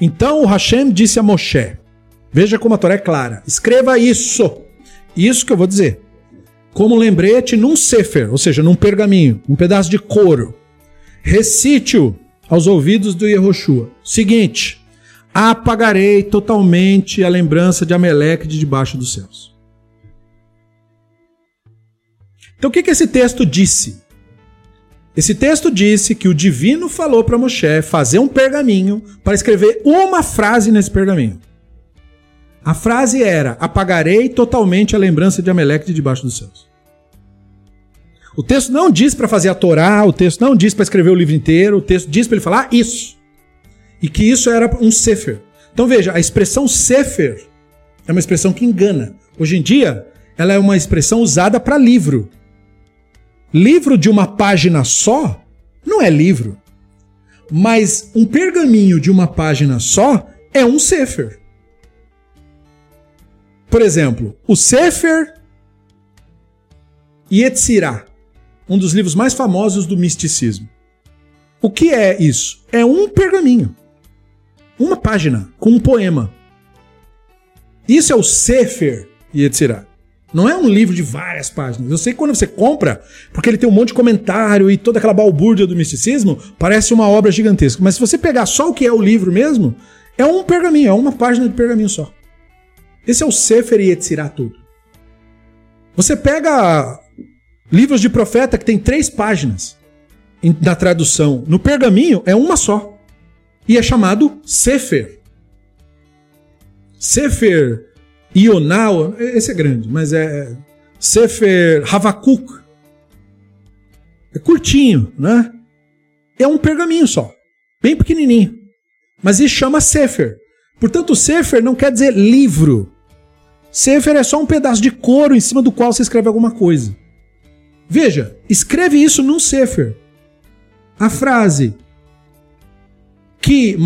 Então o Hashem disse a Moshe: Veja como a Torá é clara. Escreva isso. Isso que eu vou dizer. Como lembrete num sefer, ou seja, num pergaminho, um pedaço de couro. Recite-o aos ouvidos do Yehoshua. Seguinte: apagarei totalmente a lembrança de Ameleque de debaixo dos céus. Então o que, que esse texto disse? Esse texto disse que o divino falou para Moshe fazer um pergaminho para escrever uma frase nesse pergaminho. A frase era: Apagarei totalmente a lembrança de Ameleque de debaixo dos céus. O texto não diz para fazer a Torá, o texto não diz para escrever o livro inteiro, o texto diz para ele falar isso. E que isso era um sefer. Então veja, a expressão sefer é uma expressão que engana. Hoje em dia, ela é uma expressão usada para livro. Livro de uma página só não é livro. Mas um pergaminho de uma página só é um sefer. Por exemplo, o Sefer Yetzirah, um dos livros mais famosos do misticismo. O que é isso? É um pergaminho. Uma página com um poema. Isso é o Sefer Yetzirah. Não é um livro de várias páginas. Eu sei que quando você compra, porque ele tem um monte de comentário e toda aquela balbúrdia do misticismo, parece uma obra gigantesca. Mas se você pegar só o que é o livro mesmo, é um pergaminho, é uma página de pergaminho só. Esse é o Sefer Yetzirah tudo. Você pega livros de profeta que tem três páginas na tradução. No pergaminho é uma só. E é chamado Sefer. Sefer Ional, esse é grande, mas é Sefer Havakuk. É curtinho, né? É um pergaminho só, bem pequenininho. Mas isso chama Sefer. Portanto, Sefer não quer dizer livro. Sefer é só um pedaço de couro em cima do qual você escreve alguma coisa. Veja, escreve isso num Sefer. A frase que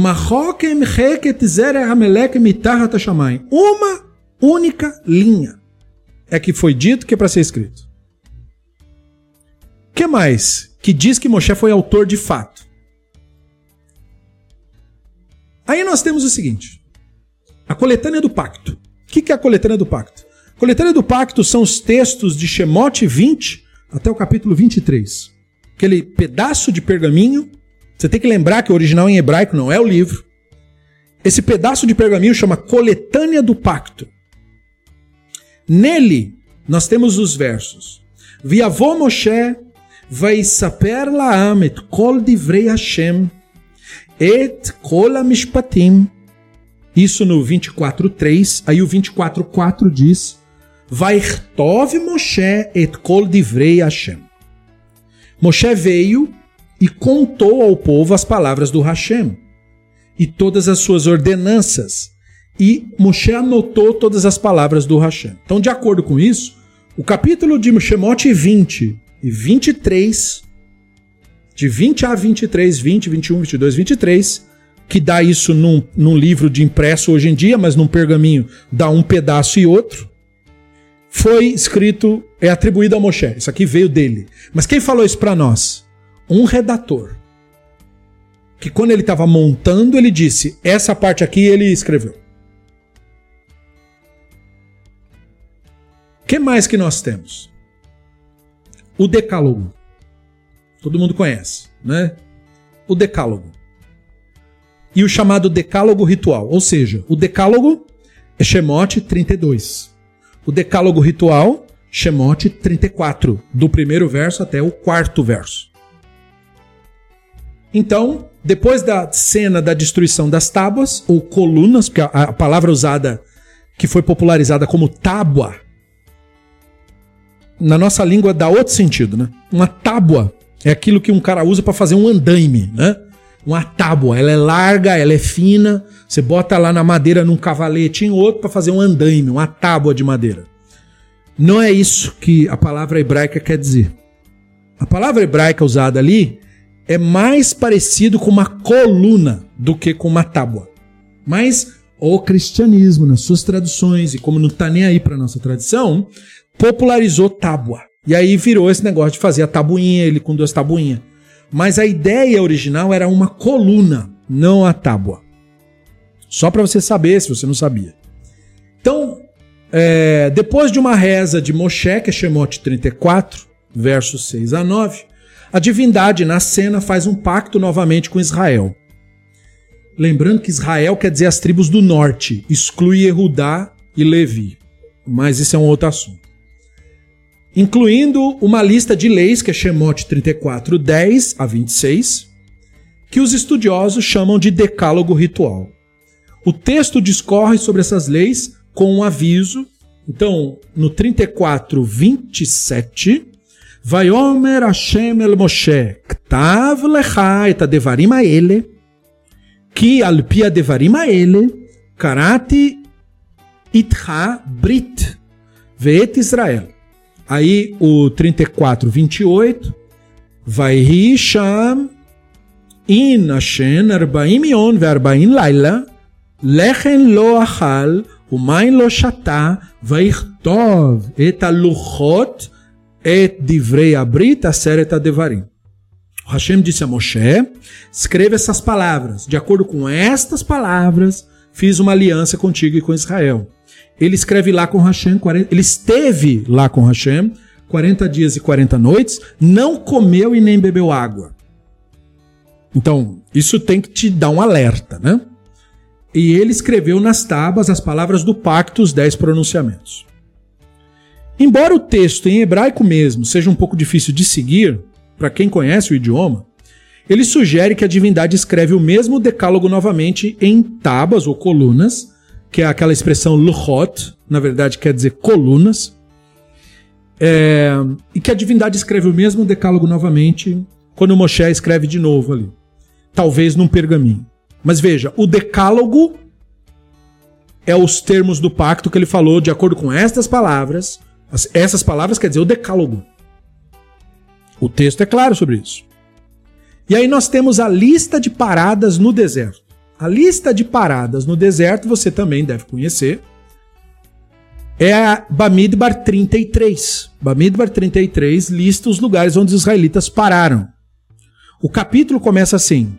uma única linha é que foi dito que é para ser escrito. que mais que diz que Moshe foi autor de fato? Aí nós temos o seguinte: a coletânea do pacto. O que é a coletânea do pacto? A coletânea do pacto são os textos de Shemote 20 até o capítulo 23. Aquele pedaço de pergaminho. Você tem que lembrar que o original em hebraico não é o livro. Esse pedaço de pergaminho chama Coletânea do Pacto. Nele, nós temos os versos. Viavô Moshe, vai saper laam et kol divrei Hashem, et amishpatim. Isso no 24.3. Aí o 24.4 diz, Vairtov Moshe et kol divrei Hashem. Moshe veio e contou ao povo as palavras do Hashem e todas as suas ordenanças e Moshe anotou todas as palavras do Hashem. Então, de acordo com isso, o capítulo de Shemot 20 e 23, de 20 a 23, 20, 21, 22, 23, que dá isso num, num livro de impresso hoje em dia, mas num pergaminho dá um pedaço e outro, foi escrito, é atribuído a Moshe. Isso aqui veio dele. Mas quem falou isso para nós? Um redator. Que quando ele estava montando, ele disse: essa parte aqui ele escreveu. O que mais que nós temos? O Decálogo. Todo mundo conhece, né? O Decálogo. E o chamado Decálogo Ritual. Ou seja, o Decálogo é Shemote 32. O Decálogo Ritual, Shemote 34. Do primeiro verso até o quarto verso. Então, depois da cena da destruição das tábuas, ou colunas, porque a, a palavra usada que foi popularizada como tábua, na nossa língua dá outro sentido, né? Uma tábua é aquilo que um cara usa para fazer um andaime, né? Uma tábua, ela é larga, ela é fina, você bota lá na madeira num cavalete em outro para fazer um andaime, uma tábua de madeira. Não é isso que a palavra hebraica quer dizer. A palavra hebraica usada ali é mais parecido com uma coluna do que com uma tábua. Mas o cristianismo, nas suas traduções, e como não está nem aí para nossa tradição, popularizou tábua. E aí virou esse negócio de fazer a tabuinha, ele com duas tabuinhas. Mas a ideia original era uma coluna, não a tábua. Só para você saber, se você não sabia. Então, é, depois de uma reza de Moshe, que é Shemot 34, versos 6 a 9, a divindade na cena faz um pacto novamente com Israel. Lembrando que Israel quer dizer as tribos do norte, exclui Erudá e Levi. Mas isso é um outro assunto incluindo uma lista de leis que é Shemote 34, 10 a 26, que os estudiosos chamam de decálogo ritual. O texto discorre sobre essas leis com um aviso. Então, no 34, 27, Vaiomer Hashem el Moshe, Ktav lecha et devarim ele, ki al pi ele, karati itcha brit, veet Israel. Aí o 3428 vai risham in Hashem arbaim yon ve'arbaim laila lechen lo achal umain lo shata vaichtov et aluchot et divrei abrit aseret devarim O Hashem disse a Moshe: escreva essas palavras. De acordo com estas palavras, fiz uma aliança contigo e com Israel. Ele escreve lá com Hashem, 40, ele esteve lá com Hashem 40 dias e 40 noites, não comeu e nem bebeu água. Então, isso tem que te dar um alerta, né? E ele escreveu nas tábuas as palavras do pacto, os dez pronunciamentos. Embora o texto em hebraico mesmo seja um pouco difícil de seguir, para quem conhece o idioma, ele sugere que a divindade escreve o mesmo decálogo novamente em tábuas ou colunas, que é aquela expressão luchot, na verdade quer dizer colunas, é, e que a divindade escreve o mesmo decálogo novamente quando Moshe escreve de novo ali, talvez num pergaminho. Mas veja, o decálogo é os termos do pacto que ele falou de acordo com estas palavras essas palavras quer dizer o decálogo. O texto é claro sobre isso. E aí nós temos a lista de paradas no deserto. A lista de paradas no deserto você também deve conhecer. É a Bamidbar 33. Bamidbar 33 lista os lugares onde os israelitas pararam. O capítulo começa assim: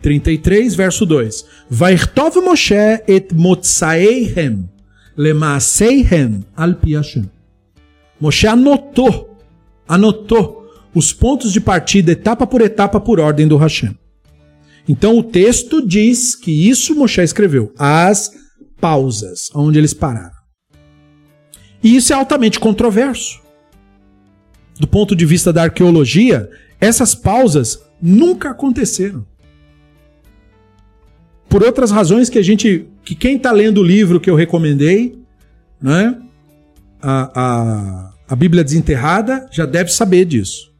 33, verso 2. Vairtov Moshe et motsaeihem lemaaseihem al pi Moshe anotou, anotou os pontos de partida etapa por etapa por ordem do Hashem. Então o texto diz que isso Moshe escreveu, as pausas, onde eles pararam. E isso é altamente controverso. Do ponto de vista da arqueologia, essas pausas nunca aconteceram. Por outras razões que a gente, que quem está lendo o livro que eu recomendei, né, a, a, a Bíblia desenterrada já deve saber disso.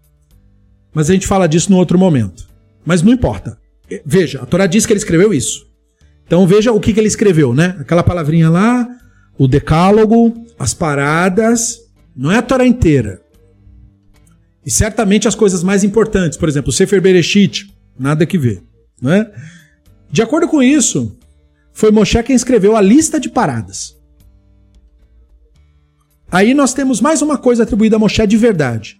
Mas a gente fala disso no outro momento. Mas não importa. Veja, a Torá diz que ele escreveu isso. Então veja o que, que ele escreveu, né? Aquela palavrinha lá, o decálogo, as paradas. Não é a Torá inteira. E certamente as coisas mais importantes, por exemplo, o Sefer Bereshit, nada que ver. Né? De acordo com isso, foi Moshe quem escreveu a lista de paradas. Aí nós temos mais uma coisa atribuída a Moshe de verdade.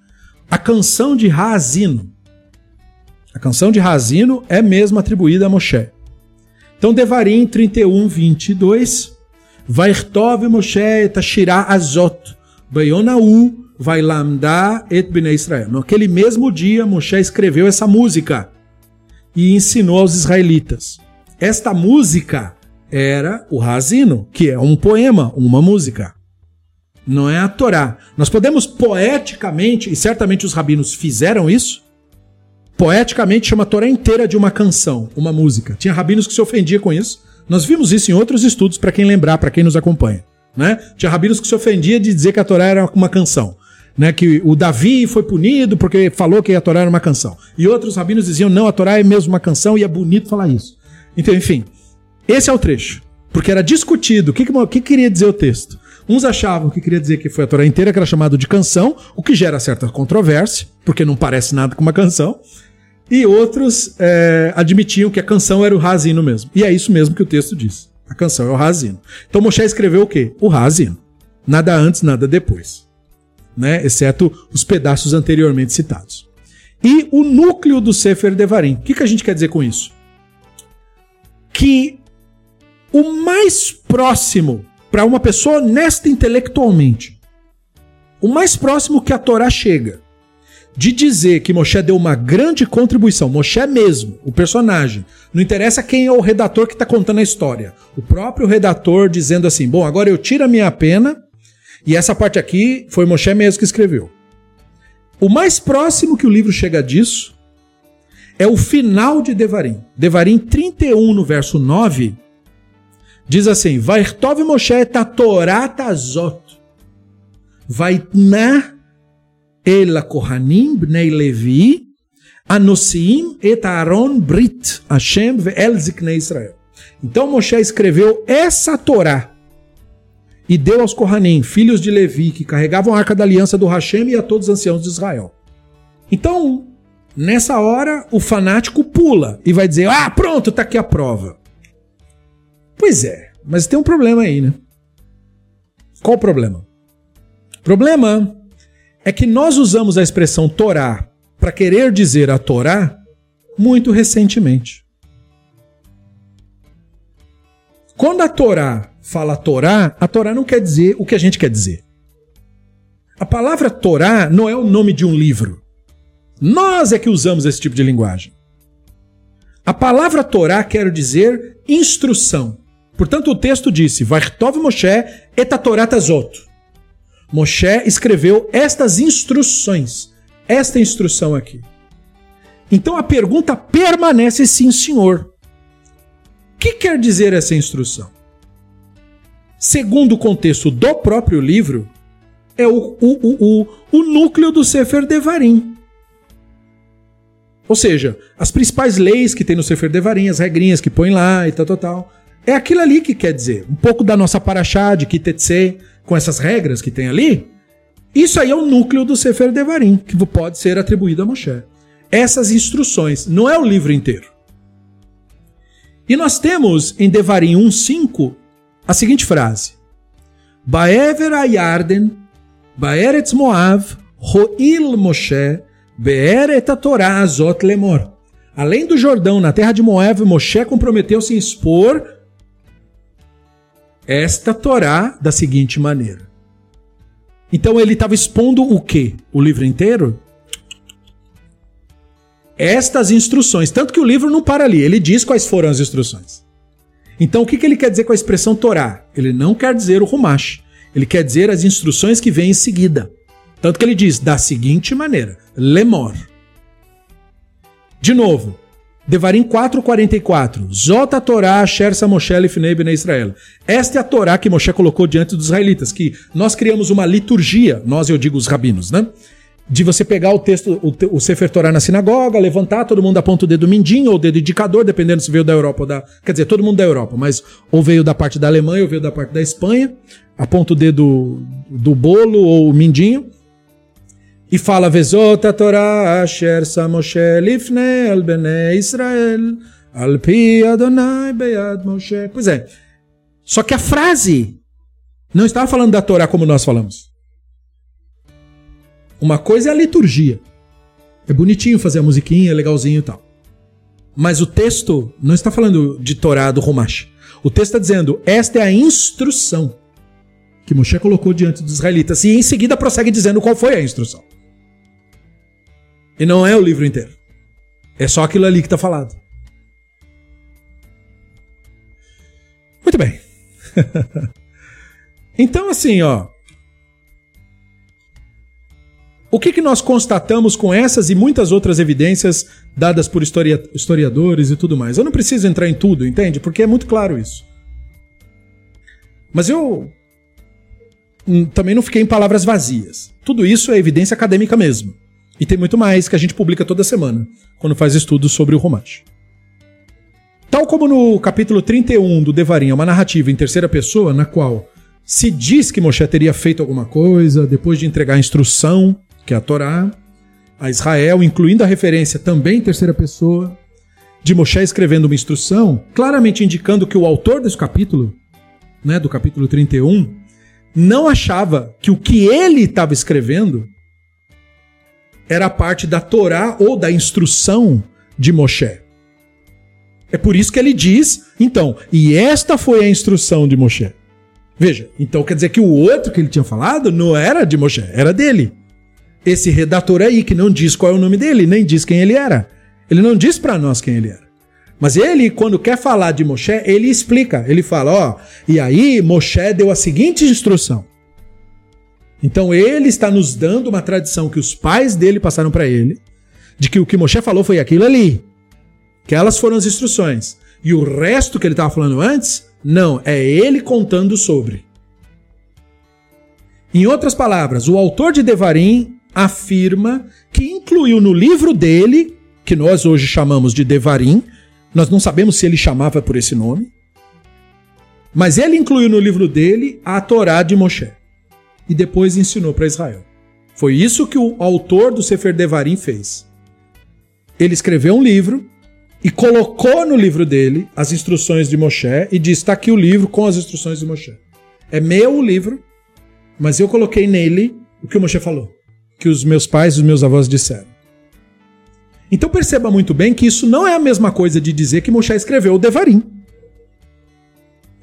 A canção de Razino. A canção de Razino é mesmo atribuída a Moshe. Então, Devarim 31, 22. Vairtov Moshe et Azot. Bayonaú vai lambda et bnei Israel. Naquele mesmo dia, Moshe escreveu essa música e ensinou aos israelitas. Esta música era o Razino, que é um poema, uma música. Não é a Torá. Nós podemos poeticamente, e certamente os rabinos fizeram isso, poeticamente chama a Torá inteira de uma canção, uma música. Tinha rabinos que se ofendiam com isso. Nós vimos isso em outros estudos, para quem lembrar, para quem nos acompanha. Né? Tinha rabinos que se ofendiam de dizer que a Torá era uma canção. Né, que o Davi foi punido porque falou que a Torá era uma canção. E outros rabinos diziam, não, a Torá é mesmo uma canção e é bonito falar isso. Então, enfim, esse é o trecho. Porque era discutido o que, que queria dizer o texto. Uns achavam que queria dizer que foi a Torá inteira, que era chamado de canção, o que gera certa controvérsia, porque não parece nada com uma canção. E outros é, admitiam que a canção era o Razino mesmo. E é isso mesmo que o texto diz. A canção é o Razino. Então Moshe escreveu o quê? O Razino. Nada antes, nada depois. Né? Exceto os pedaços anteriormente citados. E o núcleo do Sefer Devarim. O que, que a gente quer dizer com isso? Que o mais próximo para uma pessoa honesta intelectualmente, o mais próximo que a Torá chega de dizer que Moshe deu uma grande contribuição, Moshe mesmo, o personagem, não interessa quem é o redator que está contando a história, o próprio redator dizendo assim: bom, agora eu tiro a minha pena e essa parte aqui foi Moshe mesmo que escreveu. O mais próximo que o livro chega disso é o final de Devarim. Devarim 31, no verso 9, diz assim: Vairtov Moshe Torah tazot. Vaitna el Kohanim bnei Levi Anosim et Aaron Brit Hashem ve'el ziknei Israel. Então Moshe escreveu essa Torá e deu aos Kohanim, filhos de Levi, que carregavam a arca da aliança do Hashem e a todos os anciãos de Israel. Então, nessa hora, o fanático pula e vai dizer: Ah, pronto, tá aqui a prova. Pois é, mas tem um problema aí, né? Qual o problema? Problema é que nós usamos a expressão Torá para querer dizer a Torá muito recentemente. Quando a Torá fala Torá, a Torá não quer dizer o que a gente quer dizer. A palavra Torá não é o nome de um livro. Nós é que usamos esse tipo de linguagem. A palavra Torá quer dizer instrução. Portanto, o texto disse: Vartov Moshe et Torah tazot. Moshe escreveu estas instruções, esta instrução aqui. Então a pergunta permanece sim, senhor. O que quer dizer essa instrução? Segundo o contexto do próprio livro, é o, o, o, o, núcleo do Sefer Devarim. Ou seja, as principais leis que tem no Sefer Devarim, as regrinhas que põe lá e tal, tal, tal. É aquilo ali que quer dizer. Um pouco da nossa paraxá de Kitetse, com essas regras que tem ali. Isso aí é o núcleo do Sefer Devarim, que pode ser atribuído a Moshe. Essas instruções, não é o livro inteiro. E nós temos em Devarim 1.5 a seguinte frase: Baever Ayarden, Baeretz Moav, Roil Moshe, Beer et Torah Azot Lemor. Além do Jordão, na terra de Moab, Moshe comprometeu-se em expor esta Torá da seguinte maneira. Então ele estava expondo o que? O livro inteiro? Estas instruções. Tanto que o livro não para ali, ele diz quais foram as instruções. Então o que, que ele quer dizer com a expressão Torá? Ele não quer dizer o Rumash. Ele quer dizer as instruções que vêm em seguida. Tanto que ele diz da seguinte maneira: Lemor. De novo, Devarim 4:44. Zota Torá Asher Moshe Lifnei Bnei Israel. Esta é a Torá que Moshe colocou diante dos israelitas, que nós criamos uma liturgia, nós eu digo os rabinos, né? De você pegar o texto, o, o Sefer Torá na sinagoga, levantar, todo mundo aponta o dedo mindinho ou o dedo indicador, dependendo se veio da Europa ou da. Quer dizer, todo mundo da Europa, mas ou veio da parte da Alemanha ou veio da parte da Espanha, aponta o dedo do bolo ou o mindinho e fala Vezot a Torah asher Moshe lifne al bnei Israel al pi Adonai beyad Moshe. Pois é. Só que a frase não estava falando da Torá como nós falamos. Uma coisa é a liturgia. É bonitinho fazer a musiquinha, é legalzinho e tal. Mas o texto não está falando de Torá do Rumash. O texto está dizendo: esta é a instrução. que Moshe colocou diante dos israelitas. E em seguida prossegue dizendo qual foi a instrução. E não é o livro inteiro. É só aquilo ali que está falado. Muito bem. então, assim, ó. O que, que nós constatamos com essas e muitas outras evidências dadas por historia, historiadores e tudo mais? Eu não preciso entrar em tudo, entende? Porque é muito claro isso. Mas eu também não fiquei em palavras vazias. Tudo isso é evidência acadêmica mesmo. E tem muito mais que a gente publica toda semana, quando faz estudos sobre o Romash. Tal como no capítulo 31 do Devarim, é uma narrativa em terceira pessoa, na qual se diz que Moshe teria feito alguma coisa depois de entregar a instrução, que é a Torá, a Israel, incluindo a referência também em terceira pessoa, de Moshe escrevendo uma instrução, claramente indicando que o autor desse capítulo, né, do capítulo 31, não achava que o que ele estava escrevendo era parte da Torá ou da instrução de Moshe. É por isso que ele diz, então, e esta foi a instrução de Moshe. Veja, então quer dizer que o outro que ele tinha falado não era de Moshe, era dele. Esse redator aí que não diz qual é o nome dele, nem diz quem ele era. Ele não diz para nós quem ele era. Mas ele, quando quer falar de Moshe, ele explica. Ele fala, ó, e aí Moshe deu a seguinte instrução. Então ele está nos dando uma tradição que os pais dele passaram para ele, de que o que Moshe falou foi aquilo ali. Aquelas foram as instruções. E o resto que ele estava falando antes, não, é ele contando sobre. Em outras palavras, o autor de Devarim afirma que incluiu no livro dele, que nós hoje chamamos de Devarim, nós não sabemos se ele chamava por esse nome, mas ele incluiu no livro dele a Torá de Moshe e depois ensinou para Israel. Foi isso que o autor do Sefer Devarim fez. Ele escreveu um livro e colocou no livro dele as instruções de Moshe e disse: está aqui o livro com as instruções de Moshe. É meu o livro, mas eu coloquei nele o que o Moshe falou, que os meus pais e os meus avós disseram. Então perceba muito bem que isso não é a mesma coisa de dizer que Moshe escreveu o Devarim.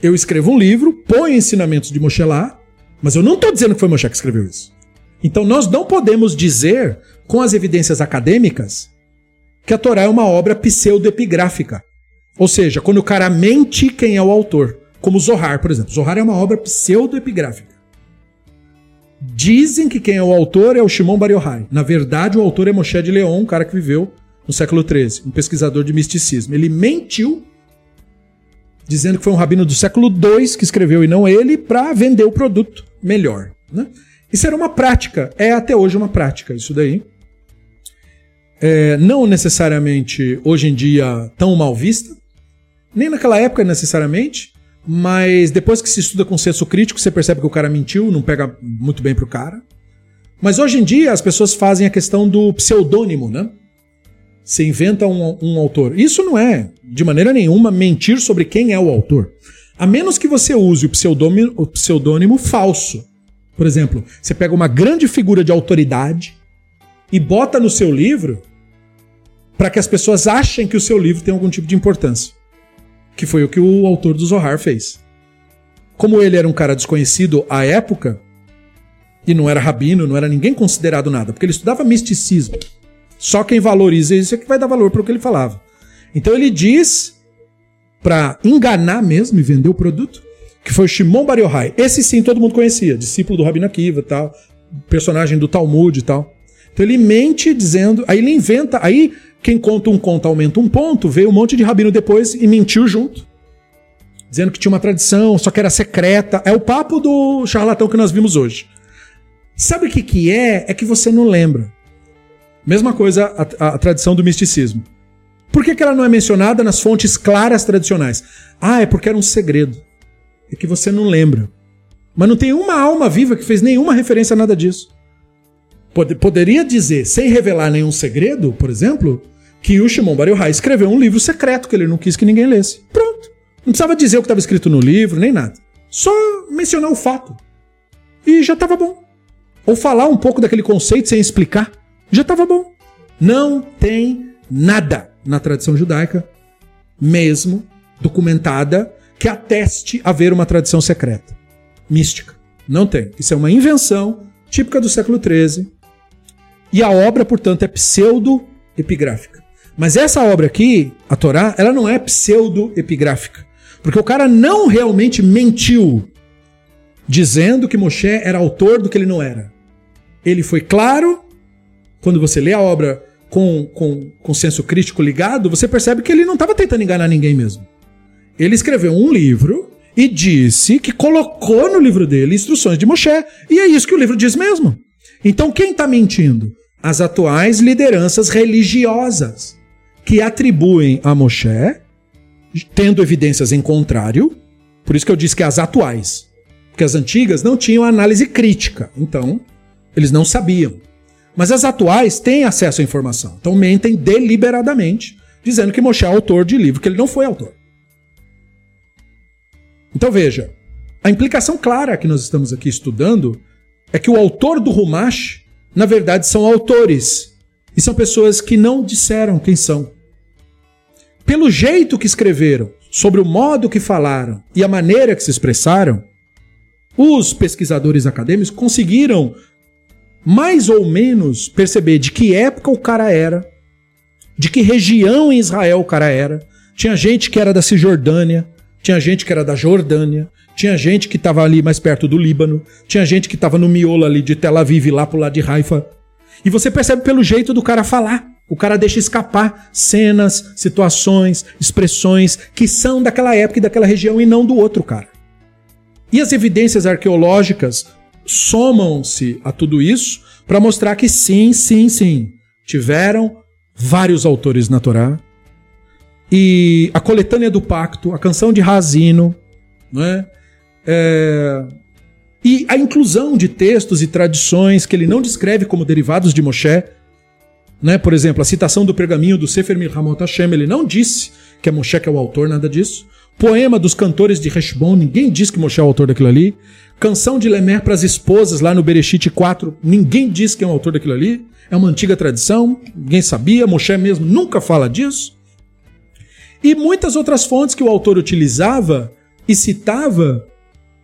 Eu escrevo um livro, ponho ensinamentos de Moshe lá, mas eu não estou dizendo que foi Moshe que escreveu isso. Então nós não podemos dizer, com as evidências acadêmicas, que a Torá é uma obra pseudoepigráfica. Ou seja, quando o cara mente quem é o autor. Como Zohar, por exemplo. Zohar é uma obra pseudoepigráfica. Dizem que quem é o autor é o Shimon Bar Yochai. Na verdade, o autor é Moshe de Leon, um cara que viveu no século XIII, um pesquisador de misticismo. Ele mentiu, dizendo que foi um rabino do século II que escreveu e não ele, para vender o produto melhor. Né? Isso era uma prática, é até hoje uma prática, isso daí é, não necessariamente hoje em dia tão mal vista, nem naquela época necessariamente, mas depois que se estuda com senso crítico, você percebe que o cara mentiu, não pega muito bem pro cara. Mas hoje em dia as pessoas fazem a questão do pseudônimo, né? Você inventa um, um autor. Isso não é, de maneira nenhuma, mentir sobre quem é o autor. A menos que você use o pseudônimo, o pseudônimo falso. Por exemplo, você pega uma grande figura de autoridade e bota no seu livro para que as pessoas achem que o seu livro tem algum tipo de importância. Que foi o que o autor do Zohar fez. Como ele era um cara desconhecido à época, e não era rabino, não era ninguém considerado nada, porque ele estudava misticismo. Só quem valoriza isso é que vai dar valor para o que ele falava. Então ele diz, para enganar mesmo e vender o produto, que foi o Shimon Bar Yochai. Esse sim todo mundo conhecia, discípulo do Rabino Akiva tal, personagem do Talmud e tal. Então ele mente dizendo, aí ele inventa, aí quem conta um conto aumenta um ponto, veio um monte de rabino depois e mentiu junto. Dizendo que tinha uma tradição, só que era secreta. É o papo do charlatão que nós vimos hoje. Sabe o que, que é? É que você não lembra. Mesma coisa a, a tradição do misticismo. Por que, que ela não é mencionada nas fontes claras tradicionais? Ah, é porque era um segredo. É que você não lembra. Mas não tem uma alma viva que fez nenhuma referência a nada disso. Poderia dizer, sem revelar nenhum segredo, por exemplo, que o Shimon Bar Yochai escreveu um livro secreto que ele não quis que ninguém lesse. Pronto. Não precisava dizer o que estava escrito no livro, nem nada. Só mencionar o fato. E já estava bom. Ou falar um pouco daquele conceito sem explicar. Já estava bom. Não tem nada na tradição judaica, mesmo documentada, que ateste haver uma tradição secreta, mística. Não tem. Isso é uma invenção típica do século XIII. E a obra, portanto, é pseudo-epigráfica. Mas essa obra aqui, a Torá, ela não é pseudo-epigráfica. Porque o cara não realmente mentiu dizendo que Moshe era autor do que ele não era. Ele foi claro, quando você lê a obra com, com, com senso crítico ligado, você percebe que ele não estava tentando enganar ninguém mesmo. Ele escreveu um livro e disse que colocou no livro dele instruções de Moshe. E é isso que o livro diz mesmo. Então quem está mentindo? As atuais lideranças religiosas que atribuem a Moshe, tendo evidências em contrário, por isso que eu disse que as atuais, porque as antigas não tinham análise crítica, então eles não sabiam. Mas as atuais têm acesso à informação, então mentem deliberadamente, dizendo que Moshe é autor de livro que ele não foi autor. Então veja, a implicação clara que nós estamos aqui estudando é que o autor do Rumash, na verdade, são autores. E são pessoas que não disseram quem são. Pelo jeito que escreveram, sobre o modo que falaram e a maneira que se expressaram, os pesquisadores acadêmicos conseguiram mais ou menos perceber de que época o cara era, de que região em Israel o cara era. Tinha gente que era da Cisjordânia, tinha gente que era da Jordânia, tinha gente que estava ali mais perto do Líbano, tinha gente que estava no miolo ali de Tel Aviv, lá pro lado de Haifa. E você percebe pelo jeito do cara falar. O cara deixa escapar cenas, situações, expressões que são daquela época e daquela região e não do outro cara. E as evidências arqueológicas somam-se a tudo isso para mostrar que sim, sim, sim, tiveram vários autores na Torá, e a coletânea do pacto, a canção de Razino, né? É, e a inclusão de textos e tradições que ele não descreve como derivados de Moshe. Né? Por exemplo, a citação do pergaminho do Sefer Milhamot Hashem, ele não disse que é Moshe que é o autor, nada disso. Poema dos cantores de Heshbon, ninguém diz que Moshe é o autor daquilo ali. Canção de Lemer para as esposas lá no Bereshit 4, ninguém diz que é o autor daquilo ali. É uma antiga tradição, ninguém sabia, Moshe mesmo nunca fala disso. E muitas outras fontes que o autor utilizava e citava,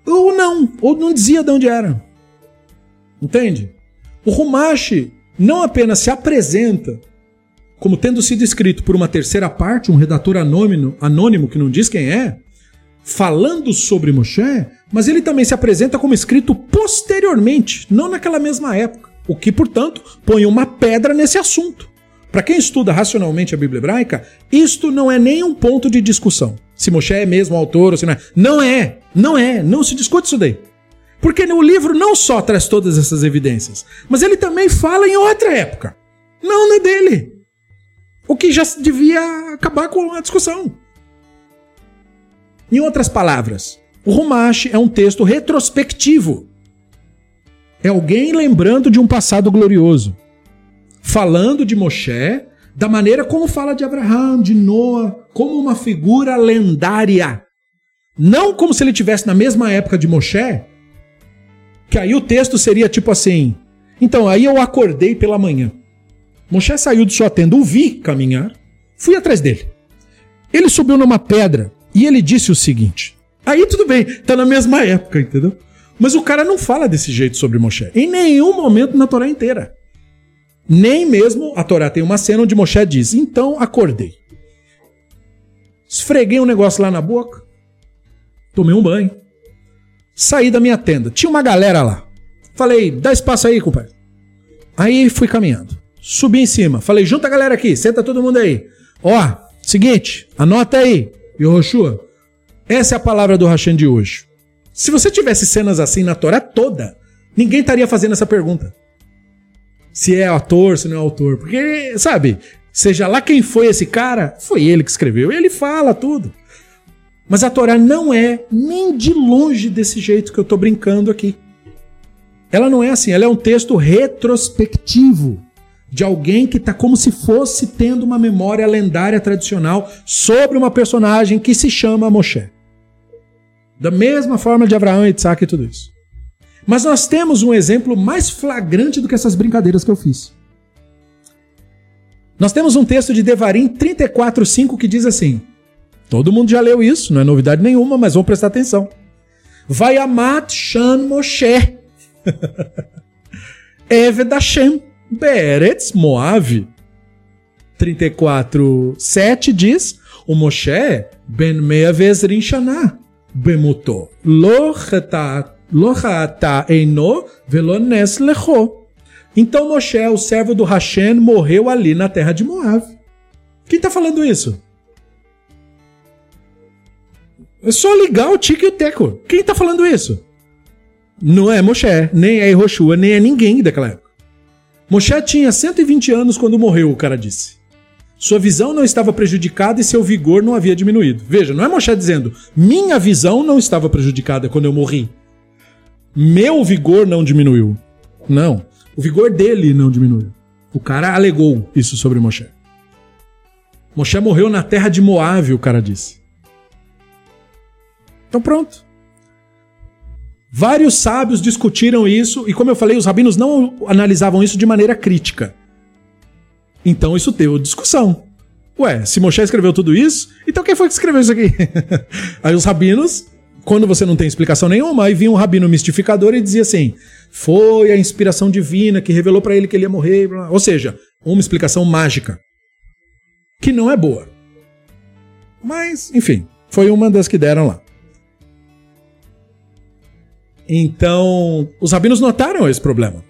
ou não, ou não dizia de onde era. Entende? O Rumashi não apenas se apresenta como tendo sido escrito por uma terceira parte, um redator anônimo, anônimo que não diz quem é, falando sobre Moshe, mas ele também se apresenta como escrito posteriormente, não naquela mesma época. O que, portanto, põe uma pedra nesse assunto. Para quem estuda racionalmente a Bíblia hebraica, isto não é nem um ponto de discussão. Se Moshe é mesmo autor ou se não é. Não é, não é, não se discute isso daí. Porque o livro não só traz todas essas evidências, mas ele também fala em outra época. Não na é dele. O que já devia acabar com a discussão. Em outras palavras, o Rumash é um texto retrospectivo. É alguém lembrando de um passado glorioso falando de Moshe da maneira como fala de Abraão, de Noah, como uma figura lendária. Não como se ele tivesse na mesma época de Moshe, que aí o texto seria tipo assim: Então, aí eu acordei pela manhã. Moshe saiu de sua tenda, o vi caminhar, fui atrás dele. Ele subiu numa pedra e ele disse o seguinte: Aí tudo bem, tá na mesma época, entendeu? Mas o cara não fala desse jeito sobre Moshe. Em nenhum momento na Torá inteira. Nem mesmo a Torá tem uma cena onde Moshe diz: Então acordei. Esfreguei um negócio lá na boca. Tomei um banho. Saí da minha tenda. Tinha uma galera lá. Falei: Dá espaço aí, compadre. Aí fui caminhando. Subi em cima. Falei: Junta a galera aqui. Senta todo mundo aí. Ó, seguinte. Anota aí. Yoshua. Essa é a palavra do Hashem de hoje. Se você tivesse cenas assim na Torá toda, ninguém estaria fazendo essa pergunta se é autor, se não é autor. Porque, sabe, seja lá quem foi esse cara, foi ele que escreveu. Ele fala tudo. Mas a Torá não é nem de longe desse jeito que eu estou brincando aqui. Ela não é assim, ela é um texto retrospectivo de alguém que está como se fosse tendo uma memória lendária tradicional sobre uma personagem que se chama Moshe. Da mesma forma de Abraão, Isaac e tudo isso. Mas nós temos um exemplo mais flagrante do que essas brincadeiras que eu fiz. Nós temos um texto de Devarim 34:5 que diz assim: Todo mundo já leu isso, não é novidade nenhuma, mas vamos prestar atenção. Vai amat Shan Moshe. Eved Hashem Beretz Moav. 34, 7 diz: O Moshe ben meia vezrin shana bemuto lo chata eino velo nes lecho. Então Moshe, o servo do Hashem, morreu ali na terra de Moab. Quem está falando isso? É só ligar o tique e o teco. Quem está falando isso? Não é Moshe, nem é Yehoshua, nem é ninguém daquela época. Moshe tinha 120 anos quando morreu, o cara disse. Sua visão não estava prejudicada e seu vigor não havia diminuído. Veja, não é Moshe dizendo, minha visão não estava prejudicada quando eu morri. Meu vigor não diminuiu. Não. O vigor dele não diminuiu. O cara alegou isso sobre Moshe. Moshe morreu na terra de Moab, o cara disse. Então pronto. Vários sábios discutiram isso e, como eu falei, os rabinos não analisavam isso de maneira crítica. Então isso teve discussão. Ué, se Moshe escreveu tudo isso, então quem foi que escreveu isso aqui? Aí os rabinos, quando você não tem explicação nenhuma, aí vinha um rabino mistificador e dizia assim: foi a inspiração divina que revelou para ele que ele ia morrer. Ou seja, uma explicação mágica. Que não é boa. Mas, enfim, foi uma das que deram lá. Então, os rabinos notaram esse problema.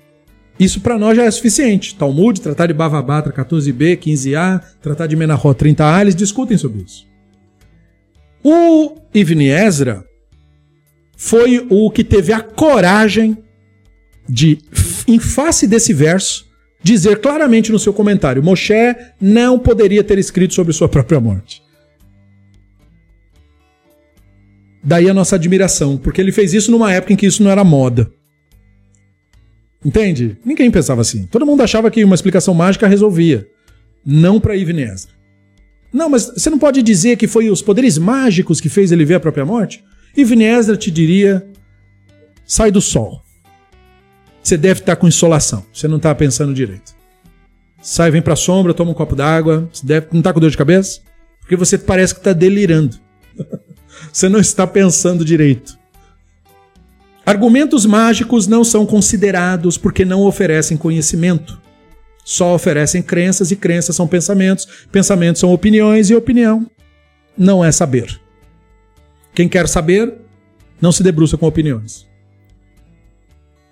Isso para nós já é suficiente. Talmud, Tratado de Bavabatra 14b, 15a, Tratado de Menahó 30a, eles discutem sobre isso. O Ibn Ezra foi o que teve a coragem de, em face desse verso, dizer claramente no seu comentário: Moshe não poderia ter escrito sobre sua própria morte. Daí a nossa admiração, porque ele fez isso numa época em que isso não era moda. Entende? Ninguém pensava assim. Todo mundo achava que uma explicação mágica resolvia. Não para Ibn Ezra. Não, mas você não pode dizer que foi os poderes mágicos que fez ele ver a própria morte? Ibn Ezra te diria: sai do sol. Você deve estar com insolação. Você não está pensando direito. Sai, vem para a sombra, toma um copo d'água. Não está com dor de cabeça? Porque você parece que está delirando. você não está pensando direito. Argumentos mágicos não são considerados porque não oferecem conhecimento. Só oferecem crenças e crenças são pensamentos, pensamentos são opiniões e opinião não é saber. Quem quer saber não se debruça com opiniões.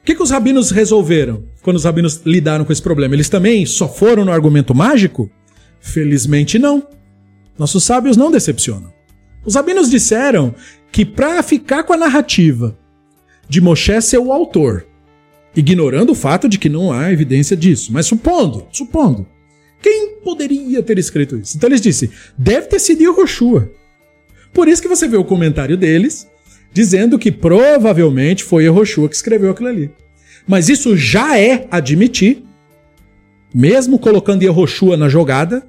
O que, que os rabinos resolveram quando os rabinos lidaram com esse problema? Eles também só foram no argumento mágico? Felizmente não. Nossos sábios não decepcionam. Os rabinos disseram que para ficar com a narrativa de Moshe ser o autor, ignorando o fato de que não há evidência disso, mas supondo, supondo, quem poderia ter escrito isso? Então eles disseram, deve ter sido Yehoshua. Por isso que você vê o comentário deles dizendo que provavelmente foi Yehoshua que escreveu aquilo ali. Mas isso já é admitir, mesmo colocando Yehoshua na jogada,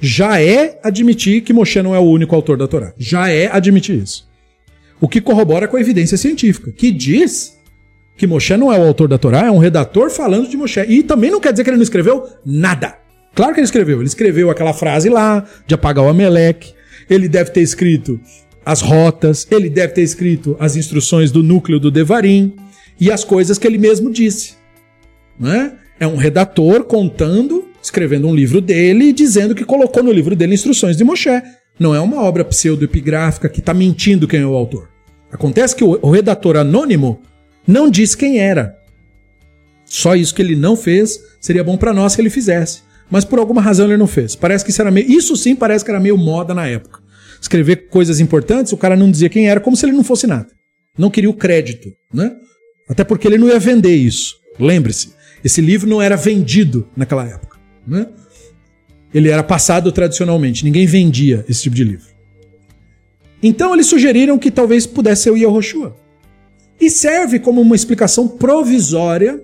já é admitir que Moshe não é o único autor da Torá. Já é admitir isso. O que corrobora com a evidência científica, que diz que Moshe não é o autor da Torá, é um redator falando de Moshe. E também não quer dizer que ele não escreveu nada. Claro que ele escreveu. Ele escreveu aquela frase lá, de apagar o Ameleque. Ele deve ter escrito as rotas, ele deve ter escrito as instruções do núcleo do Devarim e as coisas que ele mesmo disse. Né? É um redator contando, escrevendo um livro dele e dizendo que colocou no livro dele instruções de Moshe. Não é uma obra pseudoepigráfica que está mentindo quem é o autor. Acontece que o, redator anônimo não diz quem era. Só isso que ele não fez seria bom para nós que ele fizesse. Mas por alguma razão ele não fez. Parece que isso era meio. Isso sim parece que era meio moda na época. Escrever coisas importantes, o cara não dizia quem era, como se ele não fosse nada. Não queria o crédito, né? Até porque ele não ia vender isso. Lembre-se, esse livro não era vendido naquela época, né? Ele era passado tradicionalmente, ninguém vendia esse tipo de livro. Então eles sugeriram que talvez pudesse ser o Yehoshua. E serve como uma explicação provisória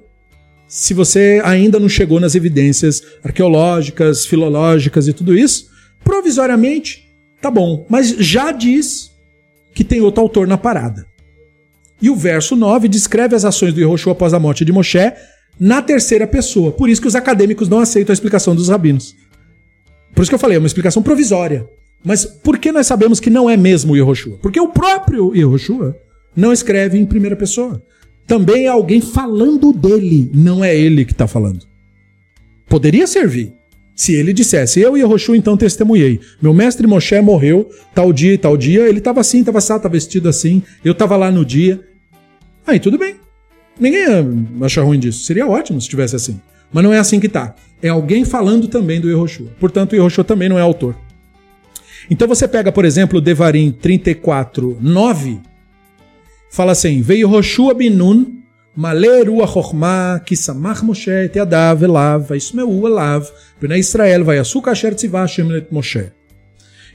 se você ainda não chegou nas evidências arqueológicas, filológicas e tudo isso. Provisoriamente, tá bom, mas já diz que tem outro autor na parada. E o verso 9 descreve as ações do Yehoshua após a morte de Moshe na terceira pessoa. Por isso que os acadêmicos não aceitam a explicação dos rabinos. Por isso que eu falei, é uma explicação provisória. Mas por que nós sabemos que não é mesmo Yehoshua? Porque o próprio Yehoshua não escreve em primeira pessoa. Também é alguém falando dele, não é ele que está falando. Poderia servir. Se ele dissesse, eu e Yehoshua então testemunhei. Meu mestre Moshe morreu tal dia e tal dia, ele estava assim, estava assado, estava vestido assim, eu estava lá no dia. Aí tudo bem. Ninguém acha ruim disso. Seria ótimo se tivesse assim. Mas não é assim que tá. É alguém falando também do Yehoshua. Portanto, o Yehoshua também não é autor. Então você pega, por exemplo, Devarim 34, 9, fala assim: Veio Yehoshua binun, Maleru a Kisamach Moshe, Teadav, Elav, Vaismeu, Elav, Bnei Israel, Vayasu Kasher Tzivah, Shemlet Moshe.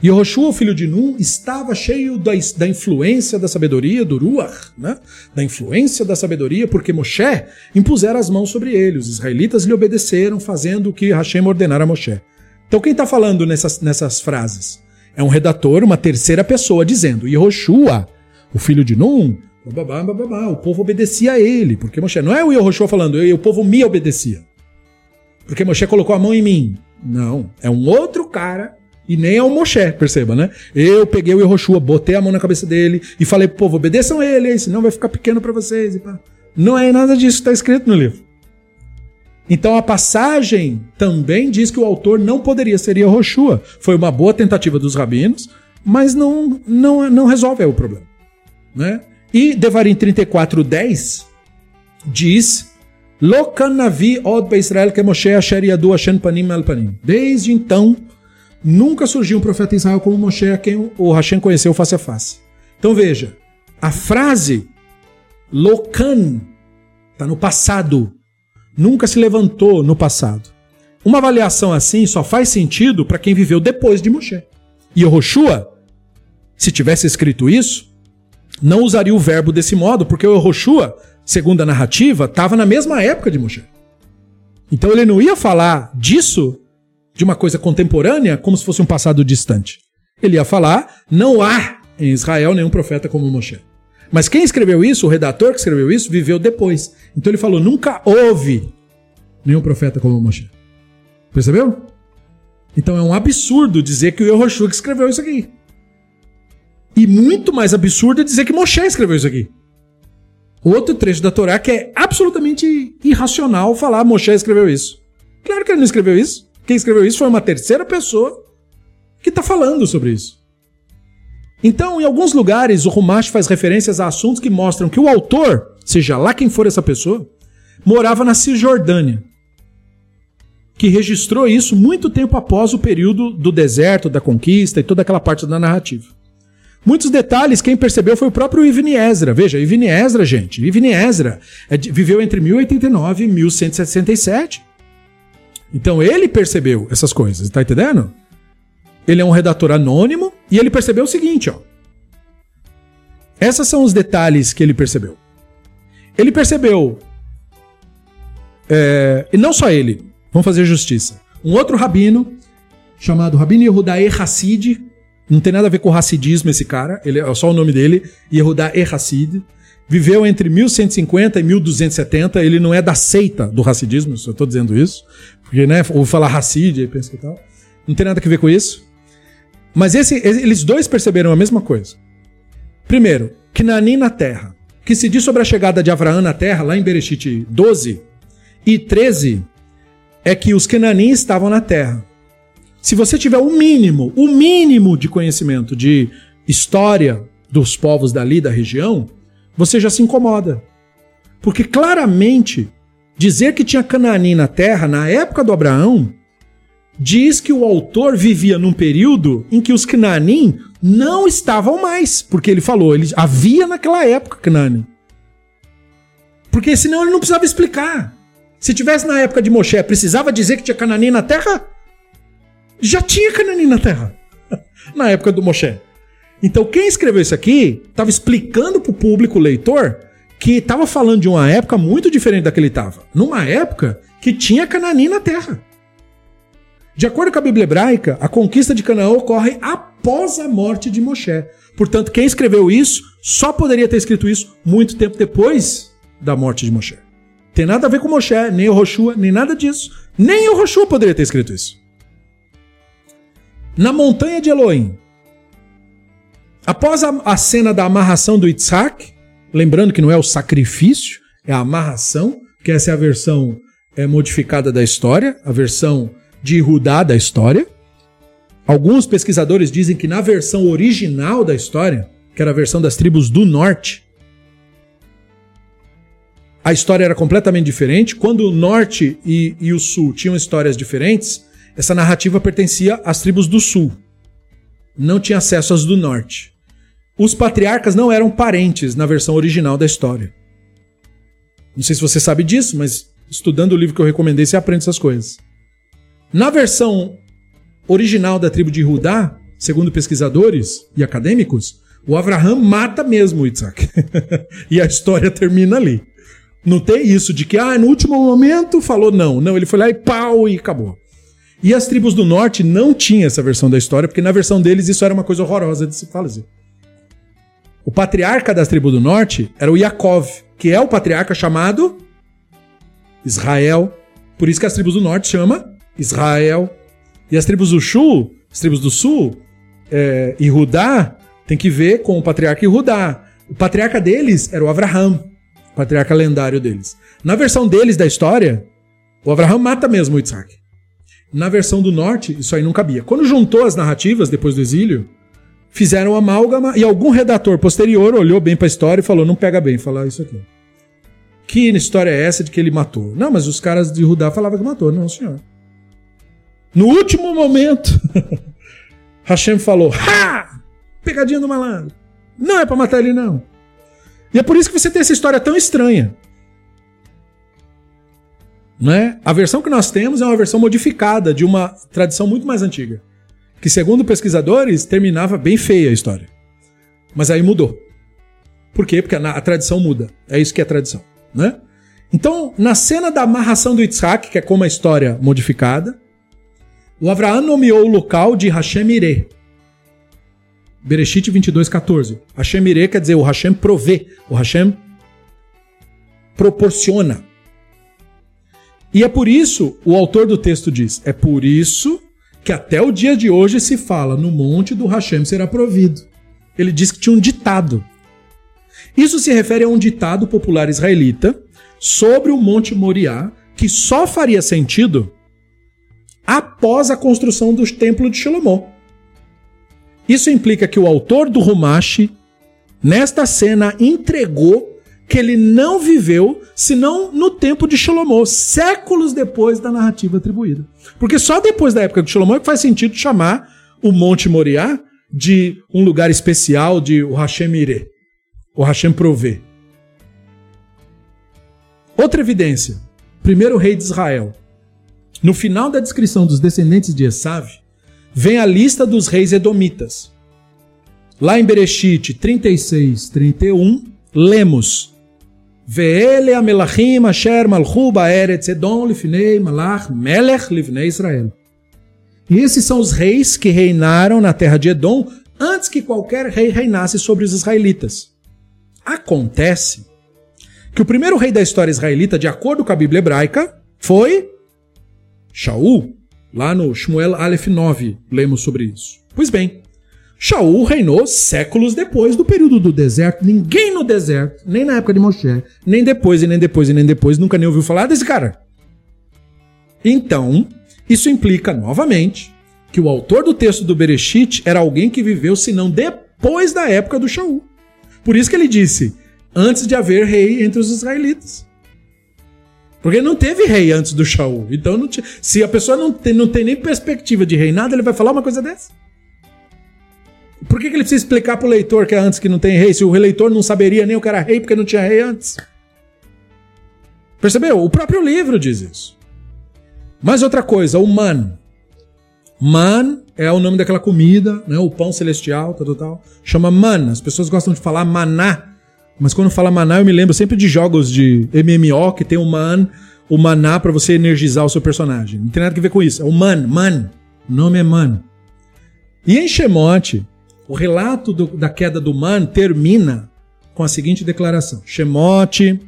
Yehoshua, filho de Nun, estava cheio da, da influência da sabedoria do Ruach, né? da influência da sabedoria, porque Moshe impusera as mãos sobre ele. Os israelitas lhe obedeceram, fazendo o que Hashem ordenara a Moshe. Então quem está falando nessas, nessas frases? É um redator, uma terceira pessoa, dizendo: Yehoshua, o filho de Nun, o povo obedecia a ele, porque Moshe. Não é o Yehoshua falando, eu, o povo me obedecia. Porque Moshe colocou a mão em mim. Não, é um outro cara e nem é o Moshe, perceba, né? Eu peguei o Yehoshua, botei a mão na cabeça dele e falei povo, obedeçam ele, senão vai ficar pequeno para vocês. Não é nada disso que está escrito no livro. Então a passagem também diz que o autor não poderia ser Yehoshua. Foi uma boa tentativa dos rabinos, mas não, não, não resolve o problema. Né? E Devarim 34:10 diz Israel que panim panim. Desde então, Nunca surgiu um profeta em Israel como Moshe, a quem o Hashem conheceu face a face. Então veja, a frase Lokan está no passado. Nunca se levantou no passado. Uma avaliação assim só faz sentido para quem viveu depois de Moshe. E Yehoshua, se tivesse escrito isso, não usaria o verbo desse modo, porque o Yehoshua, segundo a narrativa, estava na mesma época de Moshe. Então ele não ia falar disso de uma coisa contemporânea como se fosse um passado distante. Ele ia falar: não há em Israel nenhum profeta como Moshe. Mas quem escreveu isso, o redator que escreveu isso, viveu depois. Então ele falou: nunca houve nenhum profeta como Moshe. Percebeu? Então é um absurdo dizer que o Yehoshua escreveu isso aqui. E muito mais absurdo é dizer que Moshe escreveu isso aqui. Outro trecho da Torá que é absolutamente irracional falar Moshe escreveu isso. Claro que ele não escreveu isso. Quem escreveu isso foi uma terceira pessoa que está falando sobre isso. Então, em alguns lugares, o Rumash faz referências a assuntos que mostram que o autor, seja lá quem for essa pessoa, morava na Cisjordânia, que registrou isso muito tempo após o período do deserto, da conquista e toda aquela parte da narrativa. Muitos detalhes, quem percebeu foi o próprio Ivni Ezra. Veja, Ivni Ezra, gente, Ivni Ezra é viveu entre 1089 e 1167. Então ele percebeu essas coisas, tá entendendo? Ele é um redator anônimo e ele percebeu o seguinte, ó. Esses são os detalhes que ele percebeu. Ele percebeu, é, e não só ele, vamos fazer justiça. Um outro rabino, chamado Rabino Yehudae Hassid, não tem nada a ver com o Hassidismo esse cara, ele é só o nome dele, Yehudae Hassid, viveu entre 1150 e 1270, ele não é da seita do Hassidismo, eu estou dizendo isso, porque, né, ou falar Hassid, aí pensa que tal. Não tem nada a ver com isso. Mas esse, eles dois perceberam a mesma coisa. Primeiro, Knani na terra. Que se diz sobre a chegada de Abraão na terra, lá em Bereshit 12 e 13, é que os Kenani estavam na terra. Se você tiver o mínimo, o mínimo de conhecimento de história dos povos dali da região, você já se incomoda. Porque claramente Dizer que tinha Cananim na terra na época do Abraão diz que o autor vivia num período em que os Cananim não estavam mais, porque ele falou, ele havia naquela época Cananim. Porque senão ele não precisava explicar. Se tivesse na época de Moshe, precisava dizer que tinha Cananim na terra? Já tinha Cananim na terra. na época do Moshe. Então quem escreveu isso aqui estava explicando para o público leitor que estava falando de uma época muito diferente da que ele estava. Numa época que tinha Cananim na terra. De acordo com a Bíblia hebraica, a conquista de Canaã ocorre após a morte de Moshe. Portanto, quem escreveu isso só poderia ter escrito isso muito tempo depois da morte de Moshe. Tem nada a ver com Moshe, nem o Roshua, nem nada disso. Nem o Roshua poderia ter escrito isso. Na montanha de Elohim, após a, a cena da amarração do Isaac, Lembrando que não é o sacrifício, é a amarração, que essa é a versão é, modificada da história, a versão de Rudá da história. Alguns pesquisadores dizem que na versão original da história, que era a versão das tribos do norte, a história era completamente diferente. Quando o norte e, e o sul tinham histórias diferentes, essa narrativa pertencia às tribos do sul. Não tinha acesso às do norte. Os patriarcas não eram parentes na versão original da história. Não sei se você sabe disso, mas estudando o livro que eu recomendei, você aprende essas coisas. Na versão original da tribo de Judá, segundo pesquisadores e acadêmicos, o Abraham mata mesmo Isaac. e a história termina ali. Não tem isso de que, ah, no último momento falou não. Não, ele foi lá e pau e acabou. E as tribos do norte não tinham essa versão da história, porque na versão deles isso era uma coisa horrorosa de se fazer. O patriarca das tribos do norte era o Yaakov, que é o patriarca chamado Israel. Por isso que as tribos do norte chama Israel. E as tribos do sul, as tribos do sul, é, e Rudá, tem que ver com o patriarca Rudá. O patriarca deles era o Abraham patriarca lendário deles. Na versão deles da história, o Abraham mata mesmo o Isaac. Na versão do norte, isso aí não cabia. Quando juntou as narrativas depois do exílio, fizeram amálgama e algum redator posterior olhou bem para a história e falou: não pega bem falar isso aqui. Que história é essa de que ele matou? Não, mas os caras de Rudá falavam que matou. Não, senhor. No último momento, Hashem falou: Ha! Pegadinha do malandro. Não é para matar ele, não. E é por isso que você tem essa história tão estranha. Né? A versão que nós temos é uma versão modificada de uma tradição muito mais antiga. Que, segundo pesquisadores, terminava bem feia a história. Mas aí mudou. Por quê? Porque a, a tradição muda. É isso que é tradição. Né? Então, na cena da amarração do Yitzhak, que é como a história modificada, o Avraham nomeou o local de Hashem Ireh, Bereshit 22, 14. Hashem Ire quer dizer o Hashem provê, o Hashem proporciona. E é por isso, o autor do texto diz, é por isso que até o dia de hoje se fala no monte do Hashem será provido. Ele diz que tinha um ditado. Isso se refere a um ditado popular israelita sobre o Monte Moriá, que só faria sentido após a construção do Templo de Salomão. Isso implica que o autor do Rumashi, nesta cena, entregou que ele não viveu senão no tempo de Salomão, séculos depois da narrativa atribuída. Porque só depois da época de Salomão é que faz sentido chamar o Monte Moriá de um lugar especial de o Hashem Ire, o Hashem Provê. Outra evidência, primeiro rei de Israel. No final da descrição dos descendentes de Esav, vem a lista dos reis edomitas. Lá em Bereshit 36, 31, lemos Ve'ele amelachim asher malchu ba'eretz edom lifnei malach melech livnei Israel. E esses são os reis que reinaram na terra de Edom antes que qualquer rei reinasse sobre os israelitas. Acontece que o primeiro rei da história israelita, de acordo com a Bíblia hebraica, foi Shaul, Lá no Shmuel Aleph 9, lemos sobre isso. Pois bem, Shaul reinou séculos depois do período do deserto. Ninguém no deserto, nem na época de Moshe, nem depois, e nem depois, e nem depois, nunca nem ouviu falar desse cara. Então, isso implica, novamente, que o autor do texto do Bereshit era alguém que viveu, se não depois da época do Shaul. Por isso que ele disse, antes de haver rei entre os israelitas. Porque não teve rei antes do Shaul. Então, se a pessoa não tem, não tem nem perspectiva de reinado, ele vai falar uma coisa dessa? Por que, que ele precisa explicar para o leitor que é antes que não tem rei, se o eleitor não saberia nem o que era rei porque não tinha rei antes? Percebeu? O próprio livro diz isso. Mais outra coisa, o man. Man é o nome daquela comida, né? o pão celestial, tal, tal, tal. Chama man. As pessoas gostam de falar maná mas quando fala maná, eu me lembro sempre de jogos de MMO que tem o man, o maná para você energizar o seu personagem. Não tem nada a ver com isso. É o man, man. O nome é man. E em Shemot, o relato do, da queda do man termina com a seguinte declaração. Shemot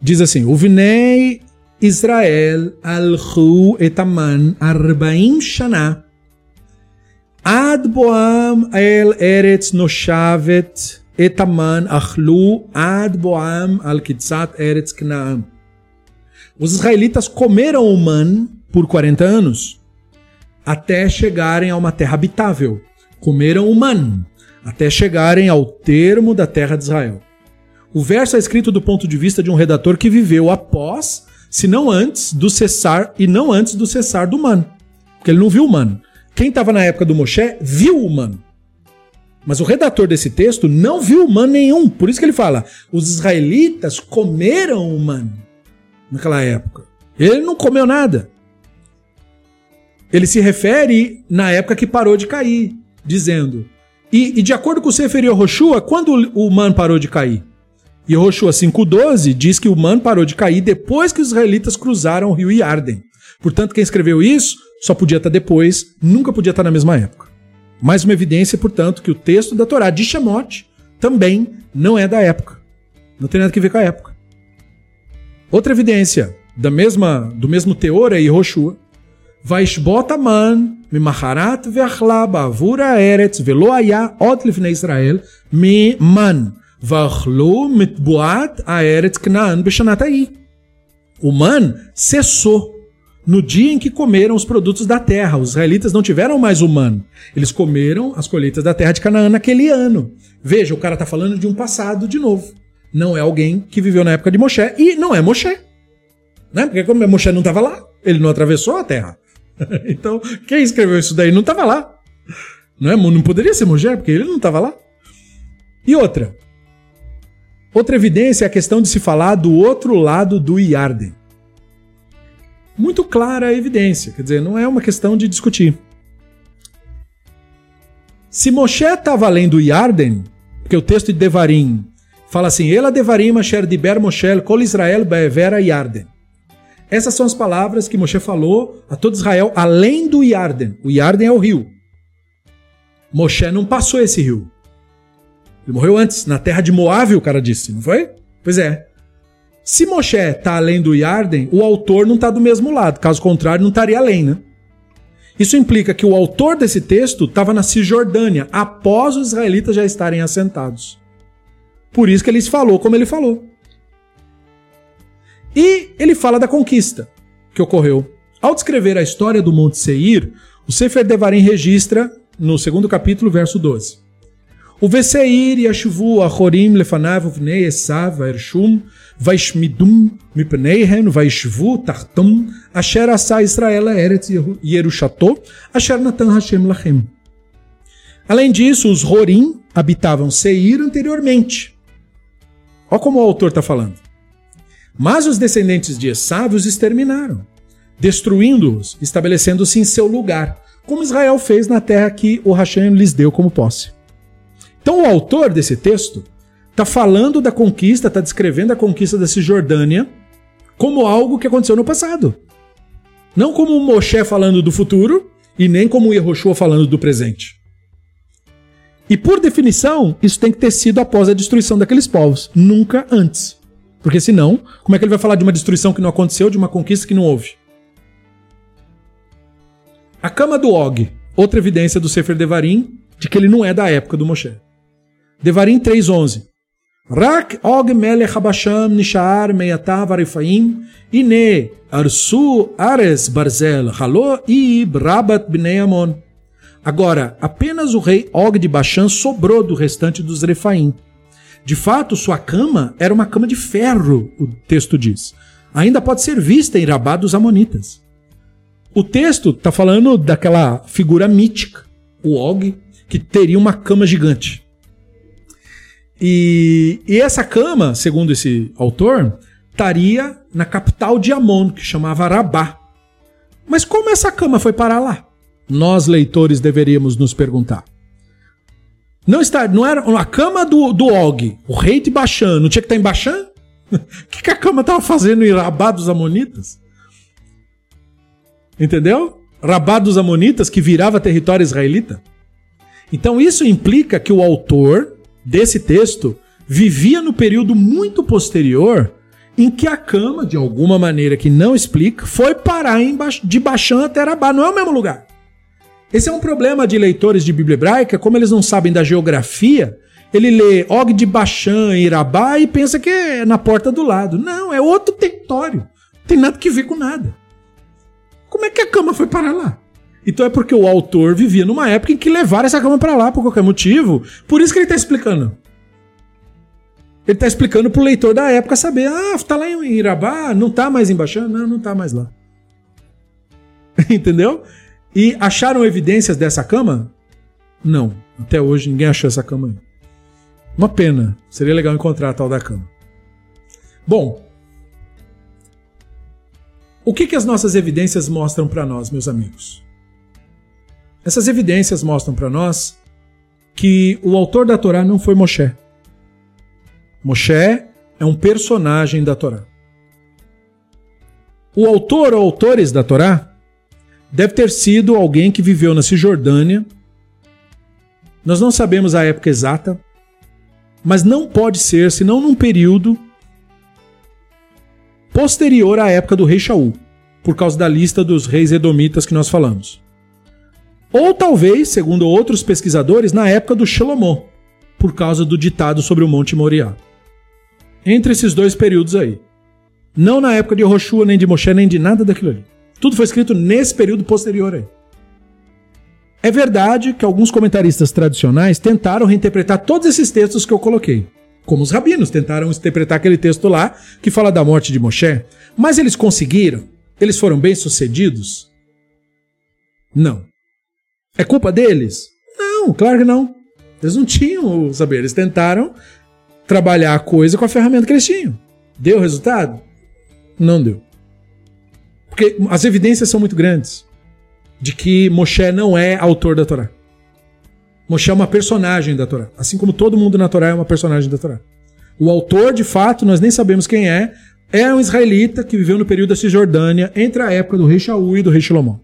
diz assim: Uvinei Israel alchu etaman arbaim shana ad boam el eretz noshavet etaman achlu ad boam al kitzat eretz knaam. Os israelitas comeram o man por 40 anos, até chegarem a uma terra habitável. Comeram o man, até chegarem ao termo da terra de Israel. O verso é escrito do ponto de vista de um redator que viveu após, se não antes, do cessar e não antes do cessar do man. Porque ele não viu o man. Quem estava na época do Moshe viu o man. Mas o redator desse texto não viu man nenhum. Por isso que ele fala: os israelitas comeram o man naquela época. Ele não comeu nada. Ele se refere na época que parou de cair, dizendo. E, e de acordo com o Sefer Yehoshua, quando o man parou de cair? Yehoshua 5,12 diz que o man parou de cair depois que os israelitas cruzaram o rio Yarden. Portanto, quem escreveu isso só podia estar depois, nunca podia estar na mesma época. Mais uma evidência, portanto, que o texto da Torá de Shemot também não é da época. Não tem nada a ver com a época. Outra evidência da mesma, do mesmo teor é Yehoshua. Vaishbot man mimacharat ve'achla ba'avur ha'eretz ve'lo haya od lifnei Israel mi man v'achlu mitbuat ha'eretz knaan b'shanat O man cessou no dia em que comeram os produtos da terra. Os israelitas não tiveram mais o man. Eles comeram as colheitas da terra de Canaã naquele ano. Veja, o cara está falando de um passado de novo. Não é alguém que viveu na época de Moshe e não é Moshe. Né? Porque como Moshe não estava lá, ele não atravessou a terra. então, quem escreveu isso daí não estava lá. Não, é? não poderia ser Moshe, porque ele não estava lá. E outra. Outra evidência é a questão de se falar do outro lado do Yarden. Muito clara a evidência, quer dizer, não é uma questão de discutir. Se Moshe estava além do Yarden, porque o texto de Devarim Fala assim: Ela devarim asher diber Moshe kol Israel be'evera Yarden. Essas são as palavras que Moshe falou a todo Israel além do Yarden. O Yarden é o rio. Moshe não passou esse rio. Ele morreu antes, na terra de Moab, o cara disse, não foi? Pois é. Se Moshe está além do Yarden, o autor não está do mesmo lado. Caso contrário, não estaria além, né? Isso implica que o autor desse texto estava na Cisjordânia, após os israelitas já estarem assentados. Por isso que ele falou como ele falou. E ele fala da conquista que ocorreu. Ao descrever a história do Monte Seir, o Sefer Devarim registra no segundo capítulo, verso 12. O Veseir yashvu achorim lefanav uvnei esav vaershum vaishmidum mipneihen vaishvu tartum asher asa Israel eretz yerushato asher natan Hashem lachem. Além disso, os Horim habitavam Seir anteriormente, Olha como o autor está falando. Mas os descendentes de Esav os exterminaram, destruindo-os, estabelecendo-se em seu lugar, como Israel fez na terra que o Hashem lhes deu como posse. Então o autor desse texto está falando da conquista, está descrevendo a conquista da Cisjordânia como algo que aconteceu no passado. Não como o Moshe falando do futuro e nem como o Yehoshua falando do presente. E por definição, isso tem que ter sido após a destruição daqueles povos, nunca antes. Porque senão, como é que ele vai falar de uma destruição que não aconteceu, de uma conquista que não houve? A cama do Og, outra evidência do Sefer Devarim de que ele não é da época do Moshe. Devarim 3:11. Rak Og melech habasham nishar meyatav arifaim ine arsu ares barzel halo i brabat bnei. Agora, apenas o rei Og de Bashan sobrou do restante dos Refaim. De fato, sua cama era uma cama de ferro, o texto diz. Ainda pode ser vista em Rabá dos Amonitas. O texto está falando daquela figura mítica, o Og, que teria uma cama gigante. E, e essa cama, segundo esse autor, estaria na capital de Amon, que chamava Rabá. Mas como essa cama foi parar lá? nós leitores deveríamos nos perguntar. Não está, não era a cama do, do Og, o rei de Bashan, não tinha que estar em Bashan? O que, que a cama estava fazendo em Rabá dos Amonitas? Entendeu? Rabá dos Amonitas que virava território israelita. Então isso implica que o autor desse texto vivia no período muito posterior em que a cama, de alguma maneira que não explica, foi parar em ba de Bashan até Rabá. Não é o mesmo lugar. Esse é um problema de leitores de Bíblia hebraica, como eles não sabem da geografia, Ele lê Og de Bashan, Irabá e pensa que é na porta do lado. Não, é outro território. Não tem nada que ver com nada. Como é que a cama foi parar lá? Então é porque o autor vivia numa época em que levaram essa cama para lá por qualquer motivo. Por isso que ele está explicando. Ele está explicando pro leitor da época saber, ah, tá lá em Irabá, não tá mais em Baixã? Não, não tá mais lá. Entendeu? E acharam evidências dessa cama? Não. Até hoje ninguém achou essa cama. Uma pena. Seria legal encontrar a tal da cama. Bom, o que, que as nossas evidências mostram para nós, meus amigos? Essas evidências mostram para nós que o autor da Torá não foi Moshe. Moshe é um personagem da Torá. O autor ou autores da Torá deve ter sido alguém que viveu na Cisjordânia. Nós não sabemos a época exata, mas não pode ser senão num período posterior à época do rei Shaul, por causa da lista dos reis edomitas que nós falamos. Ou talvez, segundo outros pesquisadores, na época do Shalomó, por causa do ditado sobre o Monte Moriá entre esses dois períodos aí. Não na época de Roshua, nem de Moshe, nem de nada daquilo ali. Tudo foi escrito nesse período posterior aí. É verdade que alguns comentaristas tradicionais tentaram reinterpretar todos esses textos que eu coloquei. Como os rabinos tentaram interpretar aquele texto lá que fala da morte de Moshe. Mas eles conseguiram? Eles foram bem-sucedidos? Não. É culpa deles? Não, claro que não. Eles não tinham o saber. Eles tentaram trabalhar a coisa com a ferramenta que eles tinham. Deu resultado? Não deu. Porque as evidências são muito grandes de que Moshe não é autor da Torá. Moshe é uma personagem da Torá. Assim como todo mundo na Torá é uma personagem da Torá. O autor, de fato, nós nem sabemos quem é, é um israelita que viveu no período da Cisjordânia entre a época do rei Shaul e do rei Shlomo.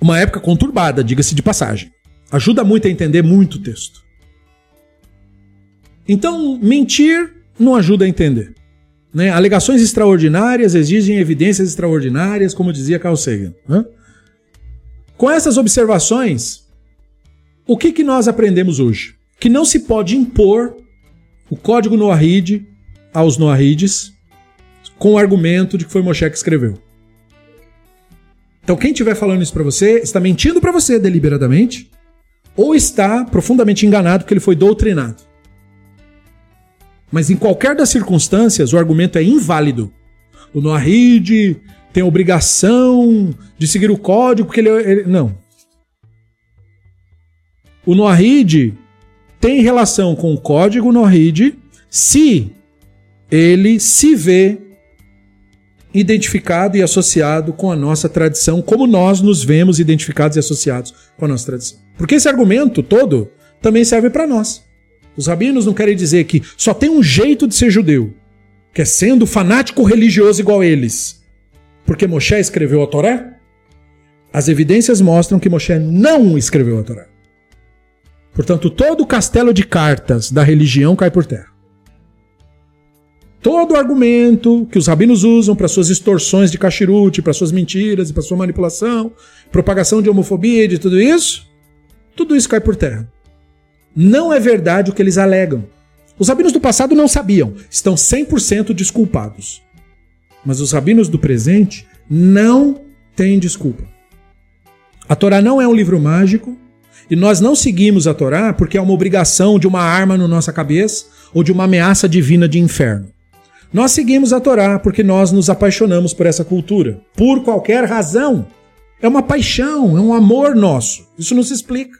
Uma época conturbada, diga-se de passagem. Ajuda muito a entender muito o texto. Então, mentir não ajuda a entender. Né? Alegações extraordinárias exigem evidências extraordinárias, como dizia Carl Sagan. Né? Com essas observações, o que, que nós aprendemos hoje? Que não se pode impor o código Noahide aos Noahides com o argumento de que foi Moshe que escreveu. Então, quem estiver falando isso para você está mentindo para você deliberadamente ou está profundamente enganado porque ele foi doutrinado. Mas em qualquer das circunstâncias, o argumento é inválido. O Noahide tem a obrigação de seguir o código porque ele, ele não. O Noahide tem relação com o código Noahide se ele se vê identificado e associado com a nossa tradição, como nós nos vemos identificados e associados com a nossa tradição. Porque esse argumento todo também serve para nós. Os rabinos não querem dizer que só tem um jeito de ser judeu, que é sendo fanático religioso igual eles. Porque Moshe escreveu a Torá? As evidências mostram que Moshe não escreveu a Torá. Portanto, todo o castelo de cartas da religião cai por terra. Todo o argumento que os rabinos usam para suas extorsões de cachirute, para suas mentiras e para sua manipulação, propagação de homofobia e de tudo isso, tudo isso cai por terra. Não é verdade o que eles alegam. Os rabinos do passado não sabiam, estão 100% desculpados. Mas os rabinos do presente não têm desculpa. A Torá não é um livro mágico e nós não seguimos a Torá porque é uma obrigação de uma arma na nossa cabeça ou de uma ameaça divina de inferno. Nós seguimos a Torá porque nós nos apaixonamos por essa cultura, por qualquer razão. É uma paixão, é um amor nosso. Isso não se explica.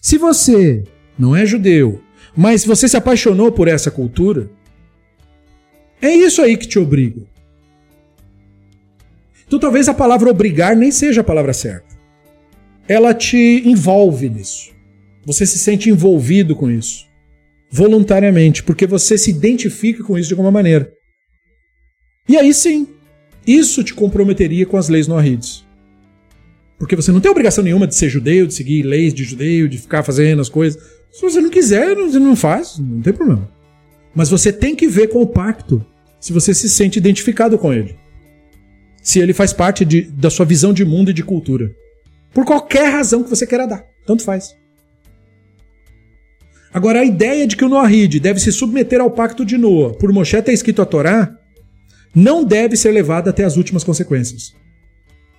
Se você não é judeu, mas você se apaixonou por essa cultura, é isso aí que te obriga. Então talvez a palavra obrigar nem seja a palavra certa. Ela te envolve nisso. Você se sente envolvido com isso. Voluntariamente, porque você se identifica com isso de alguma maneira. E aí sim, isso te comprometeria com as leis noahides. Porque você não tem obrigação nenhuma de ser judeu, de seguir leis de judeu, de ficar fazendo as coisas. Se você não quiser, você não faz, não tem problema. Mas você tem que ver com o pacto se você se sente identificado com ele. Se ele faz parte de, da sua visão de mundo e de cultura. Por qualquer razão que você queira dar. Tanto faz. Agora, a ideia de que o Noahide deve se submeter ao pacto de Noah por Moshe ter escrito a Torá não deve ser levada até as últimas consequências.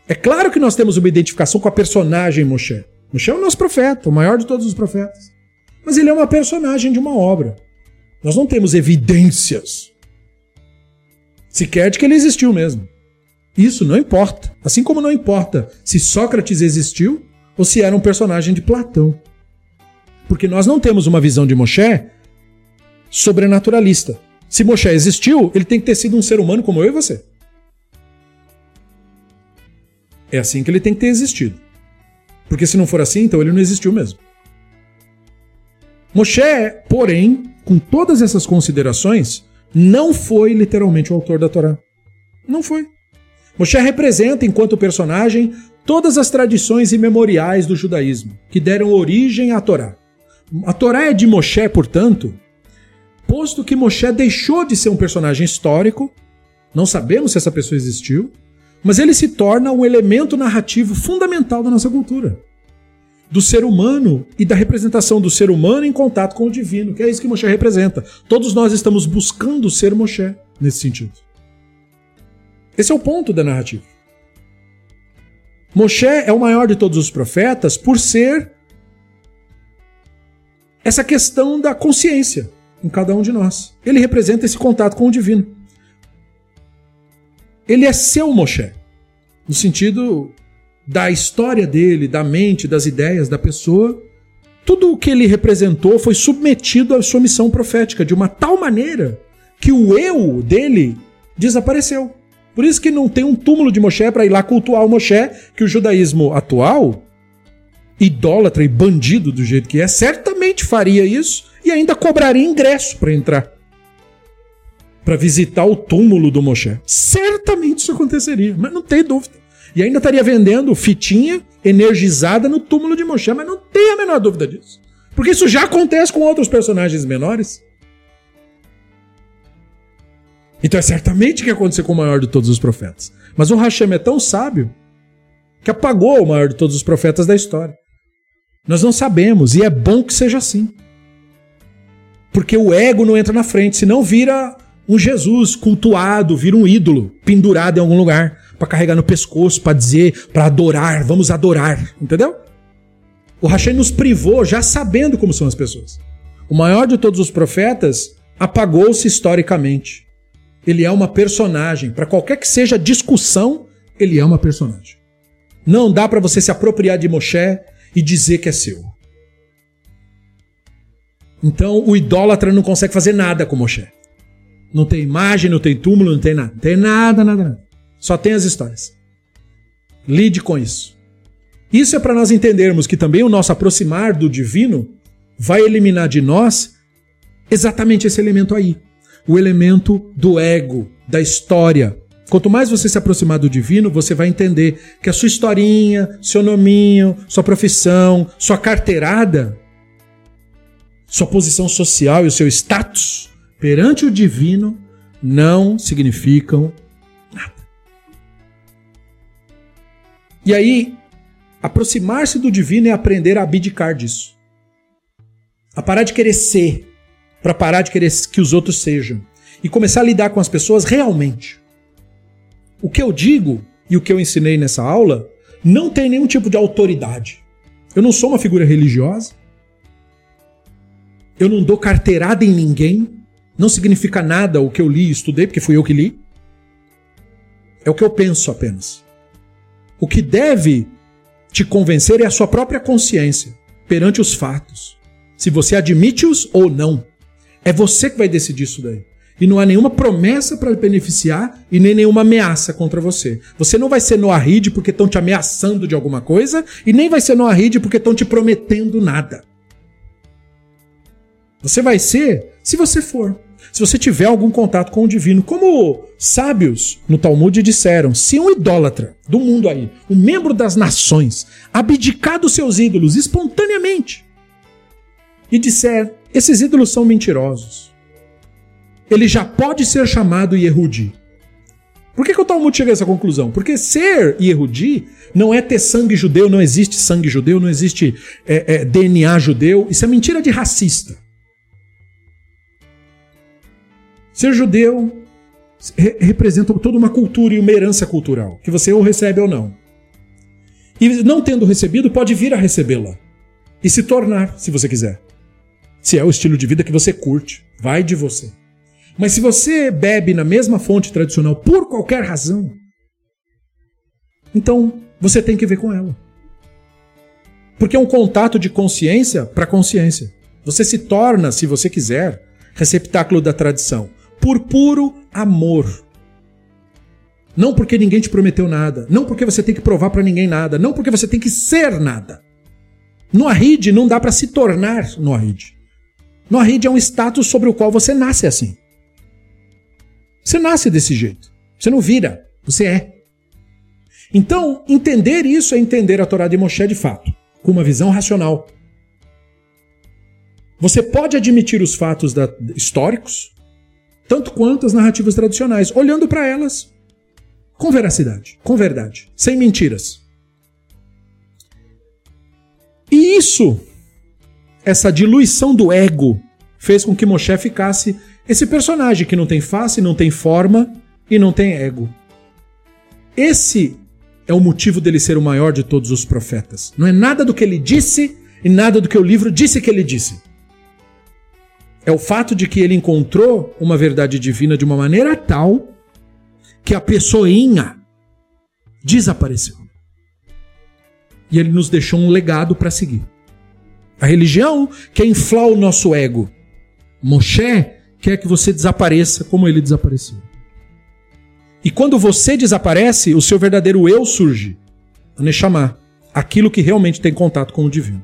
É claro que nós temos uma identificação com a personagem Moshe. Moshe é o nosso profeta, o maior de todos os profetas. Mas ele é uma personagem de uma obra. Nós não temos evidências sequer de que ele existiu mesmo. Isso não importa. Assim como não importa se Sócrates existiu ou se era um personagem de Platão. Porque nós não temos uma visão de Moshe sobrenaturalista. Se Moshe existiu, ele tem que ter sido um ser humano como eu e você. É assim que ele tem que ter existido. Porque se não for assim, então ele não existiu mesmo. Moshe, porém, com todas essas considerações, não foi literalmente o autor da Torá. Não foi. Moshe representa, enquanto personagem, todas as tradições imemoriais do judaísmo, que deram origem à Torá. A Torá é de Moshe, portanto, posto que Moshe deixou de ser um personagem histórico, não sabemos se essa pessoa existiu, mas ele se torna um elemento narrativo fundamental da nossa cultura. Do ser humano e da representação do ser humano em contato com o divino, que é isso que Moshe representa. Todos nós estamos buscando ser Moshe nesse sentido. Esse é o ponto da narrativa. Moshe é o maior de todos os profetas por ser essa questão da consciência em cada um de nós. Ele representa esse contato com o divino. Ele é seu Moshe, no sentido da história dele, da mente, das ideias da pessoa. Tudo o que ele representou foi submetido à sua missão profética de uma tal maneira que o eu dele desapareceu. Por isso que não tem um túmulo de Moshe para ir lá cultuar o Moshe, que o judaísmo atual, idólatra e bandido do jeito que é, certamente faria isso e ainda cobraria ingresso para entrar. Para visitar o túmulo do Moshe. Certamente isso aconteceria, mas não tem dúvida. E ainda estaria vendendo fitinha energizada no túmulo de Moshe, mas não tem a menor dúvida disso. Porque isso já acontece com outros personagens menores. Então é certamente que aconteceu com o maior de todos os profetas. Mas o Hashem é tão sábio que apagou o maior de todos os profetas da história. Nós não sabemos, e é bom que seja assim. Porque o ego não entra na frente, senão vira um Jesus cultuado, vira um ídolo pendurado em algum lugar para carregar no pescoço, para dizer, para adorar, vamos adorar, entendeu? O Hashem nos privou já sabendo como são as pessoas. O maior de todos os profetas apagou-se historicamente. Ele é uma personagem. Para qualquer que seja a discussão, ele é uma personagem. Não dá para você se apropriar de Moshe e dizer que é seu. Então o idólatra não consegue fazer nada com Moshe. Não tem imagem, não tem túmulo, não tem nada. Não tem nada, nada, nada. Só tem as histórias. Lide com isso. Isso é para nós entendermos que também o nosso aproximar do divino vai eliminar de nós exatamente esse elemento aí o elemento do ego, da história. Quanto mais você se aproximar do divino, você vai entender que a sua historinha, seu nominho, sua profissão, sua carteirada, sua posição social e o seu status perante o divino não significam nada. E aí, aproximar-se do divino é aprender a abdicar disso. A parar de querer ser, para parar de querer que os outros sejam e começar a lidar com as pessoas realmente. O que eu digo e o que eu ensinei nessa aula não tem nenhum tipo de autoridade. Eu não sou uma figura religiosa. Eu não dou carteirada em ninguém. Não significa nada o que eu li e estudei, porque fui eu que li. É o que eu penso apenas. O que deve te convencer é a sua própria consciência perante os fatos. Se você admite-os ou não. É você que vai decidir isso daí. E não há nenhuma promessa para beneficiar e nem nenhuma ameaça contra você. Você não vai ser Noahide porque estão te ameaçando de alguma coisa e nem vai ser Noahide porque estão te prometendo nada. Você vai ser se você for. Se você tiver algum contato com o divino, como sábios no Talmud disseram, se um idólatra do mundo aí, um membro das nações, abdicar dos seus ídolos espontaneamente e disser esses ídolos são mentirosos. Ele já pode ser chamado Yehudi. Por que, que o Talmud chega a essa conclusão? Porque ser Yehudi não é ter sangue judeu, não existe sangue judeu, não existe é, é, DNA judeu. Isso é mentira de racista. Ser judeu re representa toda uma cultura e uma herança cultural, que você ou recebe ou não. E não tendo recebido, pode vir a recebê-la. E se tornar, se você quiser. Se é o estilo de vida que você curte, vai de você. Mas se você bebe na mesma fonte tradicional por qualquer razão, então você tem que ver com ela. Porque é um contato de consciência para consciência. Você se torna, se você quiser, receptáculo da tradição, por puro amor. Não porque ninguém te prometeu nada, não porque você tem que provar para ninguém nada, não porque você tem que ser nada. No Arrid não dá para se tornar no Arrid. No Arrid é um status sobre o qual você nasce assim. Você nasce desse jeito. Você não vira, você é. Então, entender isso é entender a Torá de Moshe de fato, com uma visão racional. Você pode admitir os fatos da, históricos, tanto quanto as narrativas tradicionais, olhando para elas com veracidade, com verdade, sem mentiras. E isso, essa diluição do ego, fez com que Moshe ficasse esse personagem que não tem face, não tem forma e não tem ego. Esse é o motivo dele ser o maior de todos os profetas. Não é nada do que ele disse e nada do que o livro disse que ele disse. É o fato de que ele encontrou uma verdade divina de uma maneira tal que a pessoinha desapareceu. E ele nos deixou um legado para seguir. A religião quer inflar o nosso ego. Moshe quer que você desapareça como ele desapareceu. E quando você desaparece, o seu verdadeiro eu surge. A Neshama, aquilo que realmente tem contato com o divino.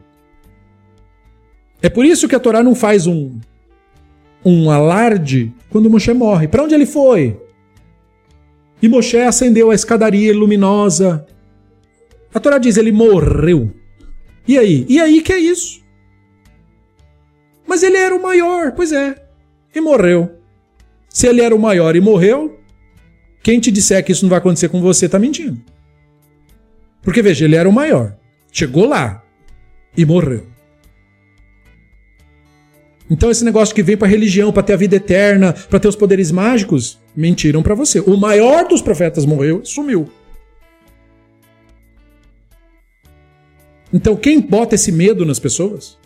É por isso que a Torá não faz um, um alarde quando Moshe morre. Para onde ele foi? E Moshe acendeu a escadaria luminosa. A Torá diz: ele morreu. E aí? E aí que é isso? Mas ele era o maior, pois é. E morreu. Se ele era o maior e morreu, quem te disser que isso não vai acontecer com você está mentindo. Porque veja, ele era o maior. Chegou lá e morreu. Então esse negócio que vem para religião, para ter a vida eterna, para ter os poderes mágicos, mentiram para você. O maior dos profetas morreu, sumiu. Então quem bota esse medo nas pessoas?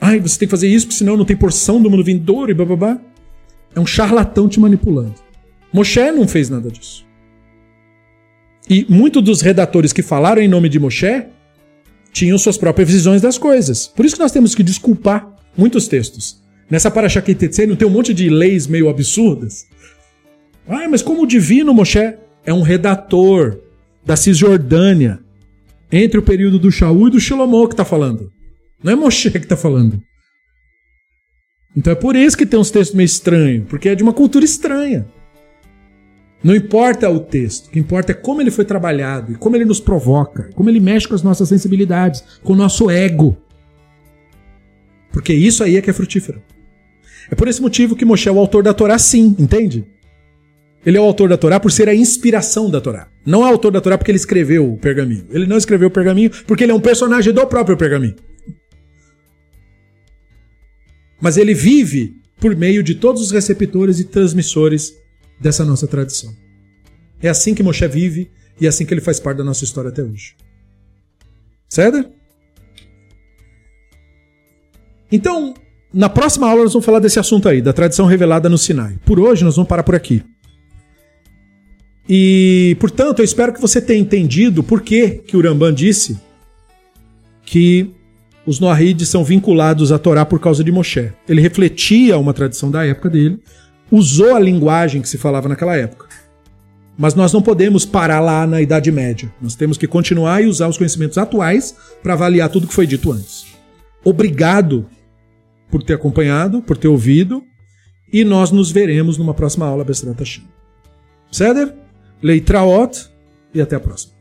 Ai, você tem que fazer isso, porque senão não tem porção do mundo vindouro e bababá. É um charlatão te manipulando. Moshe não fez nada disso. E muitos dos redatores que falaram em nome de Moshe tinham suas próprias visões das coisas. Por isso que nós temos que desculpar muitos textos. Nessa não tem um monte de leis meio absurdas. Ah, mas como o divino Moshe é um redator da Cisjordânia entre o período do Shaul e do Shlomo que está falando. Não é Moshe que está falando. Então é por isso que tem uns textos meio estranhos, porque é de uma cultura estranha. Não importa o texto, o que importa é como ele foi trabalhado e como ele nos provoca, como ele mexe com as nossas sensibilidades, com o nosso ego. Porque isso aí é que é frutífero. É por esse motivo que Moshe é o autor da Torá, sim, entende? Ele é o autor da Torá por ser a inspiração da Torá. Não é o autor da Torá porque ele escreveu o pergaminho. Ele não escreveu o pergaminho porque ele é um personagem do próprio pergaminho. Mas ele vive por meio de todos os receptores e transmissores dessa nossa tradição. É assim que Moshe vive e é assim que ele faz parte da nossa história até hoje. Certo? Então, na próxima aula nós vamos falar desse assunto aí, da tradição revelada no Sinai. Por hoje nós vamos parar por aqui. E, portanto, eu espero que você tenha entendido por que, que o Ramban disse que os Noahide são vinculados à Torá por causa de Moshe. Ele refletia uma tradição da época dele, usou a linguagem que se falava naquela época. Mas nós não podemos parar lá na Idade Média. Nós temos que continuar e usar os conhecimentos atuais para avaliar tudo que foi dito antes. Obrigado por ter acompanhado, por ter ouvido. E nós nos veremos numa próxima aula Bestrata Hashem. Ceder, Leitraot e até a próxima.